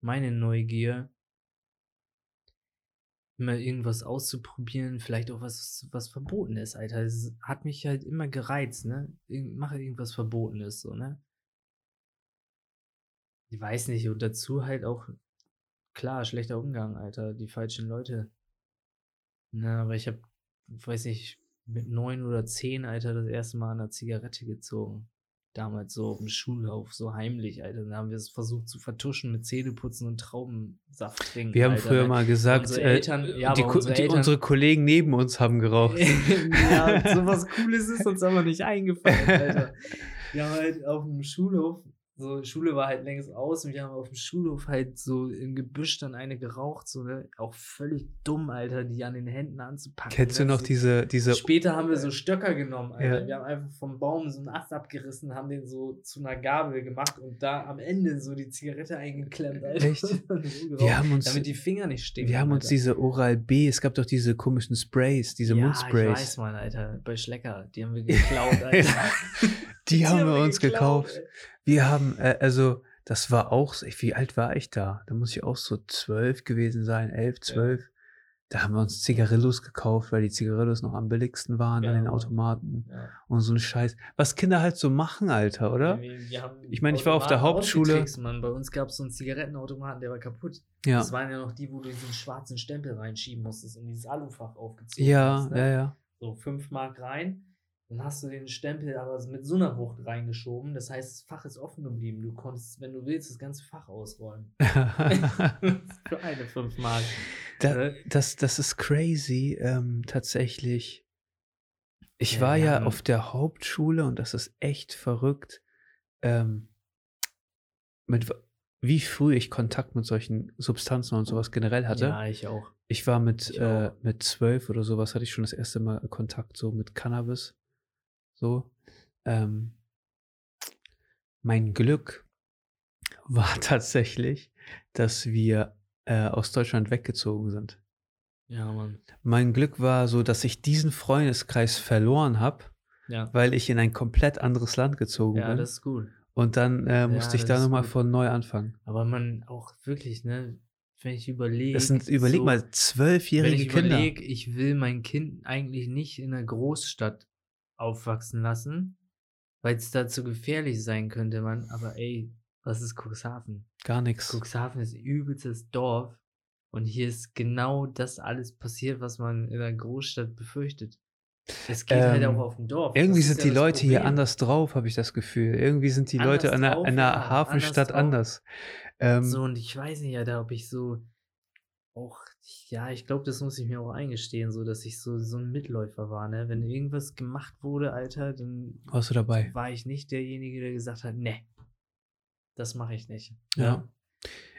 meine Neugier, immer irgendwas auszuprobieren, vielleicht auch was, was verboten ist, Alter. Es hat mich halt immer gereizt, ne? Mache irgendwas Verbotenes, so, ne? Ich weiß nicht, und dazu halt auch, klar, schlechter Umgang, Alter, die falschen Leute. Na, aber ich habe, weiß nicht, mit neun oder zehn, Alter, das erste Mal eine Zigarette gezogen. Damals so auf dem Schulhof, so heimlich, Alter. Da haben wir es versucht zu vertuschen mit Zähneputzen und Traubensaft trinken. Wir haben Alter. früher mal gesagt, Unsere äh, Eltern- ja, die, unsere die, Eltern- unsere Kollegen neben uns haben geraucht. ja, sowas Cooles ist uns aber nicht eingefallen, Alter. Wir haben halt auf dem Schulhof, so Schule war halt längst aus und wir haben auf dem Schulhof halt so im Gebüsch dann eine geraucht, so, ne? Auch völlig dumm, Alter, die an den Händen anzupacken. Kennst du ne? noch So- diese, diese Später haben wir so Stöcker genommen, Alter. Ja. Wir haben einfach vom Baum so einen Ast abgerissen, haben den so zu einer Gabel gemacht und da am Ende so die Zigarette eingeklemmt, Alter. Echt? Wir haben uns, damit die Finger nicht stinken. wir haben uns Alter. diese Oral B, es gab doch diese komischen Sprays, diese ja, Ich Mundsprays. weiß, Mann, Alter. Bei Schlecker, die haben wir geklaut, Alter. Die haben wir uns gekauft. Wir haben, äh, also, das war auch, wie alt war ich da? Da muss ich auch so zwölf gewesen sein, elf, zwölf. Da haben wir uns Zigarillos gekauft, weil die Zigarillos noch am billigsten waren Ja, an den Mann. Automaten. Ja. Und so ein Scheiß. Was Kinder halt so machen, Alter, oder? Ich meine, ich war auf der Hauptschule. Mann. Bei uns gab es so einen Zigarettenautomaten, der war kaputt. Ja. Das waren ja noch die, wo du diesen schwarzen Stempel reinschieben musstest und dieses Alufach aufgezogen Ja, hast. Ne? ja, ja. So fünf Mark rein. Dann hast du den Stempel aber mit so einer Wucht reingeschoben. Das heißt, das Fach ist offen geblieben. Du konntest, wenn du willst, das ganze Fach ausräumen. Für eine fünf Mark. da, Ne? das, das ist crazy, ähm, tatsächlich. Ich Ja, war ja haben- auf der Hauptschule und das ist echt verrückt, ähm, mit wie früh ich Kontakt mit solchen Substanzen und sowas generell hatte. Ja, ich auch. Ich war mit, Ich äh, mit zwölf oder sowas, hatte ich schon das erste Mal Kontakt so mit Cannabis. So. Ähm, mein Glück war tatsächlich, dass wir äh, aus Deutschland weggezogen sind. Ja, Mann. Mein Glück war so, dass ich diesen Freundeskreis verloren habe, Ja. weil ich in ein komplett anderes Land gezogen Ja, bin. das ist gut. Und dann äh, musste ich das da nochmal von neu anfangen. Aber man auch wirklich, ne, wenn ich überlege. Das sind, überleg so, mal, wenn zwölfjährige ich Kinder. überlege, ich will mein Kind eigentlich nicht in einer Großstadt aufwachsen lassen, weil es da zu gefährlich sein könnte, Mann. Aber ey, was ist Cuxhaven? Gar nichts. Cuxhaven ist übelstes Dorf und hier ist genau das alles passiert, was man in einer Großstadt befürchtet. Es geht halt Ähm, auch auf dem Dorf. Irgendwie sind ja die Leute hier Problem. anders drauf, habe ich das Gefühl. Irgendwie sind die Leute Anders an einer, einer ja, Hafenstadt anders anders. Ähm, So, und ich weiß nicht, Alter, ob ich so auch, ja, ich glaube, das muss ich mir auch eingestehen, so, dass ich so, so ein Mitläufer war, ne? Wenn irgendwas gemacht wurde, Alter, dann warst du dabei? war ich nicht derjenige, der gesagt hat, ne, das mache ich nicht. ne? Ja.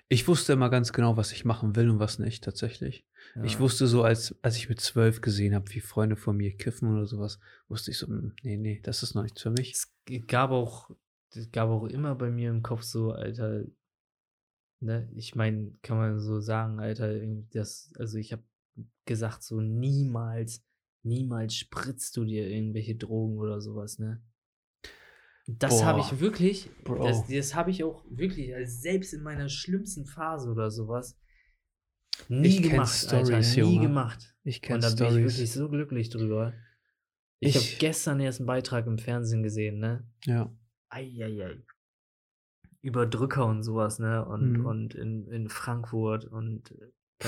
Ich wusste immer ganz genau, was ich machen will und was nicht, tatsächlich. Ja. Ich wusste so, als, als ich mit zwölf gesehen habe, wie Freunde von mir kiffen oder sowas, wusste ich so, hm, nee, nee, das ist noch nichts für mich. Es gab auch, es gab auch immer bei mir im Kopf so, Alter, ne, ich meine, kann man so sagen, Alter, das, also ich habe gesagt, so niemals, niemals spritzt du dir irgendwelche Drogen oder sowas, ne? Das habe ich wirklich, Bro. das, das habe ich auch wirklich, also selbst in meiner schlimmsten Phase oder sowas, nie Ich gemacht, Stories, Alter, nie Junge. gemacht. Ich Und kenne da bin ich Stories. wirklich so glücklich drüber. Ich, habe Ich- gestern erst einen Beitrag im Fernsehen gesehen, ne? Ja. Eieiei. Über Drücker und sowas, ne? Und, Mhm. und in, in Frankfurt und äh,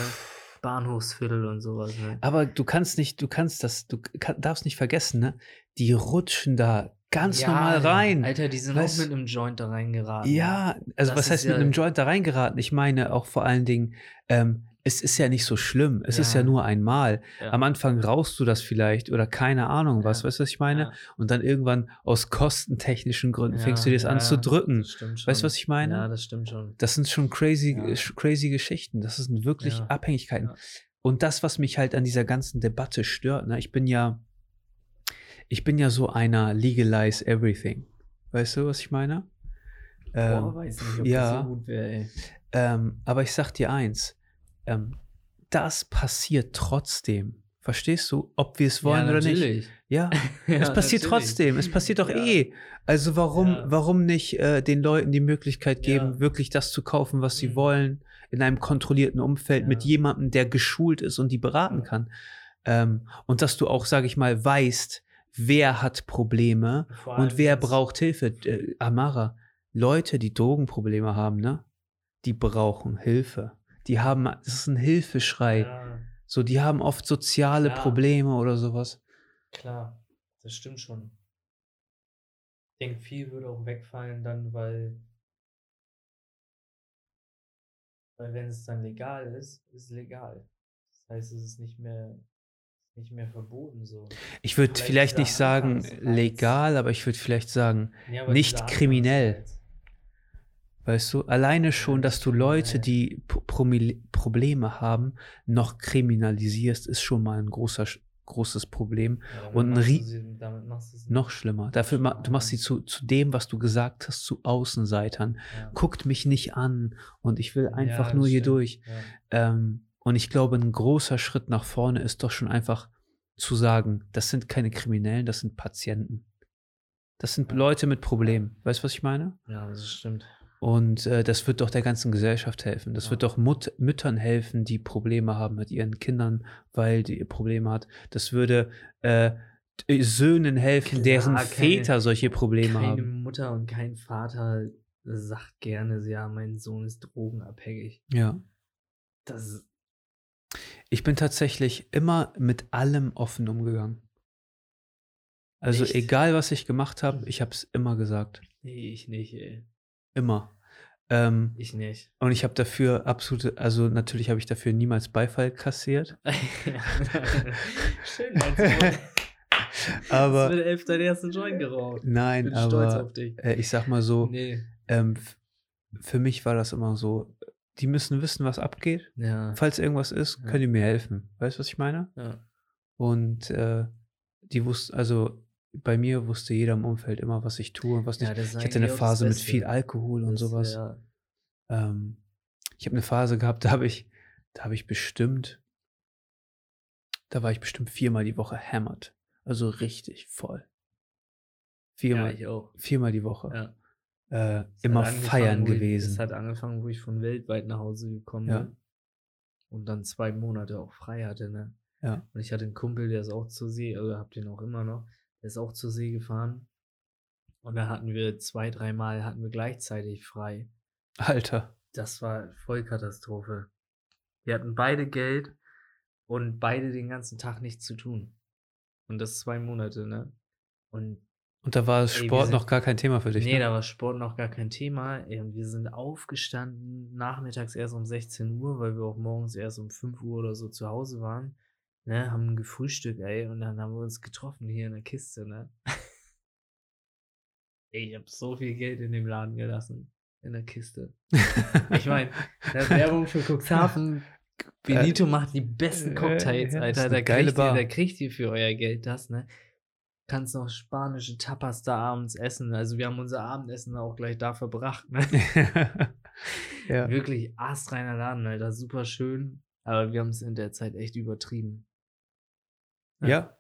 Bahnhofsviertel und sowas, ne? Aber du kannst nicht, du kannst das, du kann, darfst nicht vergessen, ne? Die rutschen da ganz Ja, normal rein. Alter, die sind Weißt- auch mit einem Joint da reingeraten. Ja, also Das was heißt mit ja- einem Joint da reingeraten? Ich meine auch vor allen Dingen, ähm, es ist ja nicht so schlimm. Es ist ja Ja. nur einmal. Ja. Am Anfang rauchst du das vielleicht oder keine Ahnung was, Ja. weißt du, was ich meine? Ja. Und dann irgendwann aus kostentechnischen Gründen Ja, fängst du dir das an ja, zu drücken. das stimmt Weißt du, was ich meine? Ja, das stimmt schon. Das sind schon crazy, Ja. crazy Geschichten. Das sind wirklich Ja. Abhängigkeiten. Ja. Und das, was mich halt an dieser ganzen Debatte stört, ne, ich bin ja, ich bin ja so einer legalize everything. Weißt du, was ich meine? Ähm, Boah, weiß nicht, ob ja. das so gut wäre, ey. ähm, aber ich sag dir eins, ähm, das passiert trotzdem. Verstehst du? Ob wir es wollen ja, oder nicht. natürlich. Ja, Ja, es passiert natürlich. trotzdem. Es passiert doch Ja. eh. Also warum, warum nicht äh, den Leuten die Möglichkeit geben, wirklich das zu kaufen, was sie Mhm. wollen, in einem kontrollierten Umfeld mit jemandem, der geschult ist und die beraten kann. Ähm, und dass du auch, sage ich mal, weißt, wer hat Probleme und wer braucht Hilfe. Äh, Amara, Leute, die Drogenprobleme haben, ne? Die brauchen Hilfe. Die haben, das ist ein Hilfeschrei. Ja, So, die haben oft soziale Ja. Probleme oder sowas. klar, das stimmt schon. Ich denke, viel würde auch wegfallen dann, weil, weil wenn es dann legal ist, ist es legal. Das heißt, es ist nicht mehr, nicht mehr verboten so. Ich würde Vielleicht vielleicht nicht sagen legal, aber ich würde vielleicht sagen, Ja, Nicht kriminell. Anfangsreiz. Weißt du, alleine schon, dass du Leute, die Pro- Promille- Probleme haben, noch kriminalisierst, ist schon mal ein großer, großes Problem. Ja, Und ein Rie- sie- damit machst du es Noch schlimmer. Dafür, ma, du machst sie zu, zu dem, was du gesagt hast, zu Außenseitern. Ja. Guckt mich nicht an und ich will einfach Ja, nur das hier stimmt. durch. Ähm, und ich glaube, ein großer Schritt nach vorne ist doch schon einfach zu sagen, das sind keine Kriminellen, das sind Patienten. Das sind. Leute mit Problemen. Weißt du, was ich meine? ja, das stimmt. Und äh, das wird doch der ganzen Gesellschaft helfen. Das Ja. wird doch Mut Müttern helfen, die Probleme haben mit ihren Kindern, weil die Probleme hat. Das würde äh, Söhnen helfen, deren Klar, keine- Väter solche Probleme Keine haben. Mutter und kein Vater sagt gerne, ja, mein Sohn ist drogenabhängig. Ja. Das ist, Ich bin tatsächlich immer mit allem offen umgegangen. Also Echt? egal, was ich gemacht habe, ich habe es immer gesagt. nee, ich nicht, ey. Immer. Ähm, Ich nicht. und ich habe dafür absolute, also natürlich habe ich dafür niemals Beifall kassiert. Schön, Sohn. Aber Hast mit elf deinen ersten Joint geraucht. Ich nein, bin stolz aber auf dich. äh, ich sag mal so, Nee. ähm, für mich war das immer so, die müssen wissen, was abgeht. Ja. Falls irgendwas ist, Ja. können die mir helfen. Weißt du, was ich meine? ja. Und äh, die wussten, also bei mir wusste jeder im Umfeld immer, was ich tue und was nicht. Ja, ich hatte eine Phase mit viel Alkohol und sowas. Ja, Ähm, ich habe eine Phase gehabt, da habe ich, da habe ich bestimmt, da war ich bestimmt viermal die Woche hammered. Also richtig voll. ja, Viermal, auch. viermal die Woche. Ja. Äh, immer feiern wo ich- gewesen. Es hat angefangen, wo ich von weltweit nach Hause gekommen Ja. bin. Und dann zwei Monate auch frei hatte, ne? Ja. Und ich hatte einen Kumpel, der ist auch zur See, oder hab den auch immer noch, der ist auch zur See gefahren. Und da hatten wir zwei, dreimal hatten wir gleichzeitig frei. Alter. Das war Vollkatastrophe. Wir hatten beide Geld und beide den ganzen Tag nichts zu tun. Und das zwei Monate, ne? Und Und da war Ey, Sport sind- noch gar kein Thema für dich. nee, ne? da war Sport noch gar kein Thema. Und wir sind aufgestanden, nachmittags erst um 16 Uhr, weil wir auch morgens erst um 5 Uhr oder so zu Hause waren. Ne, haben gefrühstückt, ey, und dann haben wir uns getroffen hier in der Kiste, ne? ey, ich hab so viel Geld in dem Laden gelassen. In der Kiste. Ich meine, Werbung für Cuxhaven. Benito macht die besten äh, Cocktails, ja, Alter. Da geile kriegt, ihr, da kriegt ihr für euer Geld das, ne? Kannst noch spanische Tapas da abends essen. Also wir haben unser Abendessen auch gleich da verbracht, ne? ja. Wirklich astreiner Laden, Alter. Super schön. Aber wir haben es in der Zeit echt übertrieben. Ja,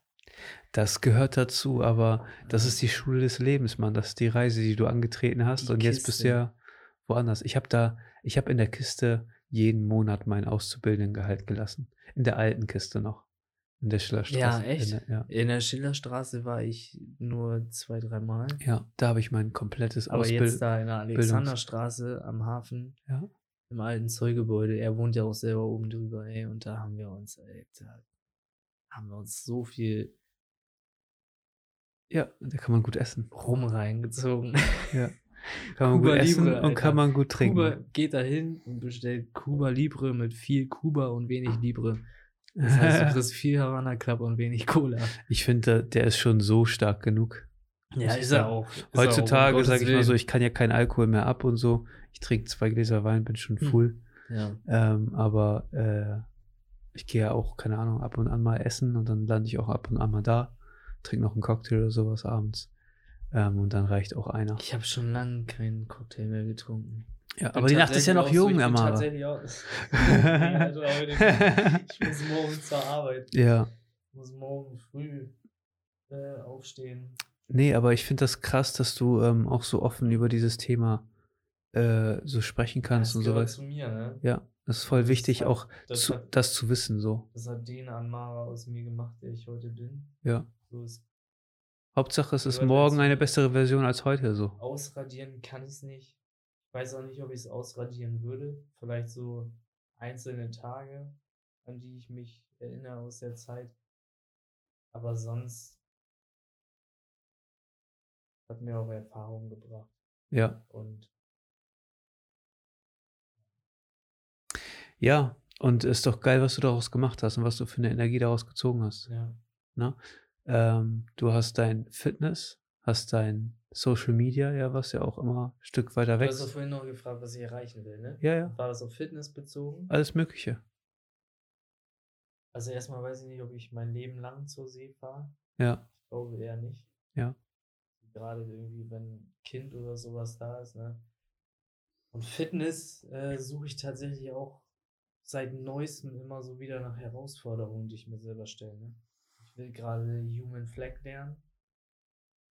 das gehört dazu, aber das ist die Schule des Lebens, Mann. Das ist die Reise, die du angetreten hast. Die und jetzt bist du Kiste. ja woanders. Ich habe da, ich habe in der Kiste jeden Monat mein Auszubildendengehalt gelassen. In der alten Kiste noch. In der Schillerstraße. Ja, In echt? der, ja. In der Schillerstraße war ich nur zwei, dreimal. ja, da habe ich mein komplettes Aber jetzt Ausbildung. da in der Alexanderstraße am Hafen, Ja. im alten Zollgebäude, er wohnt ja auch selber oben drüber, ey, und da haben wir uns, ey, da haben wir uns so viel Ja, da kann man gut essen. rum reingezogen. Ja. Kann man Cuba gut essen Libre, und kann man gut trinken. Kuba geht da hin und bestellt Cuba Libre mit viel Kuba und wenig Libre. Das heißt, du kriegst viel Havana Club und wenig Cola. ich finde, der ist schon so stark genug. Ja, ist er auch. Ist um Heutzutage Gottes sage ich mal so, ich kann ja keinen Alkohol mehr ab und so. Ich trinke zwei Gläser Wein, bin schon Hm. full. Ja. Ähm, aber äh, ich gehe ja auch, keine Ahnung, ab und an mal essen und dann lande ich auch ab und an mal da, trinke noch einen Cocktail oder sowas abends. Ähm, und dann reicht auch einer. Ich habe schon lange keinen Cocktail mehr getrunken. Ja, aber die Nacht ist ja noch so, jung, bin Amara. tatsächlich heute- Ich muss morgen zur Arbeit. ja. Ich muss morgen früh äh, aufstehen. Nee, aber ich finde das krass, dass du ähm, auch so offen über dieses Thema äh, so sprechen kannst das und sowas. zu mir, ne? Ja, das ist voll Das wichtig, hat- auch das zu, hat- das zu wissen, so. Das hat den Anmara aus mir gemacht, der ich heute bin. Ja. So ist Hauptsache, es ist morgen eine bessere Version als heute so. Ausradieren kann ich es nicht. Ich weiß auch nicht, ob ich es ausradieren würde. Vielleicht so einzelne Tage, an die ich mich erinnere aus der Zeit. Aber sonst hat mir auch Erfahrung gebracht. Ja. Und Ja, und ist doch geil, was du daraus gemacht hast und was du für eine Energie daraus gezogen hast. ja, Ähm, du hast dein Fitness, hast dein Social Media, ja, was ja auch immer ein Stück weiter du hast wächst. vorhin noch gefragt, was ich erreichen will, ne? Ja, ja, War das auf Fitness bezogen? alles Mögliche. Also erstmal weiß ich nicht, ob ich mein Leben lang zur See fahre. Ja, Ich glaube eher nicht. Ja. Gerade irgendwie, wenn ein Kind oder sowas da ist, ne? Und Fitness äh, suche ich tatsächlich auch seit neuestem immer so wieder nach Herausforderungen, die ich mir selber stelle. Ne? Ich will gerade Human Flag lernen.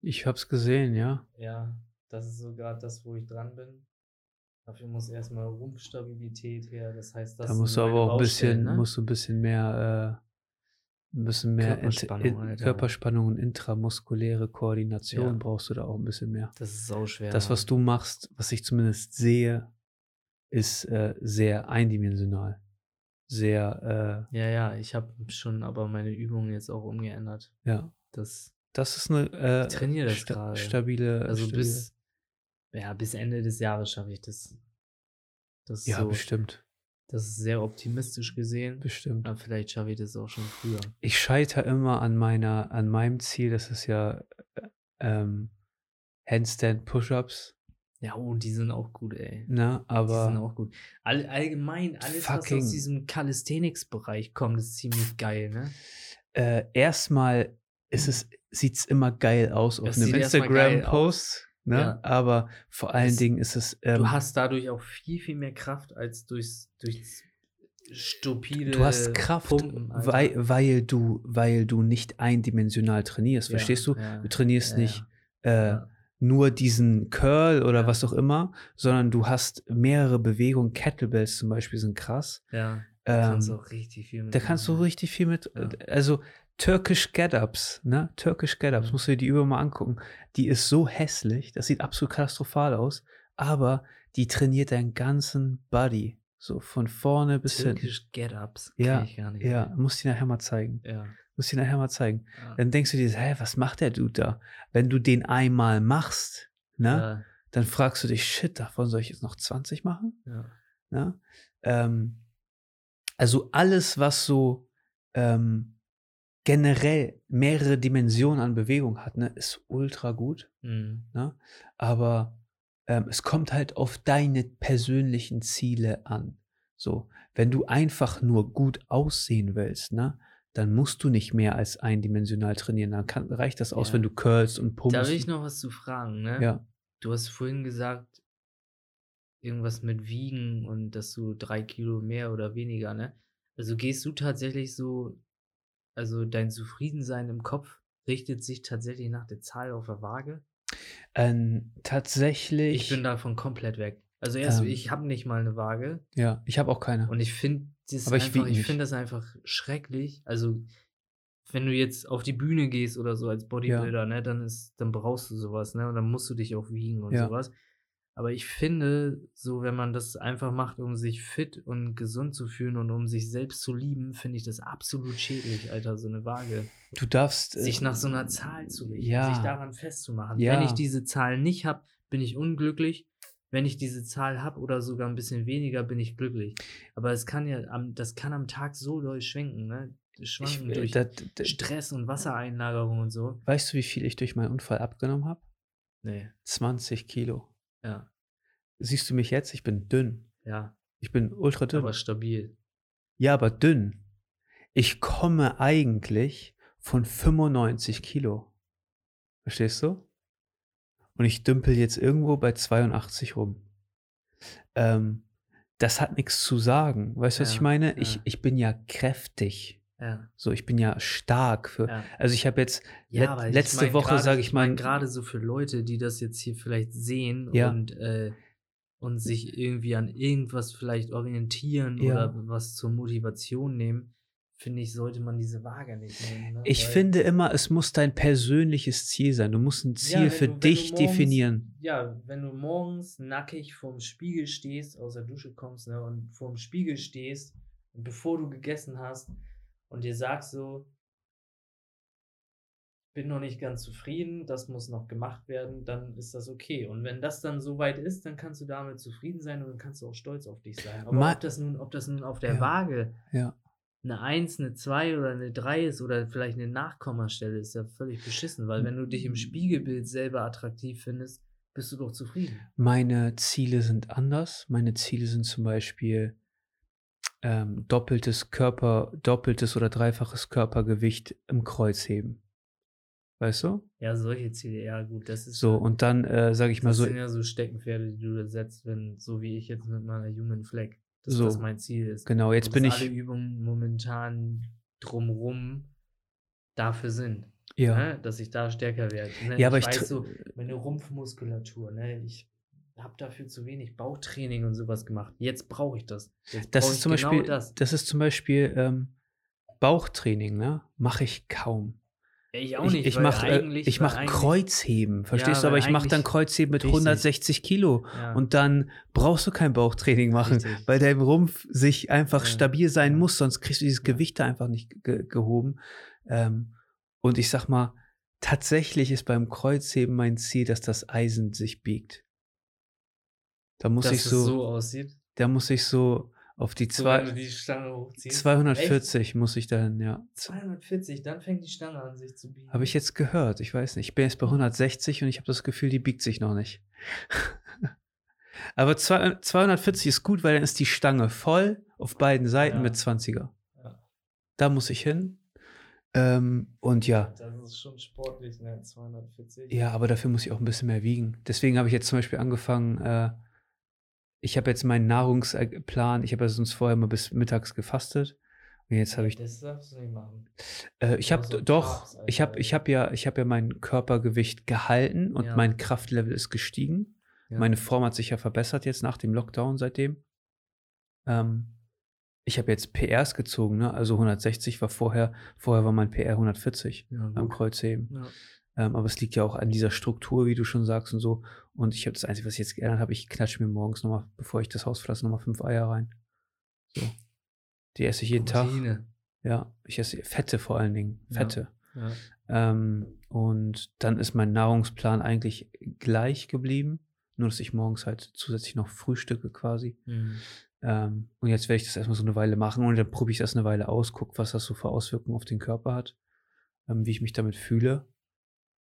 ich hab's gesehen, ja. Ja, das ist so gerade das, wo ich dran bin. Dafür muss erstmal Rumpfstabilität her. Das heißt, das Da musst du aber auch ein bisschen, ne? musst du ein bisschen mehr, äh, ein bisschen mehr Körperspannung, in, Alter. Körperspannung und intramuskuläre Koordination Ja. brauchst du da auch ein bisschen mehr. Das ist sau schwer. Das, was du machst, was ich zumindest sehe, ist äh, sehr eindimensional. Sehr, Ja, ja, ich habe schon aber meine Übungen jetzt auch umgeändert. äh, ja. Das, Das ist eine äh, Ich trainiere das sta gerade. stabile. also stabile. bis, ja, bis Ende des Jahres schaffe ich das. Das Ja, so, bestimmt. das ist sehr optimistisch gesehen. Bestimmt. Aber vielleicht schaffe ich das auch schon früher. Ich scheitere immer an meiner, an meinem Ziel, das ist ja äh, ähm, Handstand Push-Ups, Ja, oh, die sind auch gut, ey. ne? die sind Aber auch gut. All, allgemein, alles, was aus diesem Calisthenics-Bereich kommt, ist ziemlich geil, ne? äh, erstmal ist es, sieht's immer geil aus auf Es einem sieht Instagram-Post, ne? Ja. Aber vor allen Es- Dingen ist es, ähm, du hast dadurch auch viel, viel mehr Kraft als durchs, durchs stupide Du hast Kraft, Pumpen, weil, weil, du, weil du nicht eindimensional trainierst. Ja, Verstehst du? ja, Du trainierst nicht äh. Nur diesen Curl oder Ja. was auch immer, sondern du hast mehrere Bewegungen. Kettlebells zum Beispiel sind krass. Ja, da Ähm, kannst du auch richtig viel mit da kannst du richtig viel mit. Ja. Also Turkish Get-Ups, ne? Turkish Get-Ups, musst du dir die Übung mal angucken. Die ist so hässlich, das sieht absolut katastrophal aus, aber die trainiert deinen ganzen Body. So von vorne bis hinten. Türkisch Get-Ups. Ja, kenn ich gar nicht. Ja, muss dir nachher mal zeigen. Ja. Muss dir nachher mal zeigen. ja. Dann denkst du dir, hä, was macht der Dude da? Wenn du den einmal machst, ne, Ja, dann fragst du dich, shit, davon soll ich jetzt noch 20 machen? ja. Ne? Ähm, also alles, was so ähm, generell mehrere Dimensionen an Bewegung hat, ne, ist ultra gut. Mhm. Ne? Aber ähm, es kommt halt auf deine persönlichen Ziele an. So, wenn du einfach nur gut aussehen willst, ne, dann musst du nicht mehr als eindimensional trainieren. Dann kann, reicht das aus, Ja. wenn du curlst und pumpst. Da will ich noch was zu fragen, ne? ja, Du hast vorhin gesagt, irgendwas mit Wiegen und dass du drei Kilo mehr oder weniger, ne? Also gehst du tatsächlich so, also dein Zufriedensein im Kopf richtet sich tatsächlich nach der Zahl auf der Waage? ähm, tatsächlich. Ich bin davon komplett weg. Also erst, Ähm. ich habe nicht mal eine Waage Ja, ich habe auch keine. und ich finde Aber ich einfach, ich finde das einfach schrecklich. Also wenn du jetzt auf die Bühne gehst oder so als Bodybuilder, ne, dann ist, dann brauchst du sowas, ne, und dann musst du dich auch wiegen und Ja. sowas. Aber ich finde, so wenn man das einfach macht, um sich fit und gesund zu fühlen und um sich selbst zu lieben, finde ich das absolut schädlich, Alter, so eine Waage. Du darfst. äh, Sich nach so einer Zahl zu richten, ja. sich daran festzumachen. Ja. Wenn ich diese Zahl nicht habe, bin ich unglücklich. Wenn ich diese Zahl habe oder sogar ein bisschen weniger, bin ich glücklich. Aber es kann ja, am, das kann am Tag so doll schwenken, ne? ich, Schwanken äh, durch dat- dat- Stress und Wassereinlagerung und so. weißt du, wie viel ich durch meinen Unfall abgenommen habe? Nee, 20 Kilo. ja, Siehst du mich jetzt? Ich bin dünn. ja, Ich bin ultra dünn. aber stabil. Ja, aber dünn. Ich komme eigentlich von 95 Kilo. Verstehst du? Und ich dümpel jetzt irgendwo bei 82 rum. Ähm, das hat nichts zu sagen. Weißt du, was Ja, ich meine? ja. Ich, ich bin ja kräftig. Ja, So, ich bin ja stark für. ja. Also ich habe jetzt Ja, let- aber ich letzte mein, Woche, sage ich mein, mal, gerade so für Leute, die das jetzt hier vielleicht sehen und, äh, und sich irgendwie an irgendwas vielleicht orientieren oder was zur Motivation nehmen, finde ich, sollte man diese Waage nicht nehmen. Ne? Ich Weil- finde immer, es muss dein persönliches Ziel sein. Du musst ein Ziel wenn für du- dich morgens- definieren. Ja, wenn du morgens nackig vorm Spiegel stehst, aus der Dusche kommst ne, und vorm Spiegel stehst, und bevor du gegessen hast und dir sagst so, bin noch nicht ganz zufrieden, das muss noch gemacht werden, dann ist das okay. Und wenn das dann soweit ist, dann kannst du damit zufrieden sein und dann kannst du auch stolz auf dich sein. Aber Ma- ob das nun, ob das nun auf der Ja. Waage Ja. Eine 1, eine 2 oder eine 3 ist oder vielleicht eine Nachkommastelle, ist ja völlig beschissen, weil wenn du dich im Spiegelbild selber attraktiv findest, bist du doch zufrieden. Meine Ziele sind anders. Meine Ziele sind zum Beispiel ähm, doppeltes Körper, doppeltes oder dreifaches Körpergewicht im Kreuzheben. Weißt du? Ja, solche Ziele, ja gut, das ist So, und dann äh, sage ich mal das so, sind ja so Steckenpferde, die du setzt, wenn, so wie ich jetzt mit meiner Human Flag, dass So. das mein Ziel ist. genau, jetzt bin ich, alle Übungen momentan drumrum dafür sind, ja, ne? dass ich da stärker werde. Ne? Ja, aber ich ich weiß so, meine Rumpfmuskulatur, ne? ich habe dafür zu wenig Bauchtraining und sowas gemacht. Jetzt brauche ich das. Jetzt das ist ich zum genau Beispiel, das. das ist zum Beispiel ähm, Bauchtraining, ne? Mache ich kaum. Ja, ich auch Ich, nicht. ich mache äh, ich weil mach Kreuzheben, verstehst du? weil Aber ich mache dann Kreuzheben mit Richtig. 160 Kilo. Ja, Und dann brauchst du kein Bauchtraining machen, Richtig. weil dein Rumpf sich einfach Ja. stabil sein Ja. muss, sonst kriegst du dieses Ja. Gewicht da einfach nicht ge gehoben. Ähm, und ich sag mal, tatsächlich ist beim Kreuzheben mein Ziel, dass das Eisen sich biegt. Da muss dass ich es so, so aussieht. da muss ich so auf die, So, zwei, die Stange hochziehst. 240 muss ich dann, ja. 240, dann fängt die Stange an, sich zu biegen. Habe ich jetzt gehört, ich weiß nicht. Ich bin jetzt bei 160 und ich habe das Gefühl, die biegt sich noch nicht. Aber zwei- 240 ist gut, weil dann ist die Stange voll auf beiden Seiten Ja. mit 20er. Ja. Da muss ich hin. Ähm, und ja, Das ist schon sportlich, ne? 240. ja, aber dafür muss ich auch ein bisschen mehr wiegen. Deswegen habe ich jetzt zum Beispiel angefangen, äh, ich habe jetzt meinen Nahrungsplan, ich habe ja sonst vorher mal bis mittags gefastet. Und jetzt habe ich Das darfst du nicht machen. Äh, ich habe so doch, Carbs, ich habe ich habe ja, ich habe ja mein Körpergewicht gehalten und Ja. mein Kraftlevel ist gestiegen. Ja. Meine Form hat sich ja verbessert jetzt nach dem Lockdown seitdem. Ähm, ich habe jetzt PRs gezogen, ne? Also 160 war vorher, vorher war mein PR 140 ja, am. Kreuzheben. Ja. Ähm, aber es liegt ja auch an dieser Struktur, wie du schon sagst und so. Und ich habe das Einzige, was ich jetzt geändert habe, ich klatsche mir morgens nochmal, bevor ich das Haus verlasse, nochmal fünf Eier rein. So. Die esse ich jeden Tag. Proteine. Ja, ich esse Fette vor allen Dingen. Ja. Fette. Ja. Ähm, und dann ist mein Nahrungsplan eigentlich gleich geblieben. Nur, dass ich morgens halt zusätzlich noch frühstücke quasi. Mhm. Ähm, und jetzt werde ich das erstmal so eine Weile machen und dann probiere ich das eine Weile aus, gucke, was das so für Auswirkungen auf den Körper hat, ähm, wie ich mich damit fühle.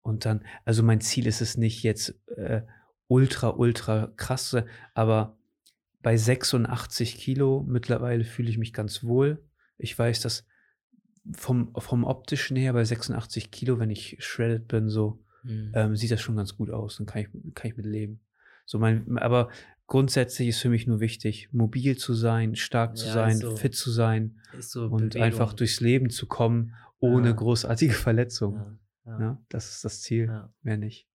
Und dann, also mein Ziel ist es nicht jetzt äh, ultra, ultra krass zu sein, aber bei 86 Kilo mittlerweile fühle ich mich ganz wohl. Ich weiß, dass vom, vom optischen her bei 86 Kilo, wenn ich shredded bin, so, Mhm. ähm, sieht das schon ganz gut aus. Dann kann ich, kann ich mit leben. So mein, aber grundsätzlich ist für mich nur wichtig, mobil zu sein, stark zu Ja, sein, so. fit zu sein so und Bewegung. einfach durchs Leben zu kommen, ohne Ja. großartige Verletzungen. Ja. Ja. Ja, das ist das Ziel, Ja. mehr nicht.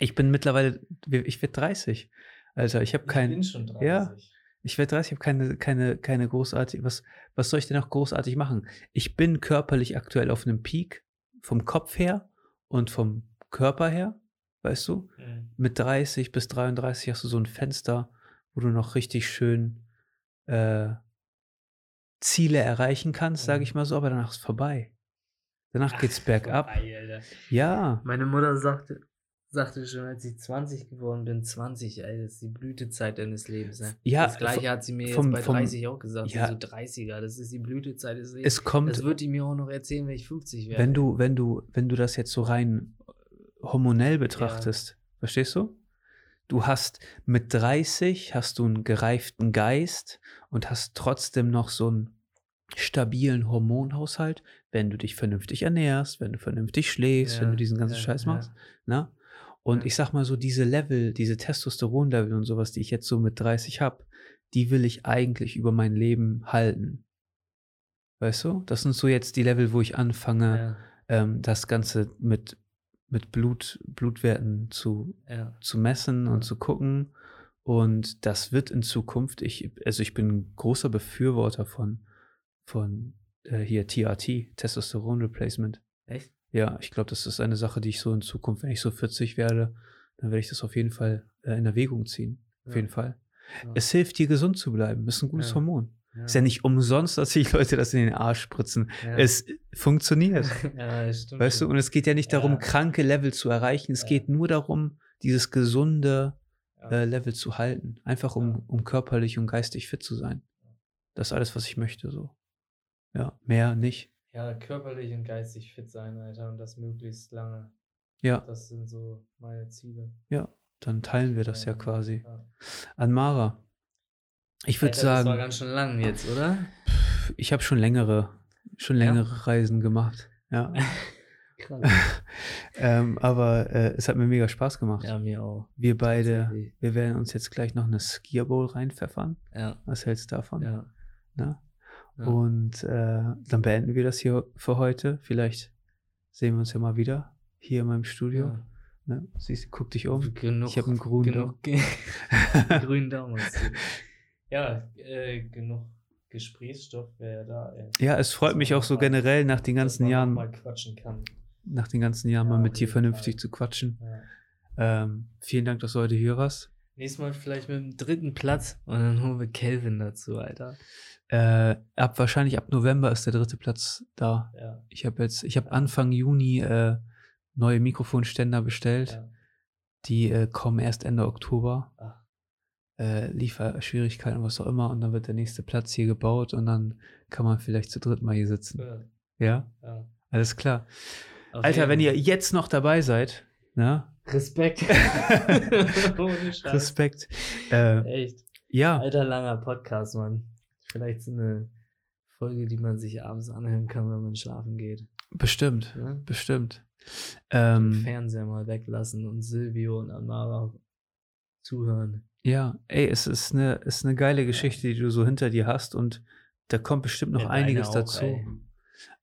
Ich bin mittlerweile, ich werde 30. Alter, ich habe kein, ich bin schon 30. Ja. ich werde 30, ich habe keine, keine, keine großartige, was, was soll ich denn noch großartig machen? Ich bin körperlich aktuell auf einem Peak, vom Kopf her und vom Körper her, weißt du? Mhm. mit 30 bis 33 hast du so ein Fenster, wo du noch richtig schön äh, Ziele erreichen kannst, sage Mhm. ich mal so, aber danach ist vorbei. Danach Ach, geht's bergab. vorbei, Alter. Ja, Meine Mutter sagte, sagte schon, als ich 20 geworden bin, 20, ey, das ist die Blütezeit deines Lebens. Ne? Ja, das gleiche hat sie mir vom- jetzt bei vom- 30 auch gesagt. ja. Ja. So 30er, das ist die Blütezeit des Lebens. es kommt, das wird die mir auch noch erzählen, wenn ich 50 werde. wenn du, wenn du, wenn du das jetzt so rein hormonell betrachtest, verstehst du? Du hast mit 30 hast du einen gereiften Geist und hast trotzdem noch so einen stabilen Hormonhaushalt, wenn du dich vernünftig ernährst, wenn du vernünftig schläfst, wenn Ja, du diesen ganzen ja, Scheiß machst. Ne? Und ich sag mal so, diese Level, diese Testosteronlevel und sowas, die ich jetzt so mit 30 habe, die will ich eigentlich über mein Leben halten. Weißt du? Das sind so jetzt die Level, wo ich anfange, ähm, das Ganze mit, mit Blut, Blutwerten zu, zu messen und zu gucken. Und das wird in Zukunft, ich, also ich bin ein großer Befürworter von, von äh, hier TRT, Testosteron Replacement. Echt? Ja, ich glaube, das ist eine Sache, die ich so in Zukunft, wenn ich so 40 werde, dann werde ich das auf jeden Fall äh, in Erwägung ziehen. Auf Ja. jeden Fall. Ja. Es hilft dir, gesund zu bleiben. Ist ein gutes Ja. Hormon. Ist ja nicht umsonst, dass sich Leute das in den Arsch spritzen. Es funktioniert. Weißt du, und es geht ja nicht darum, kranke Level zu erreichen. Es geht nur darum, dieses gesunde äh, Level zu halten. Einfach um, um körperlich und geistig fit zu sein. Das ist alles, was ich möchte, so. Ja, mehr nicht. Ja, körperlich und geistig fit sein, Alter, und das möglichst lange. Ja, Das sind so meine Ziele. dann teilen wir das ja Ähm, quasi. ja. An ich würde Alter, Das war sagen, ganz schön lang jetzt, oder? ich habe schon längere, schon Ja? längere Reisen gemacht. Ja. Ähm, aber äh, es hat mir mega Spaß gemacht. Ja, mir auch. Wir beide, wir werden uns jetzt gleich noch eine Skier Bowl reinpfeffern. Ja, Was hältst du davon? ja. Ne? Ja. Und äh, dann beenden wir das hier für heute. Vielleicht sehen wir uns ja mal wieder hier in meinem Studio. ja. Ne? Siehst, guck dich um. Genug, Ich hab einen grünen genug ge grünen Daumen. Ja, äh, genug Gesprächsstoff wäre da. Ey. Ja, es freut mich auch so generell nach den ganzen Jahren, mal quatschen kann. nach den ganzen Jahren Ja, mal mit dir vernünftig Fall. zu quatschen. Ja. Ähm, vielen Dank, dass du heute hier warst. Nächstes Mal vielleicht mit dem dritten Platz und dann holen wir Kelvin dazu, Alter. Äh, ab wahrscheinlich ab November ist der dritte Platz da. Ja, Ich habe jetzt, ich habe Anfang Juni äh, neue Mikrofonständer bestellt. ja. Die äh, kommen erst Ende Oktober. Ach, Äh, Lieferschwierigkeiten, was auch immer. Und dann wird der nächste Platz hier gebaut und dann kann man vielleicht zu dritt mal hier sitzen. Ja, ja. alles klar. Auf Alter, jeden wenn ihr jetzt noch dabei seid, ne? Respekt. Respekt. Äh, Echt. ja, Alter, langer Podcast, Mann. Vielleicht so eine Folge, die man sich abends anhören kann, wenn man schlafen geht. bestimmt. Ne? Bestimmt. Den Ähm, Fernseher mal weglassen und Silvio und Amara zuhören. ja, ey, es ist eine, ist eine geile Geschichte, die du so hinter dir hast und da kommt bestimmt noch Ja, einiges auch, dazu. ey.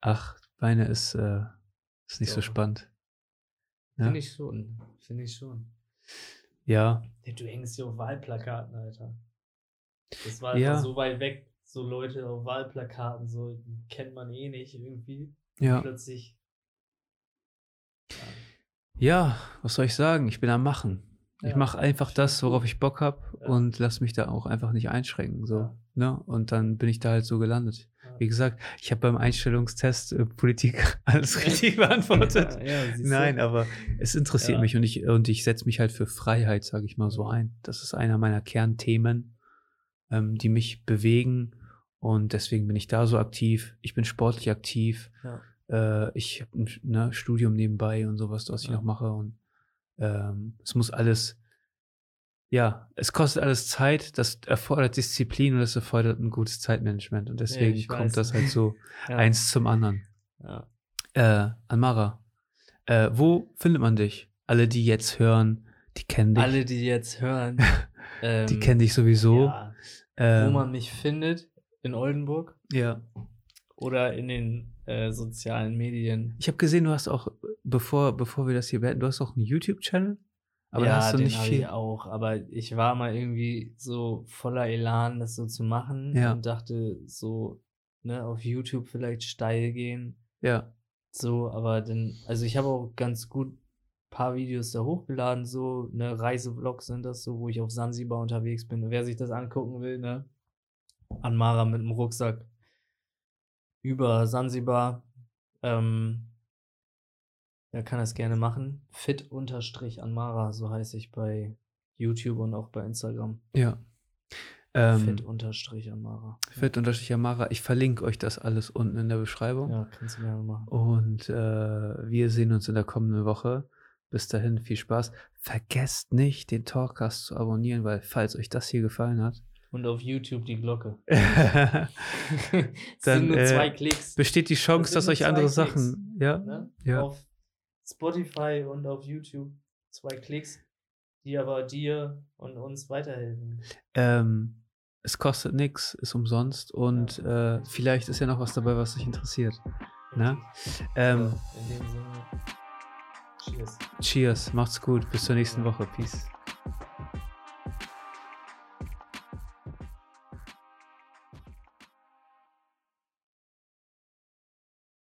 Ach, meine ist, äh, ist nicht so Doch. spannend. Ja. Finde ich schon. Finde ich schon. Ja, Ja, Du hängst hier auf Wahlplakaten, Alter. Das war Ja. so weit weg. So Leute auf Wahlplakaten, so kennt man eh nicht irgendwie. ja. Plötzlich. Ja. Ja, was soll ich sagen? Ich bin am Machen. Ich Ja, mache einfach ich das, worauf ich Bock habe Ja. und lass mich da auch einfach nicht einschränken. So, ne? Und dann bin ich da halt so gelandet. Wie gesagt, ich habe beim Einstellungstest äh, Politik alles richtig beantwortet. Nein, aber es interessiert mich und ich, und ich setze mich halt für Freiheit, sage ich mal so ein. Das ist einer meiner Kernthemen, ähm, die mich bewegen und deswegen bin ich da so aktiv. Ich bin sportlich aktiv. Ja. Äh, ich habe ein ne, Studium nebenbei und sowas, was ich Ja. noch mache und ähm, es muss alles, ja, es kostet alles Zeit, das erfordert Disziplin und das erfordert ein gutes Zeitmanagement und deswegen ich kommt weiß. das halt so Ja. eins zum anderen. Ja. Äh, Anmara, äh, wo findet man dich? Alle, die jetzt hören, die kennen dich. Alle, die jetzt hören, ähm, die kennen dich sowieso. ja, ähm, wo man mich findet, in Oldenburg ja. oder in den äh, sozialen Medien. Ich habe gesehen, du hast auch, bevor, bevor wir das hier beenden, du hast auch einen YouTube-Channel. Aber da ja, hast du den nicht viel. ich auch, aber ich war mal irgendwie so voller Elan, das so zu machen Ja. und dachte so, ne, auf YouTube vielleicht steil gehen. Ja, So, aber dann, also ich habe auch ganz gut paar Videos da hochgeladen, so, ne, Reisevlogs sind das so, wo ich auf Sansibar unterwegs bin. Wer sich das angucken will, ne, Anmara mit dem Rucksack über Sansibar, ähm, der kann das gerne machen. Fit unterstrich Anmara, so heiße ich bei YouTube und auch bei Instagram. ja. Ähm, Fit unterstrich Anmara. Fit unterstrich Amara. Ich verlinke euch das alles unten in der Beschreibung. Ja, kannst du gerne machen. Und äh, wir sehen uns in der kommenden Woche. Bis dahin, viel Spaß. Vergesst nicht, den Talkcast zu abonnieren, weil falls euch das hier gefallen hat, Und auf YouTube die Glocke. dann sind nur äh, zwei Klicks. besteht die Chance, Das dass euch andere Klicks. Sachen, ja, Ne? ja, Auf Spotify und auf YouTube zwei Klicks, die aber dir und uns weiterhelfen. ähm, es kostet nichts, ist umsonst und äh, vielleicht ist ja noch was dabei, was dich interessiert. Ne? Ähm, in dem Sinne. Cheers. cheers, macht's gut, bis zur nächsten Woche, peace.